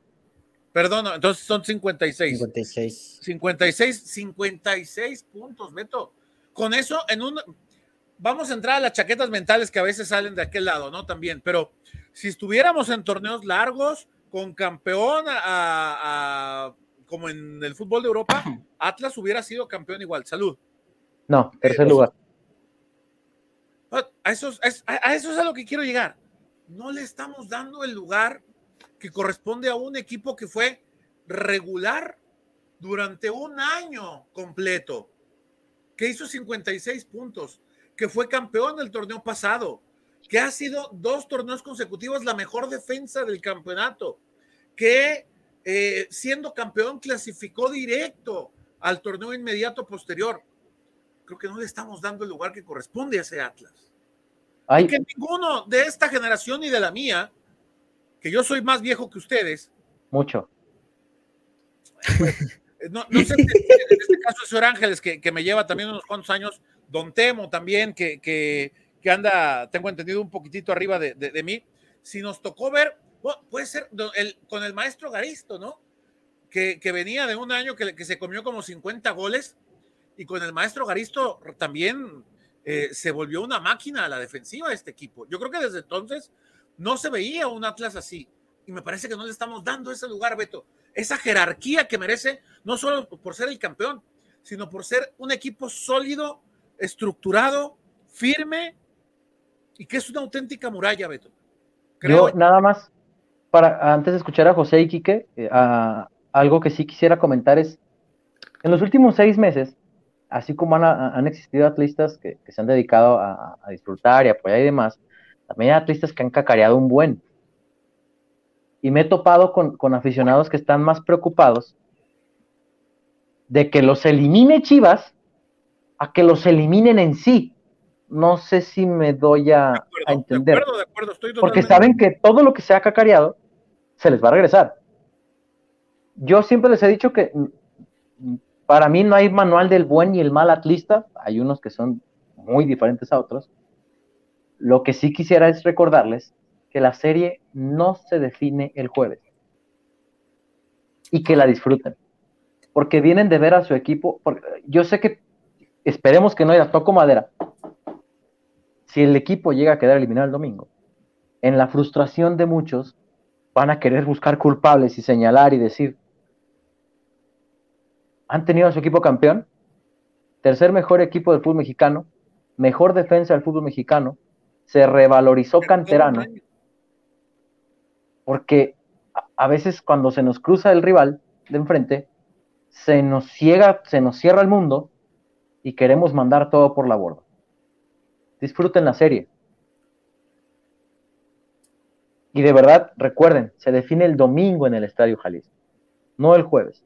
Perdón, entonces son 56. 56. 56, 56 puntos, Beto. Con eso, en un. Vamos a entrar a las chaquetas mentales que a veces salen de aquel lado, ¿no? También, pero si estuviéramos en torneos largos, con campeón a, como en el fútbol de Europa, Atlas hubiera sido campeón igual. Salud. No, tercer lugar. A eso, a eso es a lo que quiero llegar no le estamos dando el lugar que corresponde a un equipo que fue regular durante un año completo, que hizo 56 puntos, que fue campeón del torneo pasado, que ha sido dos torneos consecutivos la mejor defensa del campeonato, que eh, siendo campeón clasificó directo al torneo inmediato posterior. Creo que no le estamos dando el lugar que corresponde a ese Atlas. Y que ninguno de esta generación y de la mía, que yo soy más viejo que ustedes. Mucho. No, sé, en este caso es Señor Ángeles, que, me lleva también unos cuantos años, Don Temo también, que, que, anda, tengo entendido, un poquitito arriba de, mí. Si nos tocó ver, puede ser con el maestro Garisto, ¿no? Que, venía de un año que, que se comió como 50 goles, y con el maestro Garisto también eh, se volvió una máquina a la defensiva de este equipo. Yo creo que desde entonces no se veía un Atlas así. Y me parece que no le estamos dando ese lugar, Beto, esa jerarquía que merece, no solo por ser el campeón, sino por ser un equipo sólido, estructurado, firme y que es una auténtica muralla, Beto. Creo. Yo nada más, para antes de escuchar a José y Quique, eh, algo que sí quisiera comentar es, en los últimos seis meses, así como han, existido atletas que, se han dedicado a, disfrutar y apoyar y demás, también hay atletas que han cacareado un buen. Y me he topado con, aficionados que están más preocupados de que los elimine Chivas a que los eliminen en sí. No sé si me doy a, entender. porque saben que todo lo que se ha cacareado se les va a regresar. Yo siempre les he dicho que para mí no hay manual del buen y el mal atlista, hay unos que son muy diferentes a otros. Lo que sí quisiera es recordarles que la serie no se define el jueves y que la disfruten. porque vienen de ver a su equipo. yo sé que esperemos que no haya toco madera. Si el equipo llega a quedar eliminado el domingo, en la frustración de muchos van a querer buscar culpables y señalar y decir, han tenido a su equipo campeón, tercer mejor equipo del fútbol mexicano, mejor defensa del fútbol mexicano, se revalorizó canterano, porque a veces cuando se nos cruza el rival de enfrente, se nos ciega, se nos cierra el mundo y queremos mandar todo por la borda. Disfruten la serie. Y de verdad, recuerden, se define el domingo en el Estadio Jalisco, no el jueves.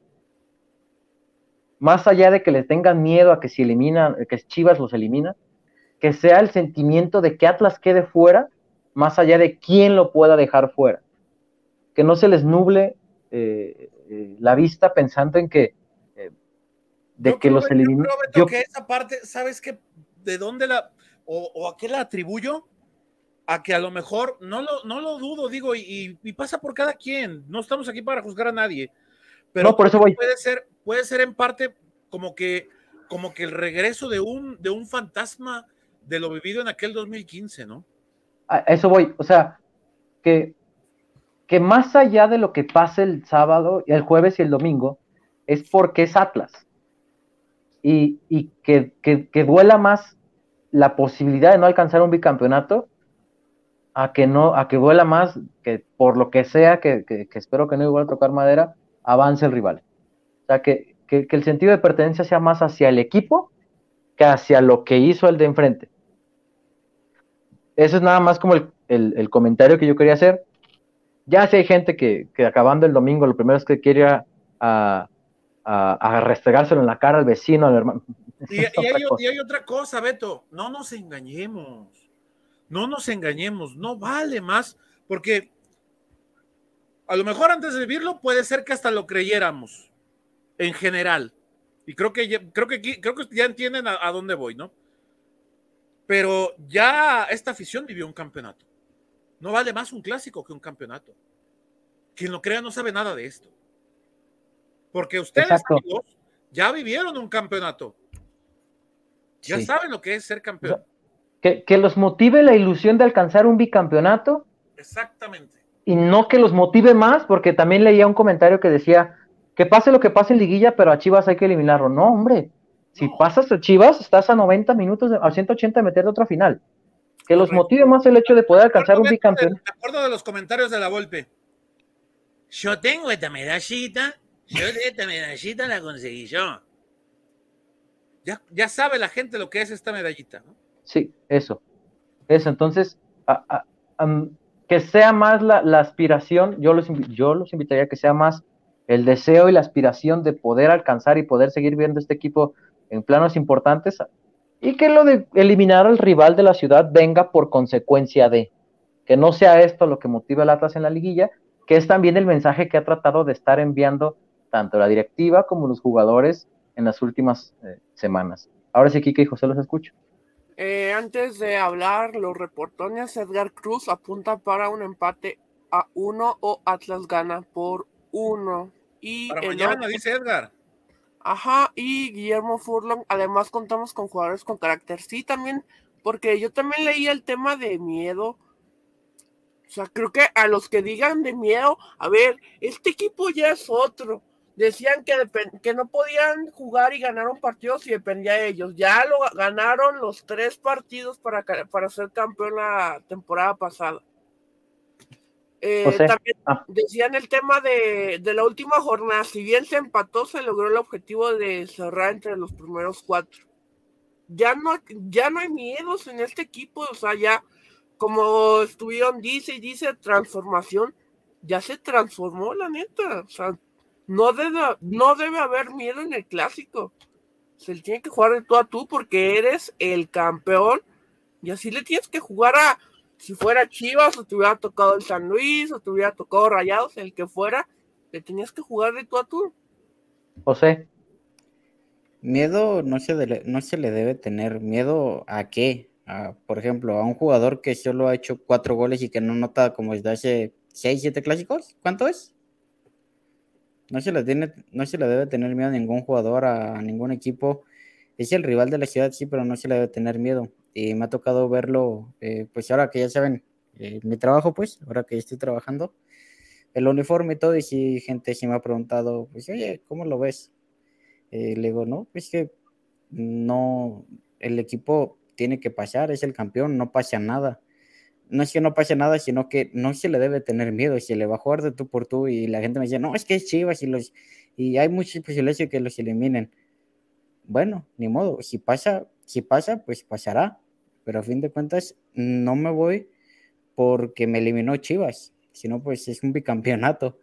Más allá de que les tengan miedo a que si eliminan, que Chivas los elimina, que sea el sentimiento de que Atlas quede fuera, más allá de quién lo pueda dejar fuera. Que no se les nuble eh, eh, la vista pensando en que de que los eliminó. Yo, que esa parte, ¿sabes qué? ¿De dónde la, o, a qué la atribuyo? A que a lo mejor, no lo, no lo dudo, digo, y, pasa por cada quien, no estamos aquí para juzgar a nadie, pero no, por eso voy. puede ser, puede ser en parte como que, como que el regreso de un, de un fantasma de lo vivido en aquel 2015, ¿no? A eso voy, o sea, que, que más allá de lo que pase el sábado, el jueves y el domingo, es porque es Atlas y, que, duela más la posibilidad de no alcanzar un bicampeonato a que no, a que duela más que por lo que sea, que, espero que no igual a tocar madera, avance el rival. Sea, que, el sentido de pertenencia sea más hacia el equipo que hacia lo que hizo el de enfrente. Eso es nada más como el, comentario que yo quería hacer. Ya si hay gente que, acabando el domingo lo primero es que quiere a, a, restregárselo en la cara al vecino, al hermano. Y, hay, otra cosa, Beto, no nos engañemos, no nos engañemos, no vale más, porque a lo mejor antes de vivirlo puede ser que hasta lo creyéramos, en general. Y creo que ya, creo que, creo que ya entienden a, a dónde voy, ¿no? Pero ya esta afición vivió un campeonato. No vale más un clásico que un campeonato. Quien lo crea no sabe nada de esto. Porque ustedes, ya vivieron un campeonato. Ya saben lo que es ser campeón. que, los motive la ilusión de alcanzar un bicampeonato. Exactamente. Y no que los motive más, porque también leía un comentario que decía que pase lo que pase en liguilla, pero a Chivas hay que eliminarlo. No, hombre. Si pasas a Chivas, estás a 90 minutos, a 180 de meter de otra final. Que los motive más el hecho de poder alcanzar un bicampeón. De acuerdo de los comentarios de la Volpe. Yo tengo esta medallita yo esta medallita la conseguí yo. Ya, ya sabe la gente lo que es esta medallita, ¿no? Sí, eso. Eso, entonces, que sea más la, aspiración, yo los, yo los invitaría a que sea más el deseo y la aspiración de poder alcanzar y poder seguir viendo este equipo en planos importantes y que lo de eliminar al rival de la ciudad venga por consecuencia de que no sea esto lo que motiva al Atlas en la liguilla, que es también el mensaje que ha tratado de estar enviando tanto la directiva como los jugadores en las últimas eh, semanas. Ahora sí, Kike y José los escucho. Eh, antes de hablar, los reportones, Edgar Cruz apunta para un empate a uno o Atlas gana por uno. Y para mañana, dice Edgar. Ajá, y Guillermo Furlong, además contamos con jugadores con carácter. Sí, también, porque yo también leía el tema de miedo. O sea, creo que a los que digan de miedo, a ver, este equipo ya es otro decían que, que no podían jugar y ganar un partido si dependía de ellos. Ya lo ganaron los tres partidos para, para ser campeón la temporada pasada. Eh, también ah. decían el tema de, de, la última jornada, si bien se empató, se logró el objetivo de cerrar entre los primeros cuatro. Ya no, ya no hay miedos en este equipo, o sea, ya como estuvieron, dice y dice, transformación, ya se transformó la neta, o sea, no debe, no debe haber miedo en el clásico. Se le tiene que jugar de tú a tú porque eres el campeón y así le tienes que jugar a, si fuera Chivas o te hubiera tocado el San Luis o te hubiera tocado Rayados, el que fuera, le tenías que jugar de tú a tú. José. Miedo no se, no se le debe tener. ¿Miedo a qué? por ejemplo, a un jugador que solo ha hecho cuatro goles y que no nota como desde hace seis, siete clásicos. ¿Cuánto es? No se le tiene, no se le debe tener miedo a ningún jugador, a ningún equipo. Es el rival de la ciudad, sí, pero no se le debe tener miedo. Y me ha tocado verlo, eh, pues ahora que ya saben, eh, mi trabajo, pues, ahora que estoy trabajando, el uniforme y todo, y si gente sí me ha preguntado, pues, oye, ¿cómo lo ves? Eh, le digo, no, es que no, el equipo tiene que pasar, es el campeón, no pasa nada. No es que no pase nada, sino que no se le debe tener miedo, se le va a jugar de tú por tú y la gente me dice, no, es que es Chivas y, los, y hay muchas posibilidades de que los eliminen. Bueno, ni modo, si pasa, si pasa, pues pasará, pero a fin de cuentas no me voy porque me eliminó Chivas, sino pues es un bicampeonato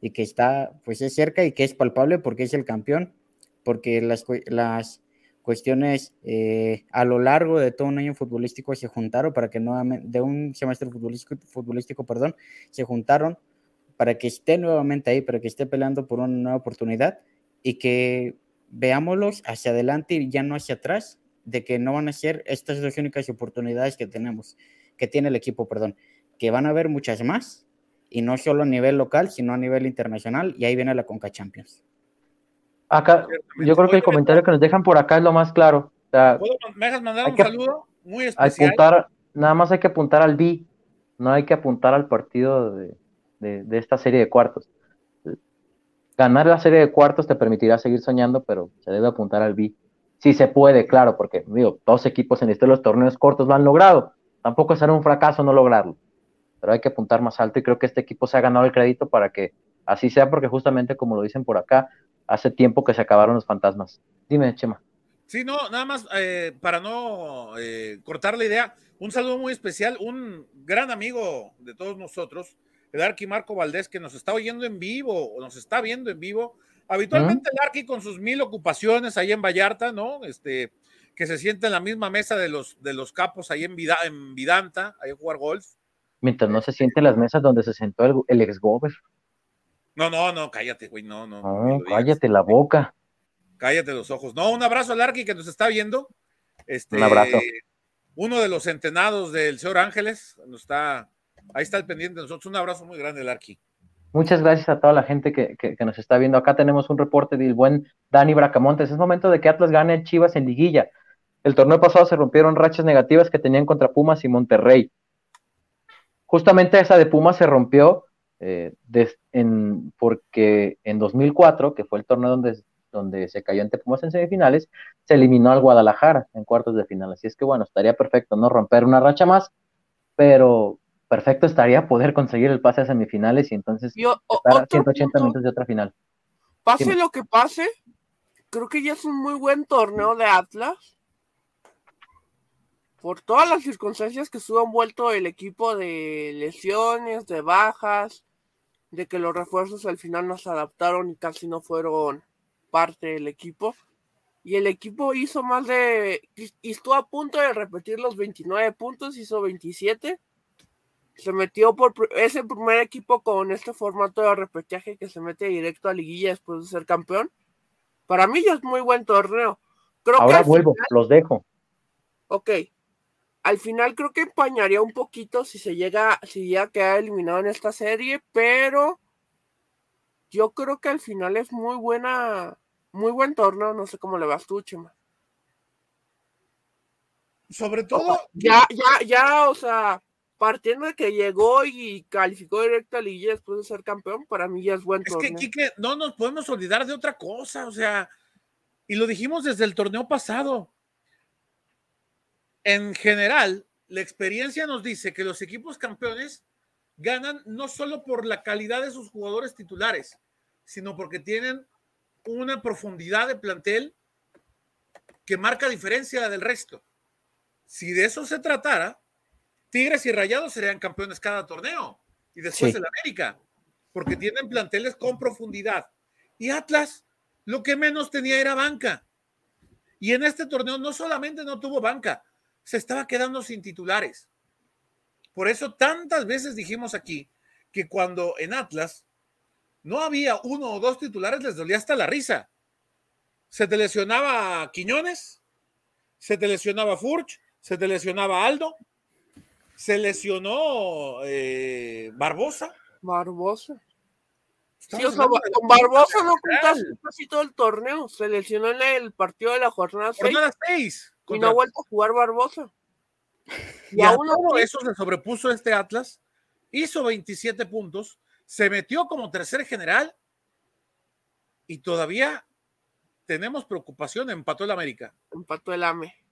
y que está pues es cerca y que es palpable porque es el campeón, porque las, las cuestiones eh, a lo largo de todo un año futbolístico se juntaron para que nuevamente, de un semestre futbolístico, futbolístico, perdón, se juntaron para que esté nuevamente ahí, para que esté peleando por una nueva oportunidad y que veámoslos hacia adelante y ya no hacia atrás, de que no van a ser estas dos únicas oportunidades que tenemos, que tiene el equipo, perdón, que van a haber muchas más y no solo a nivel local, sino a nivel internacional y ahí viene la Conca Champions. Acá, yo creo que el comentario que nos dejan por acá es lo más claro. ¿Me dejas mandar un saludo muy especial? Apuntar, nada más hay que apuntar al B, no hay que apuntar al partido de, de, esta serie de cuartos. Ganar la serie de cuartos te permitirá seguir soñando, pero se debe apuntar al B. Si se puede, claro, porque digo, dos equipos en este los torneos cortos lo han logrado. Tampoco será un fracaso no lograrlo, pero hay que apuntar más alto y creo que este equipo se ha ganado el crédito para que así sea, porque justamente como lo dicen por acá, hace tiempo que se acabaron los fantasmas. Dime, Chema. Sí, no, nada más eh, para no eh, cortar la idea, un saludo muy especial, un gran amigo de todos nosotros, el Arqui Marco Valdés, que nos está oyendo en vivo, o nos está viendo en vivo. Habitualmente el Arqui con sus mil ocupaciones ahí en Vallarta, ¿no? Este, que se siente en la misma mesa de los, de los capos ahí en, en Vidanta, ahí a jugar golf. Mientras no se siente en las mesas donde se sentó el, el ex -gober. No, no, no, cállate, güey, no, no. No, cállate la boca. Cállate los ojos. No, un abrazo al Arqui que nos está viendo. Este, un abrazo. Uno de los centenados del señor Ángeles, nos está, ahí está el pendiente de nosotros. Un abrazo muy grande, el Arqui. Muchas gracias a toda la gente que, nos está viendo. Acá tenemos un reporte del buen Dani Bracamontes. Es momento de que Atlas gane Chivas en liguilla. El torneo pasado se rompieron rachas negativas que tenían contra Pumas y Monterrey. Justamente esa de Pumas se rompió eh, en, porque en 2004, que fue el torneo donde, donde se cayó ante Pumas en semifinales, se eliminó al Guadalajara en cuartos de final. Así es que bueno, estaría perfecto no romper una racha más, pero perfecto estaría poder conseguir el pase a semifinales y entonces estar a 180 minutos de otra final. Pase lo que pase, creo que ya es un muy buen torneo de Atlas. Por todas las circunstancias que estuvo envuelto el equipo de lesiones, de bajas, de que los refuerzos al final no se adaptaron y casi no fueron parte del equipo. Y el equipo hizo más de. Y estuvo a punto de repetir los 29 puntos, hizo 27. Se metió por. ese primer equipo con este formato de repechaje que se mete directo a liguilla después de ser campeón. Para mí ya es muy buen torneo. Creo Ahora vuelvo, los dejo. Ok, al final creo que empañaría un poquito si se llega, si ya queda eliminado en esta serie, pero yo creo que al final es muy buena, muy buen torneo, no sé cómo le vas tú, Chema. Sobre todo. Ya, ya, ya, o sea, partiendo de que llegó y calificó directo a Liga después de ser campeón, para mí ya es buen torneo. Es que, Kike, no nos podemos olvidar de otra cosa, o sea, y lo dijimos desde el torneo pasado en general, la experiencia nos dice que los equipos campeones ganan no solo por la calidad de sus jugadores titulares, sino porque tienen una profundidad de plantel que marca diferencia del resto. Si de eso se tratara, Tigres y Rayados serían campeones cada torneo y después el América, porque tienen planteles con profundidad. Y Atlas, lo que menos tenía era banca. Y en este torneo no solamente no tuvo banca, se estaba quedando sin titulares. Por eso tantas veces dijimos aquí que cuando en Atlas no había uno o dos titulares, les dolía hasta la risa. Se te lesionaba Quiñones, se te lesionaba Furch, se te lesionaba Aldo, se lesionó eh, Barbosa. Barbosa. Sí, o sea, con Barbosa no contaste casi todo el torneo. Se lesionó en el partido de la jornada 6. Jornada 6. Y no ha vuelto a jugar Barbosa. Y, a todo eso se sobrepuso este Atlas, hizo 27 puntos, se metió como tercer general y todavía tenemos preocupación, empató el América. Empató el AME.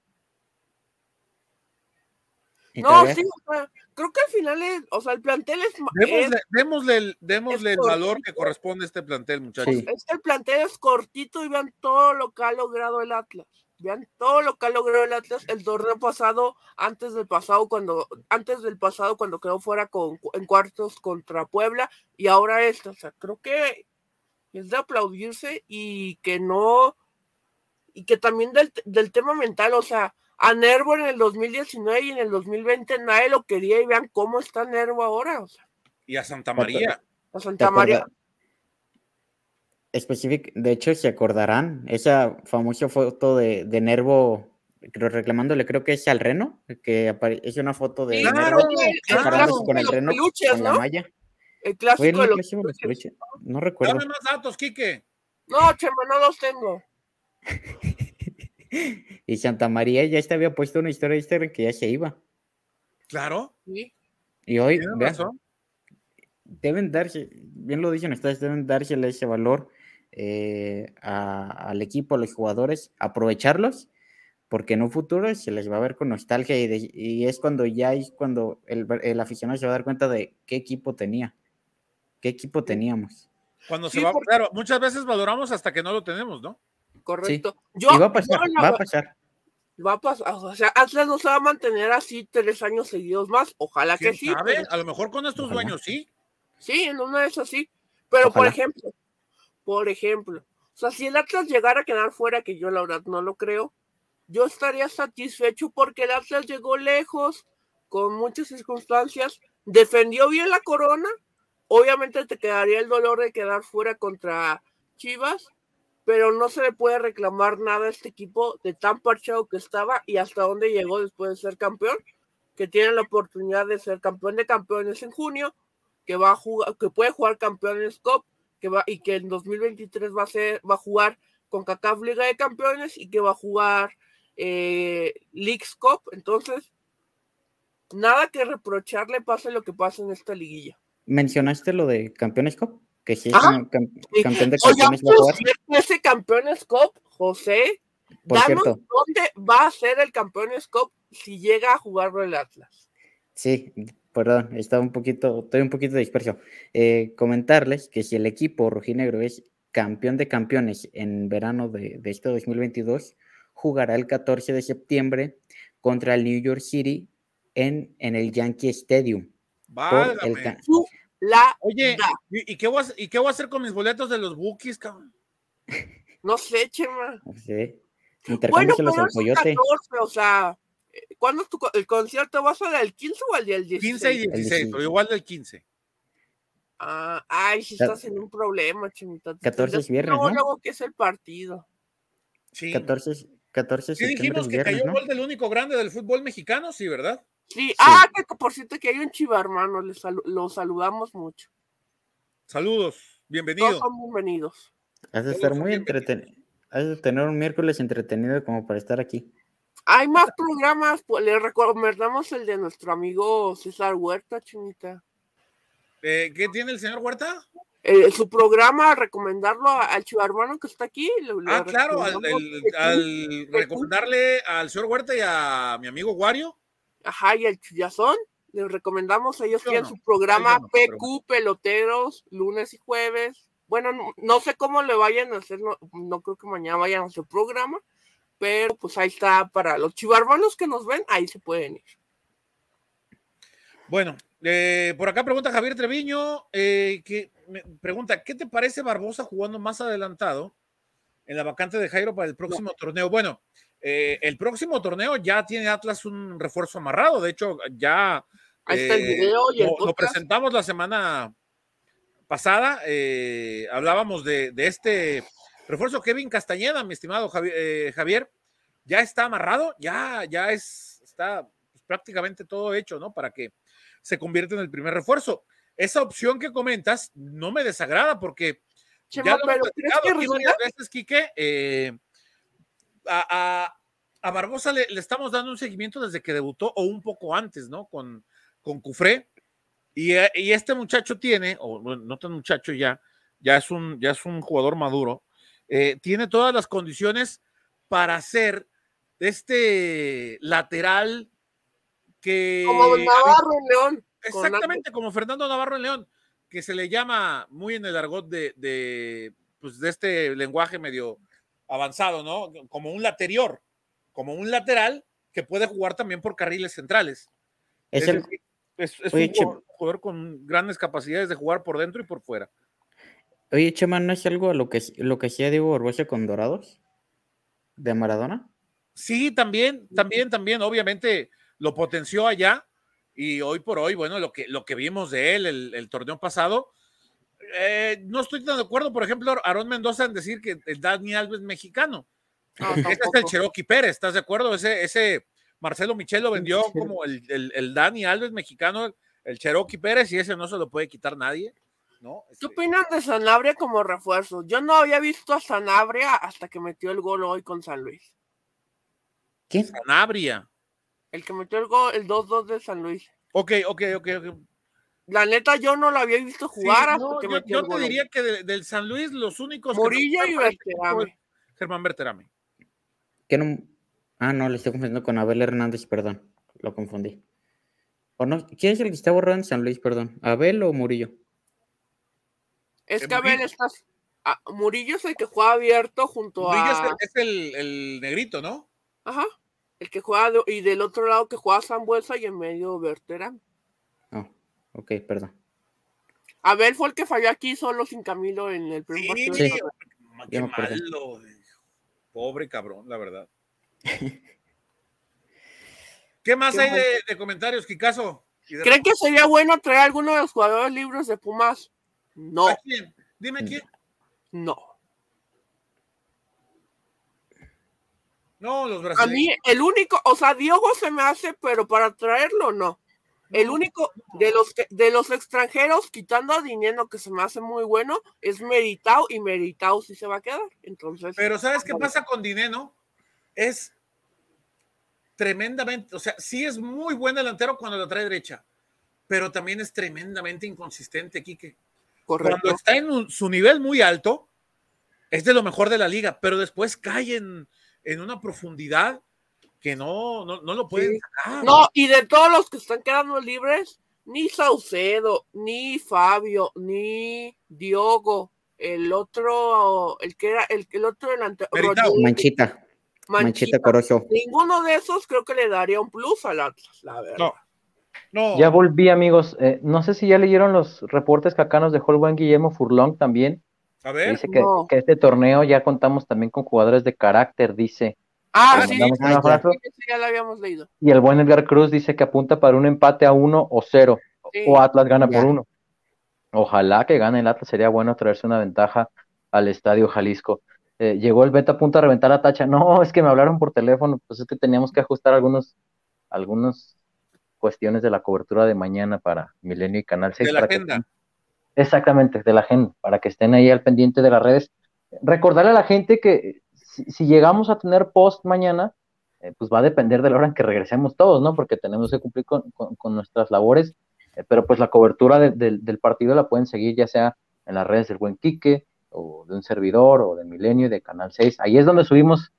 No, sí, creo que al final es, o sea, el plantel es. Démosle, el, démosle el valor que corresponde a este plantel, muchachos. Este plantel es cortito y vean todo lo que ha logrado el Atlas. Vean todo lo que ha logrado el Atlas el torneo pasado, antes del pasado, cuando, antes del pasado, cuando quedó fuera con, en cuartos contra Puebla, y ahora esto. O sea, creo que es de aplaudirse y que no, y que también del, del tema mental, o sea, a Nervo en el 2019 y en el 2020 nadie lo quería y vean cómo está Nervo ahora. Y a Santa María. A Santa María. Específico, de hecho, se acordarán esa famosa foto de, de Nervo reclamándole, creo que es al Reno, que es una foto de claro, Nervo con el Reno, con la malla. El clásico de los No recuerdo. Dame más datos, Quique. No, Chema, no los tengo. y Santa María ya te había puesto una historia de Instagram que ya se iba. Claro. Y hoy, vean, deben darse, bien lo dicen ustedes, deben dársele ese valor eh, al equipo, a los jugadores, aprovecharlos, porque en un futuro se les va a ver con nostalgia y, es cuando ya es cuando el, el, aficionado se va a dar cuenta de qué equipo tenía, qué equipo teníamos. Cuando se va, claro, muchas veces valoramos hasta que no lo tenemos, ¿no? Correcto. y va a pasar, va a pasar. Va a pasar, o sea, Atlas no se va a mantener así tres años seguidos más, ojalá que sí. A lo mejor con estos dueños sí. Sí, en una de esas sí. Pero por ejemplo, por ejemplo, o sea, si el Atlas llegara a quedar fuera, que yo la verdad no lo creo, yo estaría satisfecho porque el Atlas llegó lejos, con muchas circunstancias, defendió bien la corona, obviamente te quedaría el dolor de quedar fuera contra Chivas, pero no se le puede reclamar nada a este equipo de tan parchado que estaba y hasta dónde llegó después de ser campeón, que tiene la oportunidad de ser campeón de campeones en junio, que va a jugar, que puede jugar campeones Cup, que va y que en 2023 va a ser, va a jugar con CACAF Liga de Campeones y que va a jugar eh, Leagues Cup, entonces nada que reprocharle pase lo que pase en esta liguilla. ¿Mencionaste lo de Campeones Cup? Que sí es un campeón de campeones. ese campeones Cup, José, danos dónde va a ser el campeones Cup si llega a jugarlo el Atlas. Sí, perdón, estaba un poquito, estoy un poquito disperso. Eh, comentarles que si el equipo rojinegro es campeón de campeones en verano de, de este 2022, jugará el 14 de septiembre contra el New York City en, en el Yankee Stadium. Por el, la Oye, ¿y, qué voy a, ¿y qué voy a hacer con mis boletos de los bookies, cabrón? No sé, Chema. No sé. Bueno, pero al coyote. 14, o sea, ¿cuándo es tu, el concierto? ¿Va a ser el 15 o el del 16? 15 y 16, pero igual del 15. Ah, ay, si estás en un problema, Chemita. 14 es viernes, ¿no? luego que es el partido. Sí. 14, 14 sí, dijimos que cayó un gol del único grande del fútbol mexicano, sí, ¿verdad? Sí, ah, que por cierto que hay un chiva hermano, les lo saludamos mucho. Saludos, bienvenidos. Todos son bienvenidos. Has de estar muy entretenido. Has de tener un miércoles entretenido como para estar aquí. Hay más programas, pues, le recomendamos el de nuestro amigo César Huerta, chinita. Eh, ¿Qué tiene el señor Huerta? Eh, su programa, recomendarlo al hermano que está aquí. ah, claro, al, al recomendarle al señor Huerta y a mi amigo Wario Ajá, y el Chuyazón. Les recomendamos, ellos tienen su programa PQ Peloteros, lunes y jueves. Bueno, no, sé cómo le vayan a hacer, no, creo que mañana vayan a su programa, pero pues ahí está para los chivarbanos que nos ven, ahí se pueden ir. Bueno, eh, por acá pregunta Javier Treviño, eh, que me pregunta, ¿qué te parece Barbosa jugando más adelantado en la vacante de Jairo para el próximo torneo? Bueno, eh, el próximo torneo ya tiene Atlas un refuerzo amarrado. De hecho, ya eh, lo, presentamos la semana pasada. Eh, hablábamos de, este refuerzo Kevin Castañeda, mi estimado Javier, ya está amarrado, ya, ya es, está pues, prácticamente todo hecho, ¿no? Para que se convierta en el primer refuerzo. esa opción que comentas no me desagrada porque Chema, ya lo veces, Quique. eh, a, a- a Barbosa le, le estamos dando un seguimiento desde que debutó o un poco antes, ¿no? Con, con Cufré. Y, eh, y este muchacho tiene, o no tan muchacho ya, ya es un, ya es un jugador maduro, eh, tiene todas las condiciones para ser este lateral que... Como Navarro en León. Exactamente, como Fernando Navarro en León, que se le llama muy en el argot de, de, pues, de este lenguaje medio avanzado, ¿no? Como un laterior, como un lateral que puede jugar también por carriles centrales. Es Es, el- decir, es- es Oye, un jugador, jugador con grandes capacidades de jugar por dentro y por fuera. Oye, Chema, ¿no es algo a lo que, lo que hacía Diego Barbosa con Dorados? ¿De Maradona? Sí, también, también, también, obviamente lo potenció allá y hoy por hoy, bueno, lo que, lo que vimos de él el, el torneo pasado, eh, no estoy tan de acuerdo, por ejemplo, Aarón Mendoza en decir que el Dani Alves es mexicano. No, Ese es el. Cherokee Pérez, ¿estás de acuerdo? Ese, ese Marcelo Michel lo vendió como el, el, el Dani Alves mexicano, el Cherokee Pérez, y ese no se lo puede quitar nadie, ¿no? ¿Qué Este, opinan de Sanabria como refuerzo? Yo no había visto a Sanabria hasta que metió el gol hoy con San Luis. ¿Quién? Sanabria. El que metió el gol, el 2-2 de San Luis. Ok, ok, ok, ok. La neta, yo no lo había visto Sí, jugar hasta no, que yo, yo te diría que de- del San Luis los únicos que Murillo me y Berterame. Germán Berterame. ¿Qué no- Ah, no, le estoy confundiendo con Abel Hernández, perdón. Lo confundí. ¿O no? ¿Quién es el que está borrado en San Luis, perdón? ¿Abel o Murillo? Es Eh, que a ver, Murillo. estás. ah, Murillo es el que juega abierto junto Murillo es a. el, es el- el negrito, ¿no? Ajá. El que juega. de- Y del otro lado que juega Sambuesa y en medio Berterame. Ok, perdón. Abel fue el que falló aquí solo sin Camilo en el primer Sí, partido. Sí. qué malo. Pobre cabrón, la verdad. ¿Qué más Qué hay de, de comentarios, Kikazo? De- ¿Creen que sería bueno traer a alguno de los jugadores libres de Pumas? No, ¿A quién? Dime quién. no. No, los A brasileños. mí, el único, o sea, Diogo se me hace, pero para traerlo, no. El único de los que- de los extranjeros, quitando a Dinero, que se me hace muy bueno, es Meritao, y Meritao sí se va a quedar. Entonces, Pero ¿sabes qué pasa con Dineno? Es tremendamente, o sea, sí es muy buen delantero cuando la trae derecha, pero también es tremendamente inconsistente, Quique. correcto. Cuando está en un- su nivel muy alto, es de lo mejor de la liga, pero después cae en, en una profundidad que no, no, no lo pueden Sí. sacar. No, y de todos los que están quedando libres, ni Saucedo, ni Fabio, ni Diogo, el otro, el que era, el, el otro delantero, Manchita, Manchita Manchita. Corozo. Ninguno de esos creo que le daría un plus al Atlas, la verdad. No. No, Ya volví, amigos. Eh, no sé si ya leyeron los reportes que acá nos dejó el buen Guillermo Furlong también. a ver, Dice que, No. que este torneo ya contamos también con jugadores de carácter, dice. Ah, sí, un Ah, ya. lo habíamos leído. Y el buen Edgar Cruz dice que apunta para un empate a uno o cero. Sí. O Atlas gana Ya. por uno. Ojalá que gane el Atlas, sería bueno traerse una ventaja al Estadio Jalisco. Eh, llegó el Beta a punto a reventar la tacha. No, es que me hablaron por teléfono, pues es que teníamos que ajustar algunos, algunas cuestiones de la cobertura de mañana para Milenio y Canal 6. de la que agenda. exactamente, de la agenda, para que estén ahí al pendiente de las redes. Recordarle a la gente que si, llegamos a tener post mañana, eh, pues va a depender de la hora en que regresemos todos, ¿no? Porque tenemos que cumplir con, con- nuestras labores, eh, pero pues la cobertura de- del- del partido la pueden seguir ya sea en las redes del Buen Quique, o de un servidor, o de Milenio y de Canal 6. Ahí es donde subimos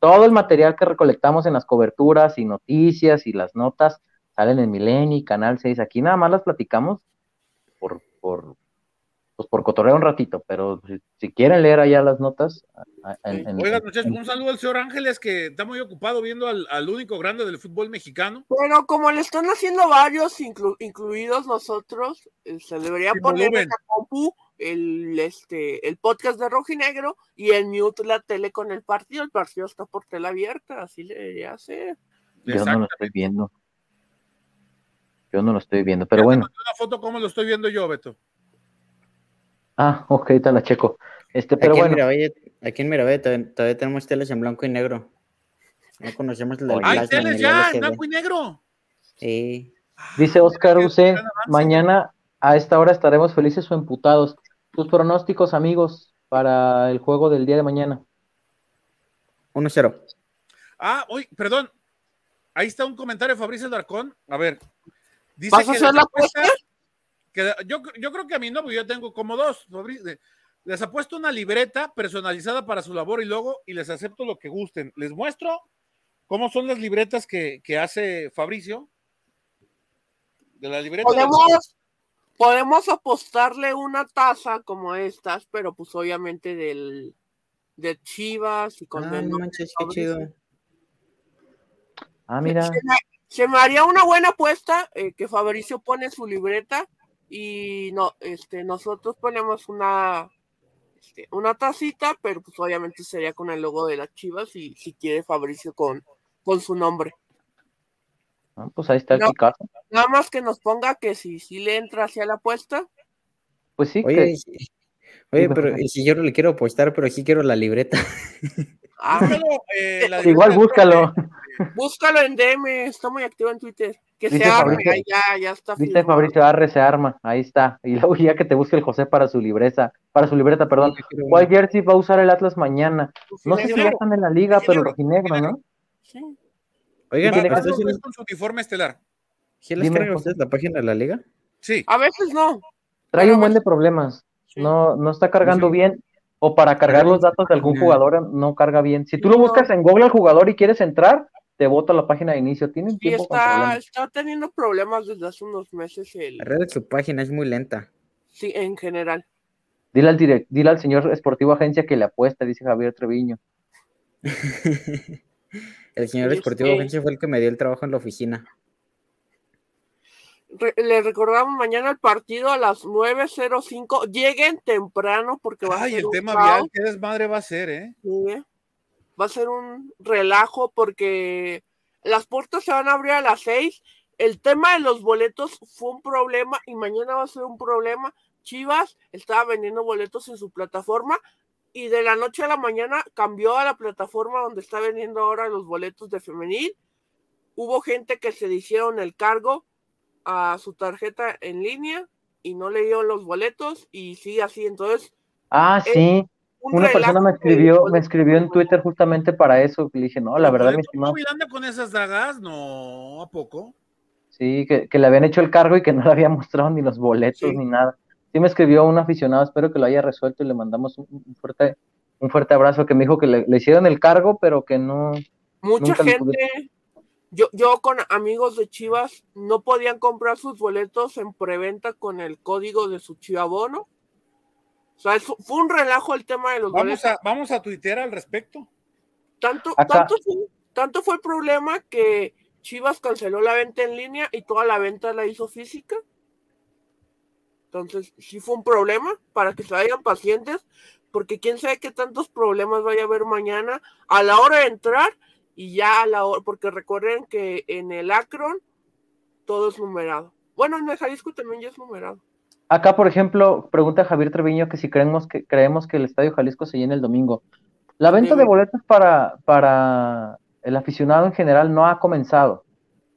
todo el material que recolectamos en las coberturas y noticias y las notas, salen en Milenio y Canal 6. Aquí nada más las platicamos por, por, pues por cotorreo un ratito, pero si, si quieren leer allá las notas, en- en- Oigan, en- un saludo al señor Ángeles que está muy ocupado viendo al, al único grande del fútbol mexicano. Pero como le están haciendo varios, inclu- incluidos nosotros, eh, se debería poner en la compu el, este, el podcast de Rojinegro y el mute la tele con el partido. El partido está por tela abierta, así le debería hacer. yo no lo estoy viendo. Yo no lo estoy viendo, pero bueno. mandé una foto como lo estoy viendo yo, Beto. Ah, ok, te la checo. Este, pero aquí, bueno. en Miravalle, aquí en Miravalle todavía, todavía tenemos teles en blanco y negro. No conocemos Oye. ¡Hay teles el ya! LCD. ¡En blanco y negro! Sí. Dice Oscar Uce, gran avance. mañana a esta hora estaremos felices o emputados. Tus pronósticos, amigos, para el juego del día de mañana. 1-0. Ah, uy, perdón. Ahí está un comentario de Fabricio Darcón. A ver. Dice ¿Vas a hacer la apuesta- que yo, yo creo que a mi novio yo tengo como dos. Les apuesto una libreta personalizada para su labor y logo y les acepto lo que gusten. Les muestro cómo son las libretas que, que hace Fabricio. De la libreta. de- Podemos, podemos apostarle una taza como estas, pero pues obviamente del de Chivas y con Ah, el no manches, qué chido. Ah, mira. Se me, se me haría una buena apuesta eh, que Fabricio pone su libreta y no, este, nosotros ponemos una, este, una tacita, pero pues obviamente sería con el logo de las Chivas y si quiere Fabricio con, con su nombre. Ah, pues ahí está el No. Picasso. Nada más que nos ponga que si, si le entra hacia la apuesta, Pues sí, Oye, que- oye, pero si yo no le quiero apostar, pero sí quiero la libreta. ah, Búscalo, eh, la igual libreta búscalo. búscalo en DM, está muy activo en Twitter. Que Dice se arme, Fabricio- ahí ya, ya está. Dice. Fabricio Arre se arma, ahí está. Y luego ya que te busque el José para su libreta, para su libreta, perdón. ¿Cuál jersey va a usar el Atlas mañana? No sé si ya están en la liga, pero Rojinegro, rojinegro, ¿no? Sí. Oigan, ¿ustedes con su uniforme estelar. sí les carga ustedes la página de la liga? Sí. A veces no. Trae un buen de problemas. Sí. No, no está cargando Sí. bien. O para cargar los datos de algún jugador no carga bien. Si tú lo buscas en Google al jugador y quieres entrar, te bota la página de inicio. Tienen tiempo está, está teniendo problemas desde hace unos meses el, La red de su página es muy lenta. sí, en general. Dile al, direct, dile al señor Esportivo Agencia que le apuesta, dice Javier Treviño. El señor Sí, Esportivo sí. Agencia fue el que me dio el trabajo en la oficina. Re- le recordamos mañana el partido a las 9.05. Lleguen temprano porque va a Ay, ser el un tema caos, vial, qué desmadre va a ser, ¿eh? sí. Va a ser un relajo porque las puertas se van a abrir a las 6. El tema de los boletos fue un problema y mañana va a ser un problema. Chivas estaba vendiendo boletos en su plataforma y de la noche a la mañana cambió a la plataforma donde está vendiendo ahora los boletos de femenil. Hubo gente que se le hicieron el cargo a su tarjeta en línea y no le dio los boletos y sigue así. Entonces, Ah, Eh, sí. Un Una persona me de escribió, me escribió en Twitter justamente para eso. Le dije, no, la verdad, mi ¿Boleto estimado. con esas dragas? No, ¿a poco? Sí, que, que le habían hecho el cargo y que no le había mostrado ni los boletos Sí. ni nada. Sí me escribió un aficionado, espero que lo haya resuelto y le mandamos un, fuerte, un fuerte abrazo que me dijo que le, le hicieron el cargo, pero que no. Mucha gente, yo, yo con amigos de Chivas no podían comprar sus boletos en preventa con el código de su chivabono. O sea, fue un relajo el tema de los Vamos boletos. a, vamos a tuitear al respecto. Tanto, tanto, fue, tanto fue el problema que Chivas canceló la venta en línea y toda la venta la hizo física. Entonces, sí fue un problema para que se vayan pacientes, porque quién sabe qué tantos problemas vaya a haber mañana a la hora de entrar y ya a la hora, porque recuerden que en el Akron todo es numerado. Bueno, en el Jalisco también ya es numerado. Acá, por ejemplo, pregunta Javier Treviño que si creemos que creemos que el Estadio Jalisco se llena el domingo. La venta de boletos para, para el aficionado en general no ha comenzado.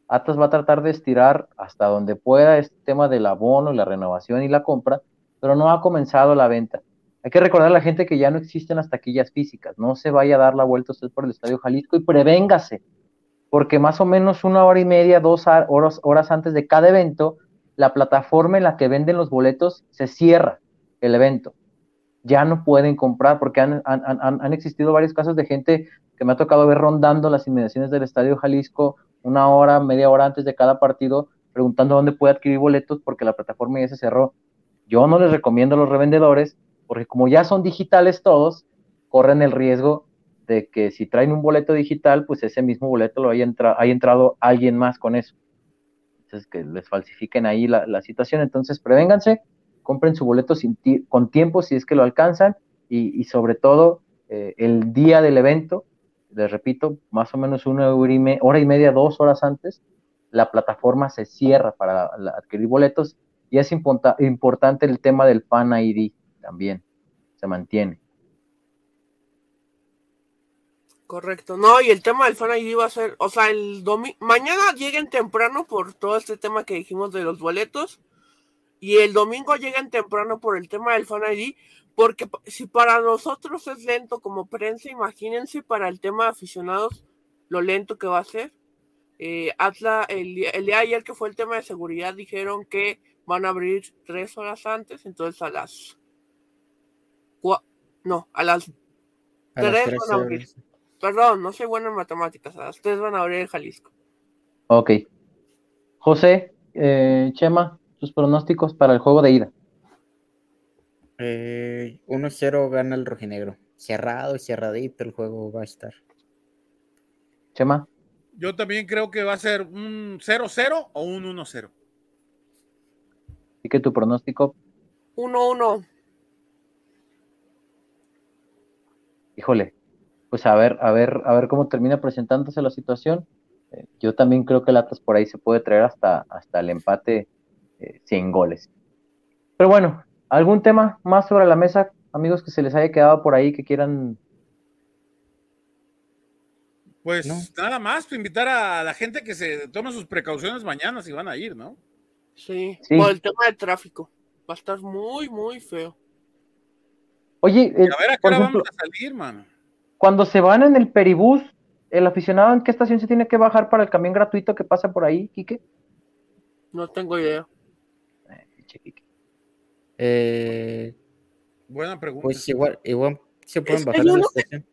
Atlas va a tratar de estirar hasta donde pueda este tema del abono, la renovación y la compra, pero no ha comenzado la venta. Hay que recordar a la gente que ya no existen las taquillas físicas. No se vaya a dar la vuelta usted por el Estadio Jalisco y prevéngase, porque más o menos una hora y media, dos horas antes de cada evento, la plataforma en la que venden los boletos se cierra el evento. Ya no pueden comprar porque han, existido varios casos de gente que me ha tocado ver rondando las inmediaciones del Estadio Jalisco una hora, media hora antes de cada partido, preguntando dónde puede adquirir boletos porque la plataforma ya se cerró. Yo no les recomiendo a los revendedores porque como ya son digitales todos, corren el riesgo de que si traen un boleto digital, pues ese mismo boleto lo haya, haya entrado alguien más con eso. Entonces, que les falsifiquen ahí la, la situación. Entonces, prevénganse, compren su boleto sin con tiempo si es que lo alcanzan y, y sobre todo eh, el día del evento, les repito, más o menos una hora y, me- hora y media, dos horas antes, la plataforma se cierra para adquirir boletos y es importante el tema del Fan ID también, se mantiene. Correcto. No, y el tema del Fan ID va a ser, o sea, el domingo, mañana lleguen temprano por todo este tema que dijimos de los boletos. y el domingo lleguen temprano por el tema del Fan ID, porque si para nosotros es lento como prensa, imagínense para el tema de aficionados lo lento que va a ser. Eh, Atla, el, el, día de ayer que fue el tema de seguridad, dijeron que van a abrir tres horas antes, entonces a las no, a las a tres las van a abrir. Perdón, no soy bueno en matemáticas, a las tres van a abrir en Jalisco. Ok. José, eh, Chema, sus pronósticos para el juego de ida. Eh, 1-0 gana el rojinegro. Cerrado y cerradito el juego va a estar. Chema. Yo también creo que va a ser un 0-0 o un 1-0. ¿Y que tu pronóstico? 1-1. Híjole, pues a ver, a ver, a ver cómo termina presentándose la situación. Eh, yo también creo que el Atlas por ahí se puede traer hasta, hasta el empate eh, sin goles. Pero bueno, ¿algún tema más sobre la mesa, amigos, que se les haya quedado por ahí que quieran pues nada más, pues, invitar a la gente que se tome sus precauciones mañana si van a ir, ¿no? Sí, por el tema del tráfico. Va a estar muy, muy feo. Oye, a ver a qué hora vamos a salir, mano. Cuando se van en el peribús, ¿el aficionado en qué estación se tiene que bajar para el camión gratuito que pasa por ahí, Quique? No tengo idea. Eh, Buena pregunta. Pues igual, igual se pueden bajar en la estación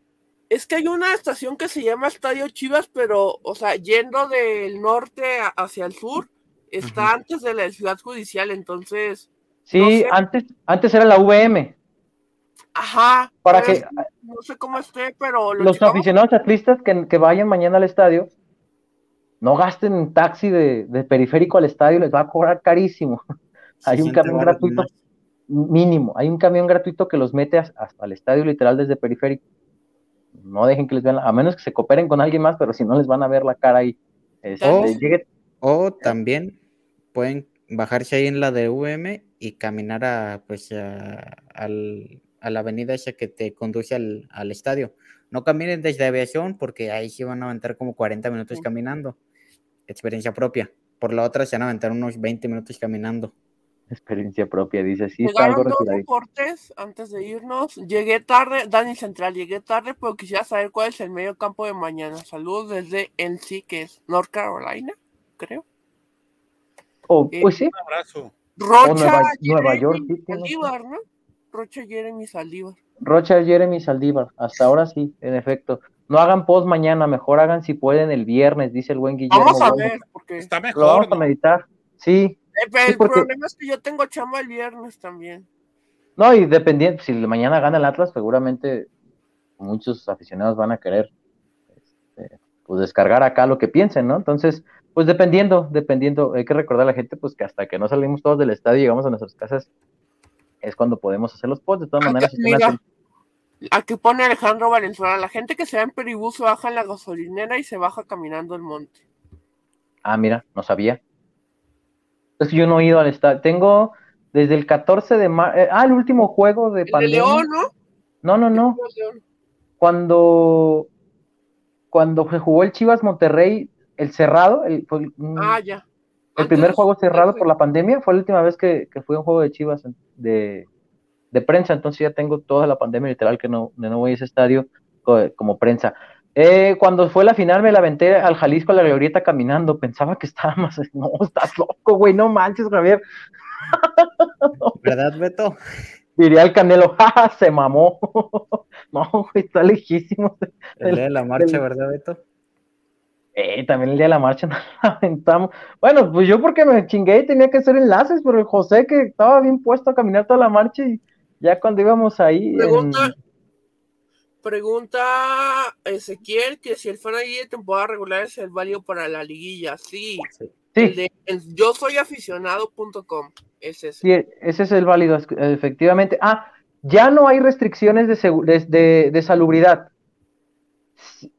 es que hay una estación que se llama Estadio Chivas, pero, o sea, yendo del norte hacia el sur, está antes de la ciudad judicial, entonces. Sí, antes, antes era la VM. Ajá. Para que. No sé cómo esté, pero. los aficionados atlistas que, que, vayan mañana al estadio, no gasten taxi de, de, periférico al estadio, les va a cobrar carísimo. hay un camión gratuito mínimo, hay un camión gratuito que los mete hasta el estadio literal desde periférico no dejen que les vean, a menos que se cooperen con alguien más, pero si no les van a ver la cara ahí. Este, o, también pueden bajarse ahí en la de VM y caminar a, pues, a, la avenida esa que te conduce al, estadio. No caminen desde aviación porque ahí sí van a aventar como 40 minutos caminando. Experiencia propia. Por la otra se van a aventar unos 20 minutos caminando experiencia propia, dice, sí, está algo dos reportes antes de irnos. Llegué tarde, Dani Central, llegué tarde, pero quisiera saber cuál es el medio campo de mañana. Saludos desde NC, que es North Carolina, creo. Oh, eh, pues sí. Un abrazo. Rocha, Nueva, York, sí, Saldívar, ¿no? Rocha Jeremy Saldívar. Rocha Jeremy Saldívar, hasta ahora sí, en efecto. No hagan post mañana, mejor hagan si pueden el viernes, dice el buen Guillermo. Vamos a ver, porque está mejor. Lo vamos a meditar, sí. Eh, el problema es que yo tengo chamba el viernes también. No, y dependiendo, si mañana gana el Atlas, seguramente muchos aficionados van a querer este, pues descargar acá lo que piensen, ¿no? Entonces, pues dependiendo, dependiendo, hay que recordar a la gente pues que hasta que no salimos todos del estadio y llegamos a nuestras casas es cuando podemos hacer los posts, de todas maneras. aquí pone Alejandro Valenzuela, la gente que se va en Peribús baja en la gasolinera y se baja caminando el monte. Ah, mira, no sabía. Entonces yo no he ido al estadio. Tengo desde el 14 de marzo. Eh, ah, el último juego de pandemia. León, ¿no? No, no, no. Cuando, cuando se jugó el Chivas Monterrey, el cerrado, el, ah, ya. El primer juego cerrado por la pandemia fue la última vez que, que fue un juego de Chivas de, de, prensa, entonces ya tengo toda la pandemia literal que no, no voy a ese estadio como prensa. Eh, cuando fue la final me la aventé al Jalisco a la glorieta caminando, pensaba que estaba más, no, estás loco, güey, no manches, Javier. ¿Verdad, Beto? Diría el Canelo, ¡ja, se mamó. no, güey, está lejísimo. El día de la marcha, ¿verdad, Beto? Eh, también el día de la marcha nos aventamos. Bueno, pues yo porque me chingué y tenía que hacer enlaces, pero el José que estaba bien puesto a caminar toda la marcha y ya cuando íbamos ahí. Pregunta, Pregunta Ezequiel que si el fan de temporada regular es el válido para la liguilla. Sí. sí. yo soy aficionado.com. Ese es. Sí, ese es el válido, efectivamente. Ah, ya no hay restricciones de, de, salubridad.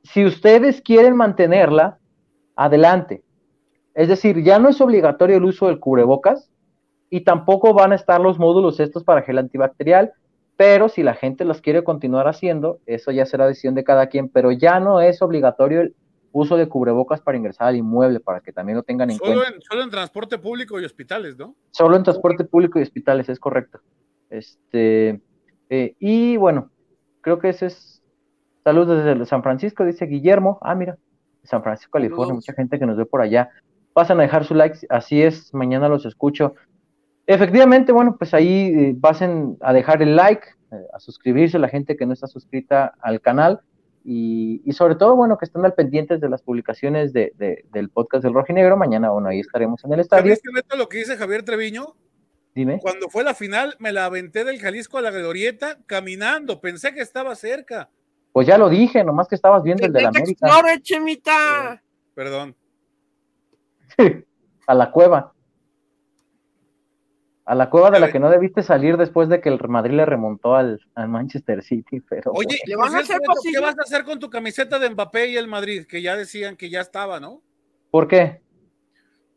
Si, ustedes quieren mantenerla, adelante. Es decir, ya no es obligatorio el uso del cubrebocas y tampoco van a estar los módulos estos para gel antibacterial pero si la gente los quiere continuar haciendo, eso ya será decisión de cada quien, pero ya no es obligatorio el uso de cubrebocas para ingresar al inmueble, para que también lo tengan en solo cuenta. En, solo en transporte público y hospitales, ¿no? Solo en transporte público y hospitales, es correcto. Este, eh, y bueno, creo que ese es. Saludos desde San Francisco, dice Guillermo. Ah, mira, San Francisco, California, Saludos. mucha gente que nos ve por allá. Pasan a dejar su like, así es, mañana los escucho. Efectivamente, bueno, pues ahí eh, pasen a dejar el like, eh, a suscribirse la gente que no está suscrita al canal y, y sobre todo, bueno, que estén al pendientes de las publicaciones de, de- del podcast del Rojinegro. Mañana, bueno, ahí estaremos en el ¿Ya estadio. viste, Neto, lo que dice Javier Treviño? Dime. Cuando fue la final, me la aventé del Jalisco a la Glorieta caminando. Pensé que estaba cerca. Pues ya lo dije, nomás que estabas viendo el de la ¡Que te América explore, Chemita! Perdón. a la cueva. A la cueva de la que no debiste salir después de que el Madrid le remontó al, al Manchester City, pero Oye, ¿Le por van a hacer ¿qué vas a hacer con tu camiseta de Mbappé y el Madrid? Que ya decían que ya estaba, ¿no? ¿por qué?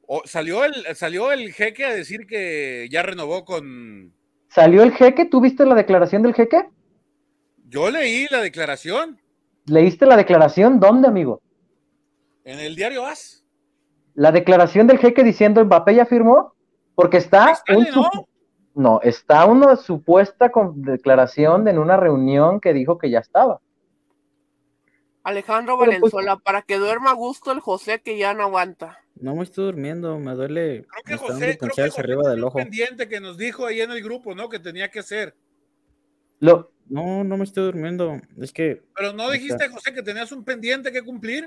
O salió el, salió el jeque a decir que ya renovó con. ¿Salió el jeque? ¿Tú viste la declaración del jeque? Yo leí la declaración ¿Leíste la declaración? ¿Dónde, amigo? en el diario AS. La declaración del jeque diciendo Mbappé ya firmó, porque está Está, un ¿no? no, está una supuesta con- declaración de en una reunión que dijo que ya estaba. Alejandro Pero, pues- Valenzuela, para que duerma a gusto el José que ya no aguanta. No me estoy durmiendo, me duele. Creo que José, creo que punchadas José arriba tenía del un ojo. pendiente que nos dijo ahí en el grupo, ¿no? Que tenía que hacer. Lo, No, no me estoy durmiendo. Es que. Pero no dijiste, está. José, que tenías un pendiente que cumplir.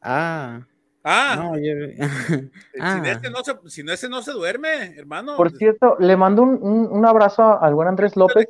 Ah, Ah, no, yo. sin, ah. ese no se, sin ese no se duerme, hermano. por cierto, le mando un, un- un abrazo al buen Andrés López,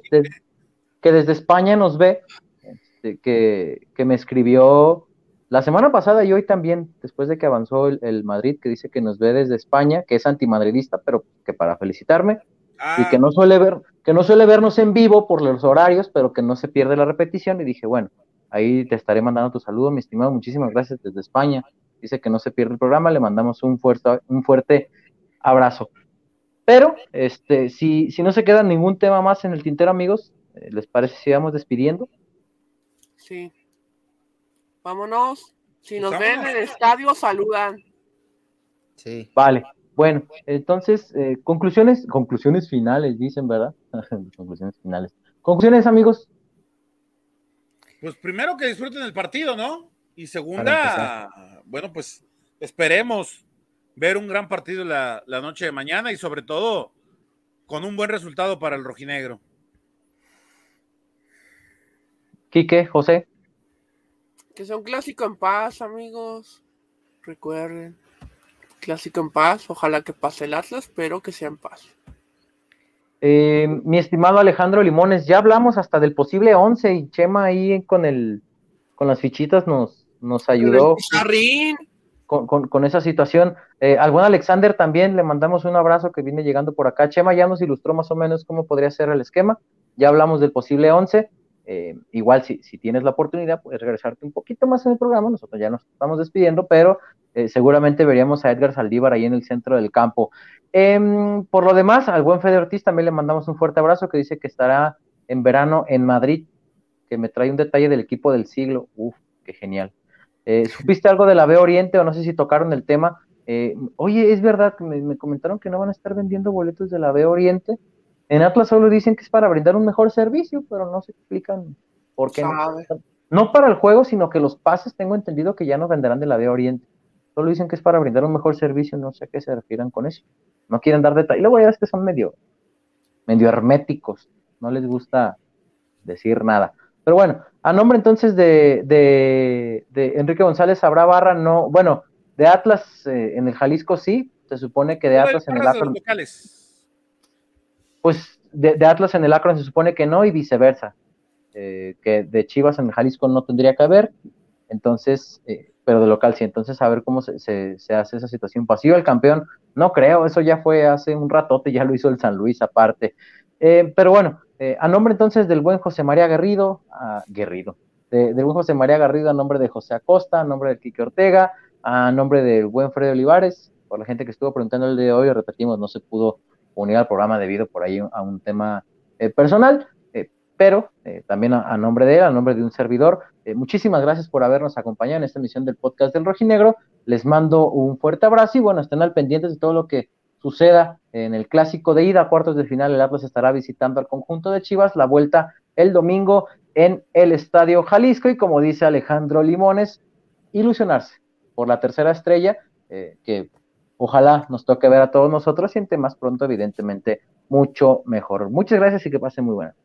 que desde España nos ve, este, que, que me escribió la semana pasada y hoy también, después de que avanzó el, el Madrid, que dice que nos ve desde España, que es antimadridista, pero que para felicitarme, Ah, y que no suele ver, que no suele vernos en vivo por los horarios, pero que no se pierde la repetición, y dije, bueno, ahí te estaré mandando tu saludo, mi estimado, muchísimas gracias desde España. Dice que no se pierde el programa, le mandamos un fuerte, un fuerte abrazo. Pero, este, si, si no se queda ningún tema más en el tintero, amigos, eh, ¿les parece si vamos despidiendo? Sí. Vámonos. Si nos Pues ven en el estadio, saludan. Sí. Vale, bueno, entonces, eh, conclusiones, conclusiones finales, dicen, ¿verdad? conclusiones finales. Conclusiones, amigos. Pues primero que disfruten el partido, ¿no? Y segunda, bueno, pues esperemos ver un gran partido la, la noche de mañana y sobre todo con un buen resultado para el rojinegro. Quique, José. Que sea un clásico en paz, amigos. Recuerden. Clásico en paz. Ojalá que pase el Atlas, pero que sea en paz. Eh, mi estimado Alejandro Limones, ya hablamos hasta del posible 11 y Chema ahí con el con las fichitas nos, nos ayudó Pizarrín. con, con- con esa situación. Eh, al buen Alexander también le mandamos un abrazo que viene llegando por acá. Chema ya nos ilustró más o menos cómo podría ser el esquema. Ya hablamos del posible 11. Eh, igual si, si tienes la oportunidad puedes regresarte un poquito más en el programa. Nosotros ya nos estamos despidiendo, pero eh, seguramente veríamos a Edgar Saldívar ahí en el centro del campo. Em, por lo demás, al buen Fede Ortiz también le mandamos un fuerte abrazo que dice que estará en verano en Madrid, que me trae un detalle del equipo del siglo. Uf, qué genial. Eh, ¿Supiste algo de la B Oriente o no sé si tocaron el tema? Eh, oye, es verdad que me, me comentaron que no van a estar vendiendo boletos de la B Oriente. En Atlas solo dicen que es para brindar un mejor servicio, pero no se explican por qué. No, no para el juego, sino que los pases tengo entendido que ya no venderán de la B Oriente. Solo dicen que es para brindar un mejor servicio, no sé a qué se refieran con eso. No quieren dar detalles. Luego ya ves que son medio, medio herméticos, no les gusta decir nada. Pero bueno, a nombre entonces de, de, de Enrique González habrá barra, no, bueno, de Atlas eh, en el Jalisco sí, se supone que de Atlas en el Akron, pues de, de Atlas en el Akron se supone que no y viceversa, eh, que de Chivas en el Jalisco no tendría que haber, entonces, eh, pero de local sí, entonces a ver cómo se, se, se hace esa situación. Pasivo el campeón, no creo, eso ya fue hace un ratote, ya lo hizo el San Luis aparte. Eh, pero bueno, eh, a nombre entonces del buen José María Garrido, a Guerrido, de- del buen José María Garrido, a nombre de José Acosta, a nombre de Quique Ortega, a nombre del buen Freddy Olivares, por la gente que estuvo preguntando el día de hoy, repetimos, no se pudo unir al programa debido por ahí a un tema eh, personal. Pero eh, también a, nombre de él, a nombre de un servidor, eh, muchísimas gracias por habernos acompañado en esta emisión del podcast del Rojinegro. Les mando un fuerte abrazo y bueno, estén al pendientes de todo lo que suceda en el clásico de ida, cuartos de final, el Atlas estará visitando al conjunto de Chivas, la vuelta el domingo en el Estadio Jalisco y como dice Alejandro Limones, ilusionarse por la tercera estrella, eh, que ojalá nos toque ver a todos nosotros y más pronto, evidentemente, mucho mejor. Muchas gracias y que pasen muy buenas.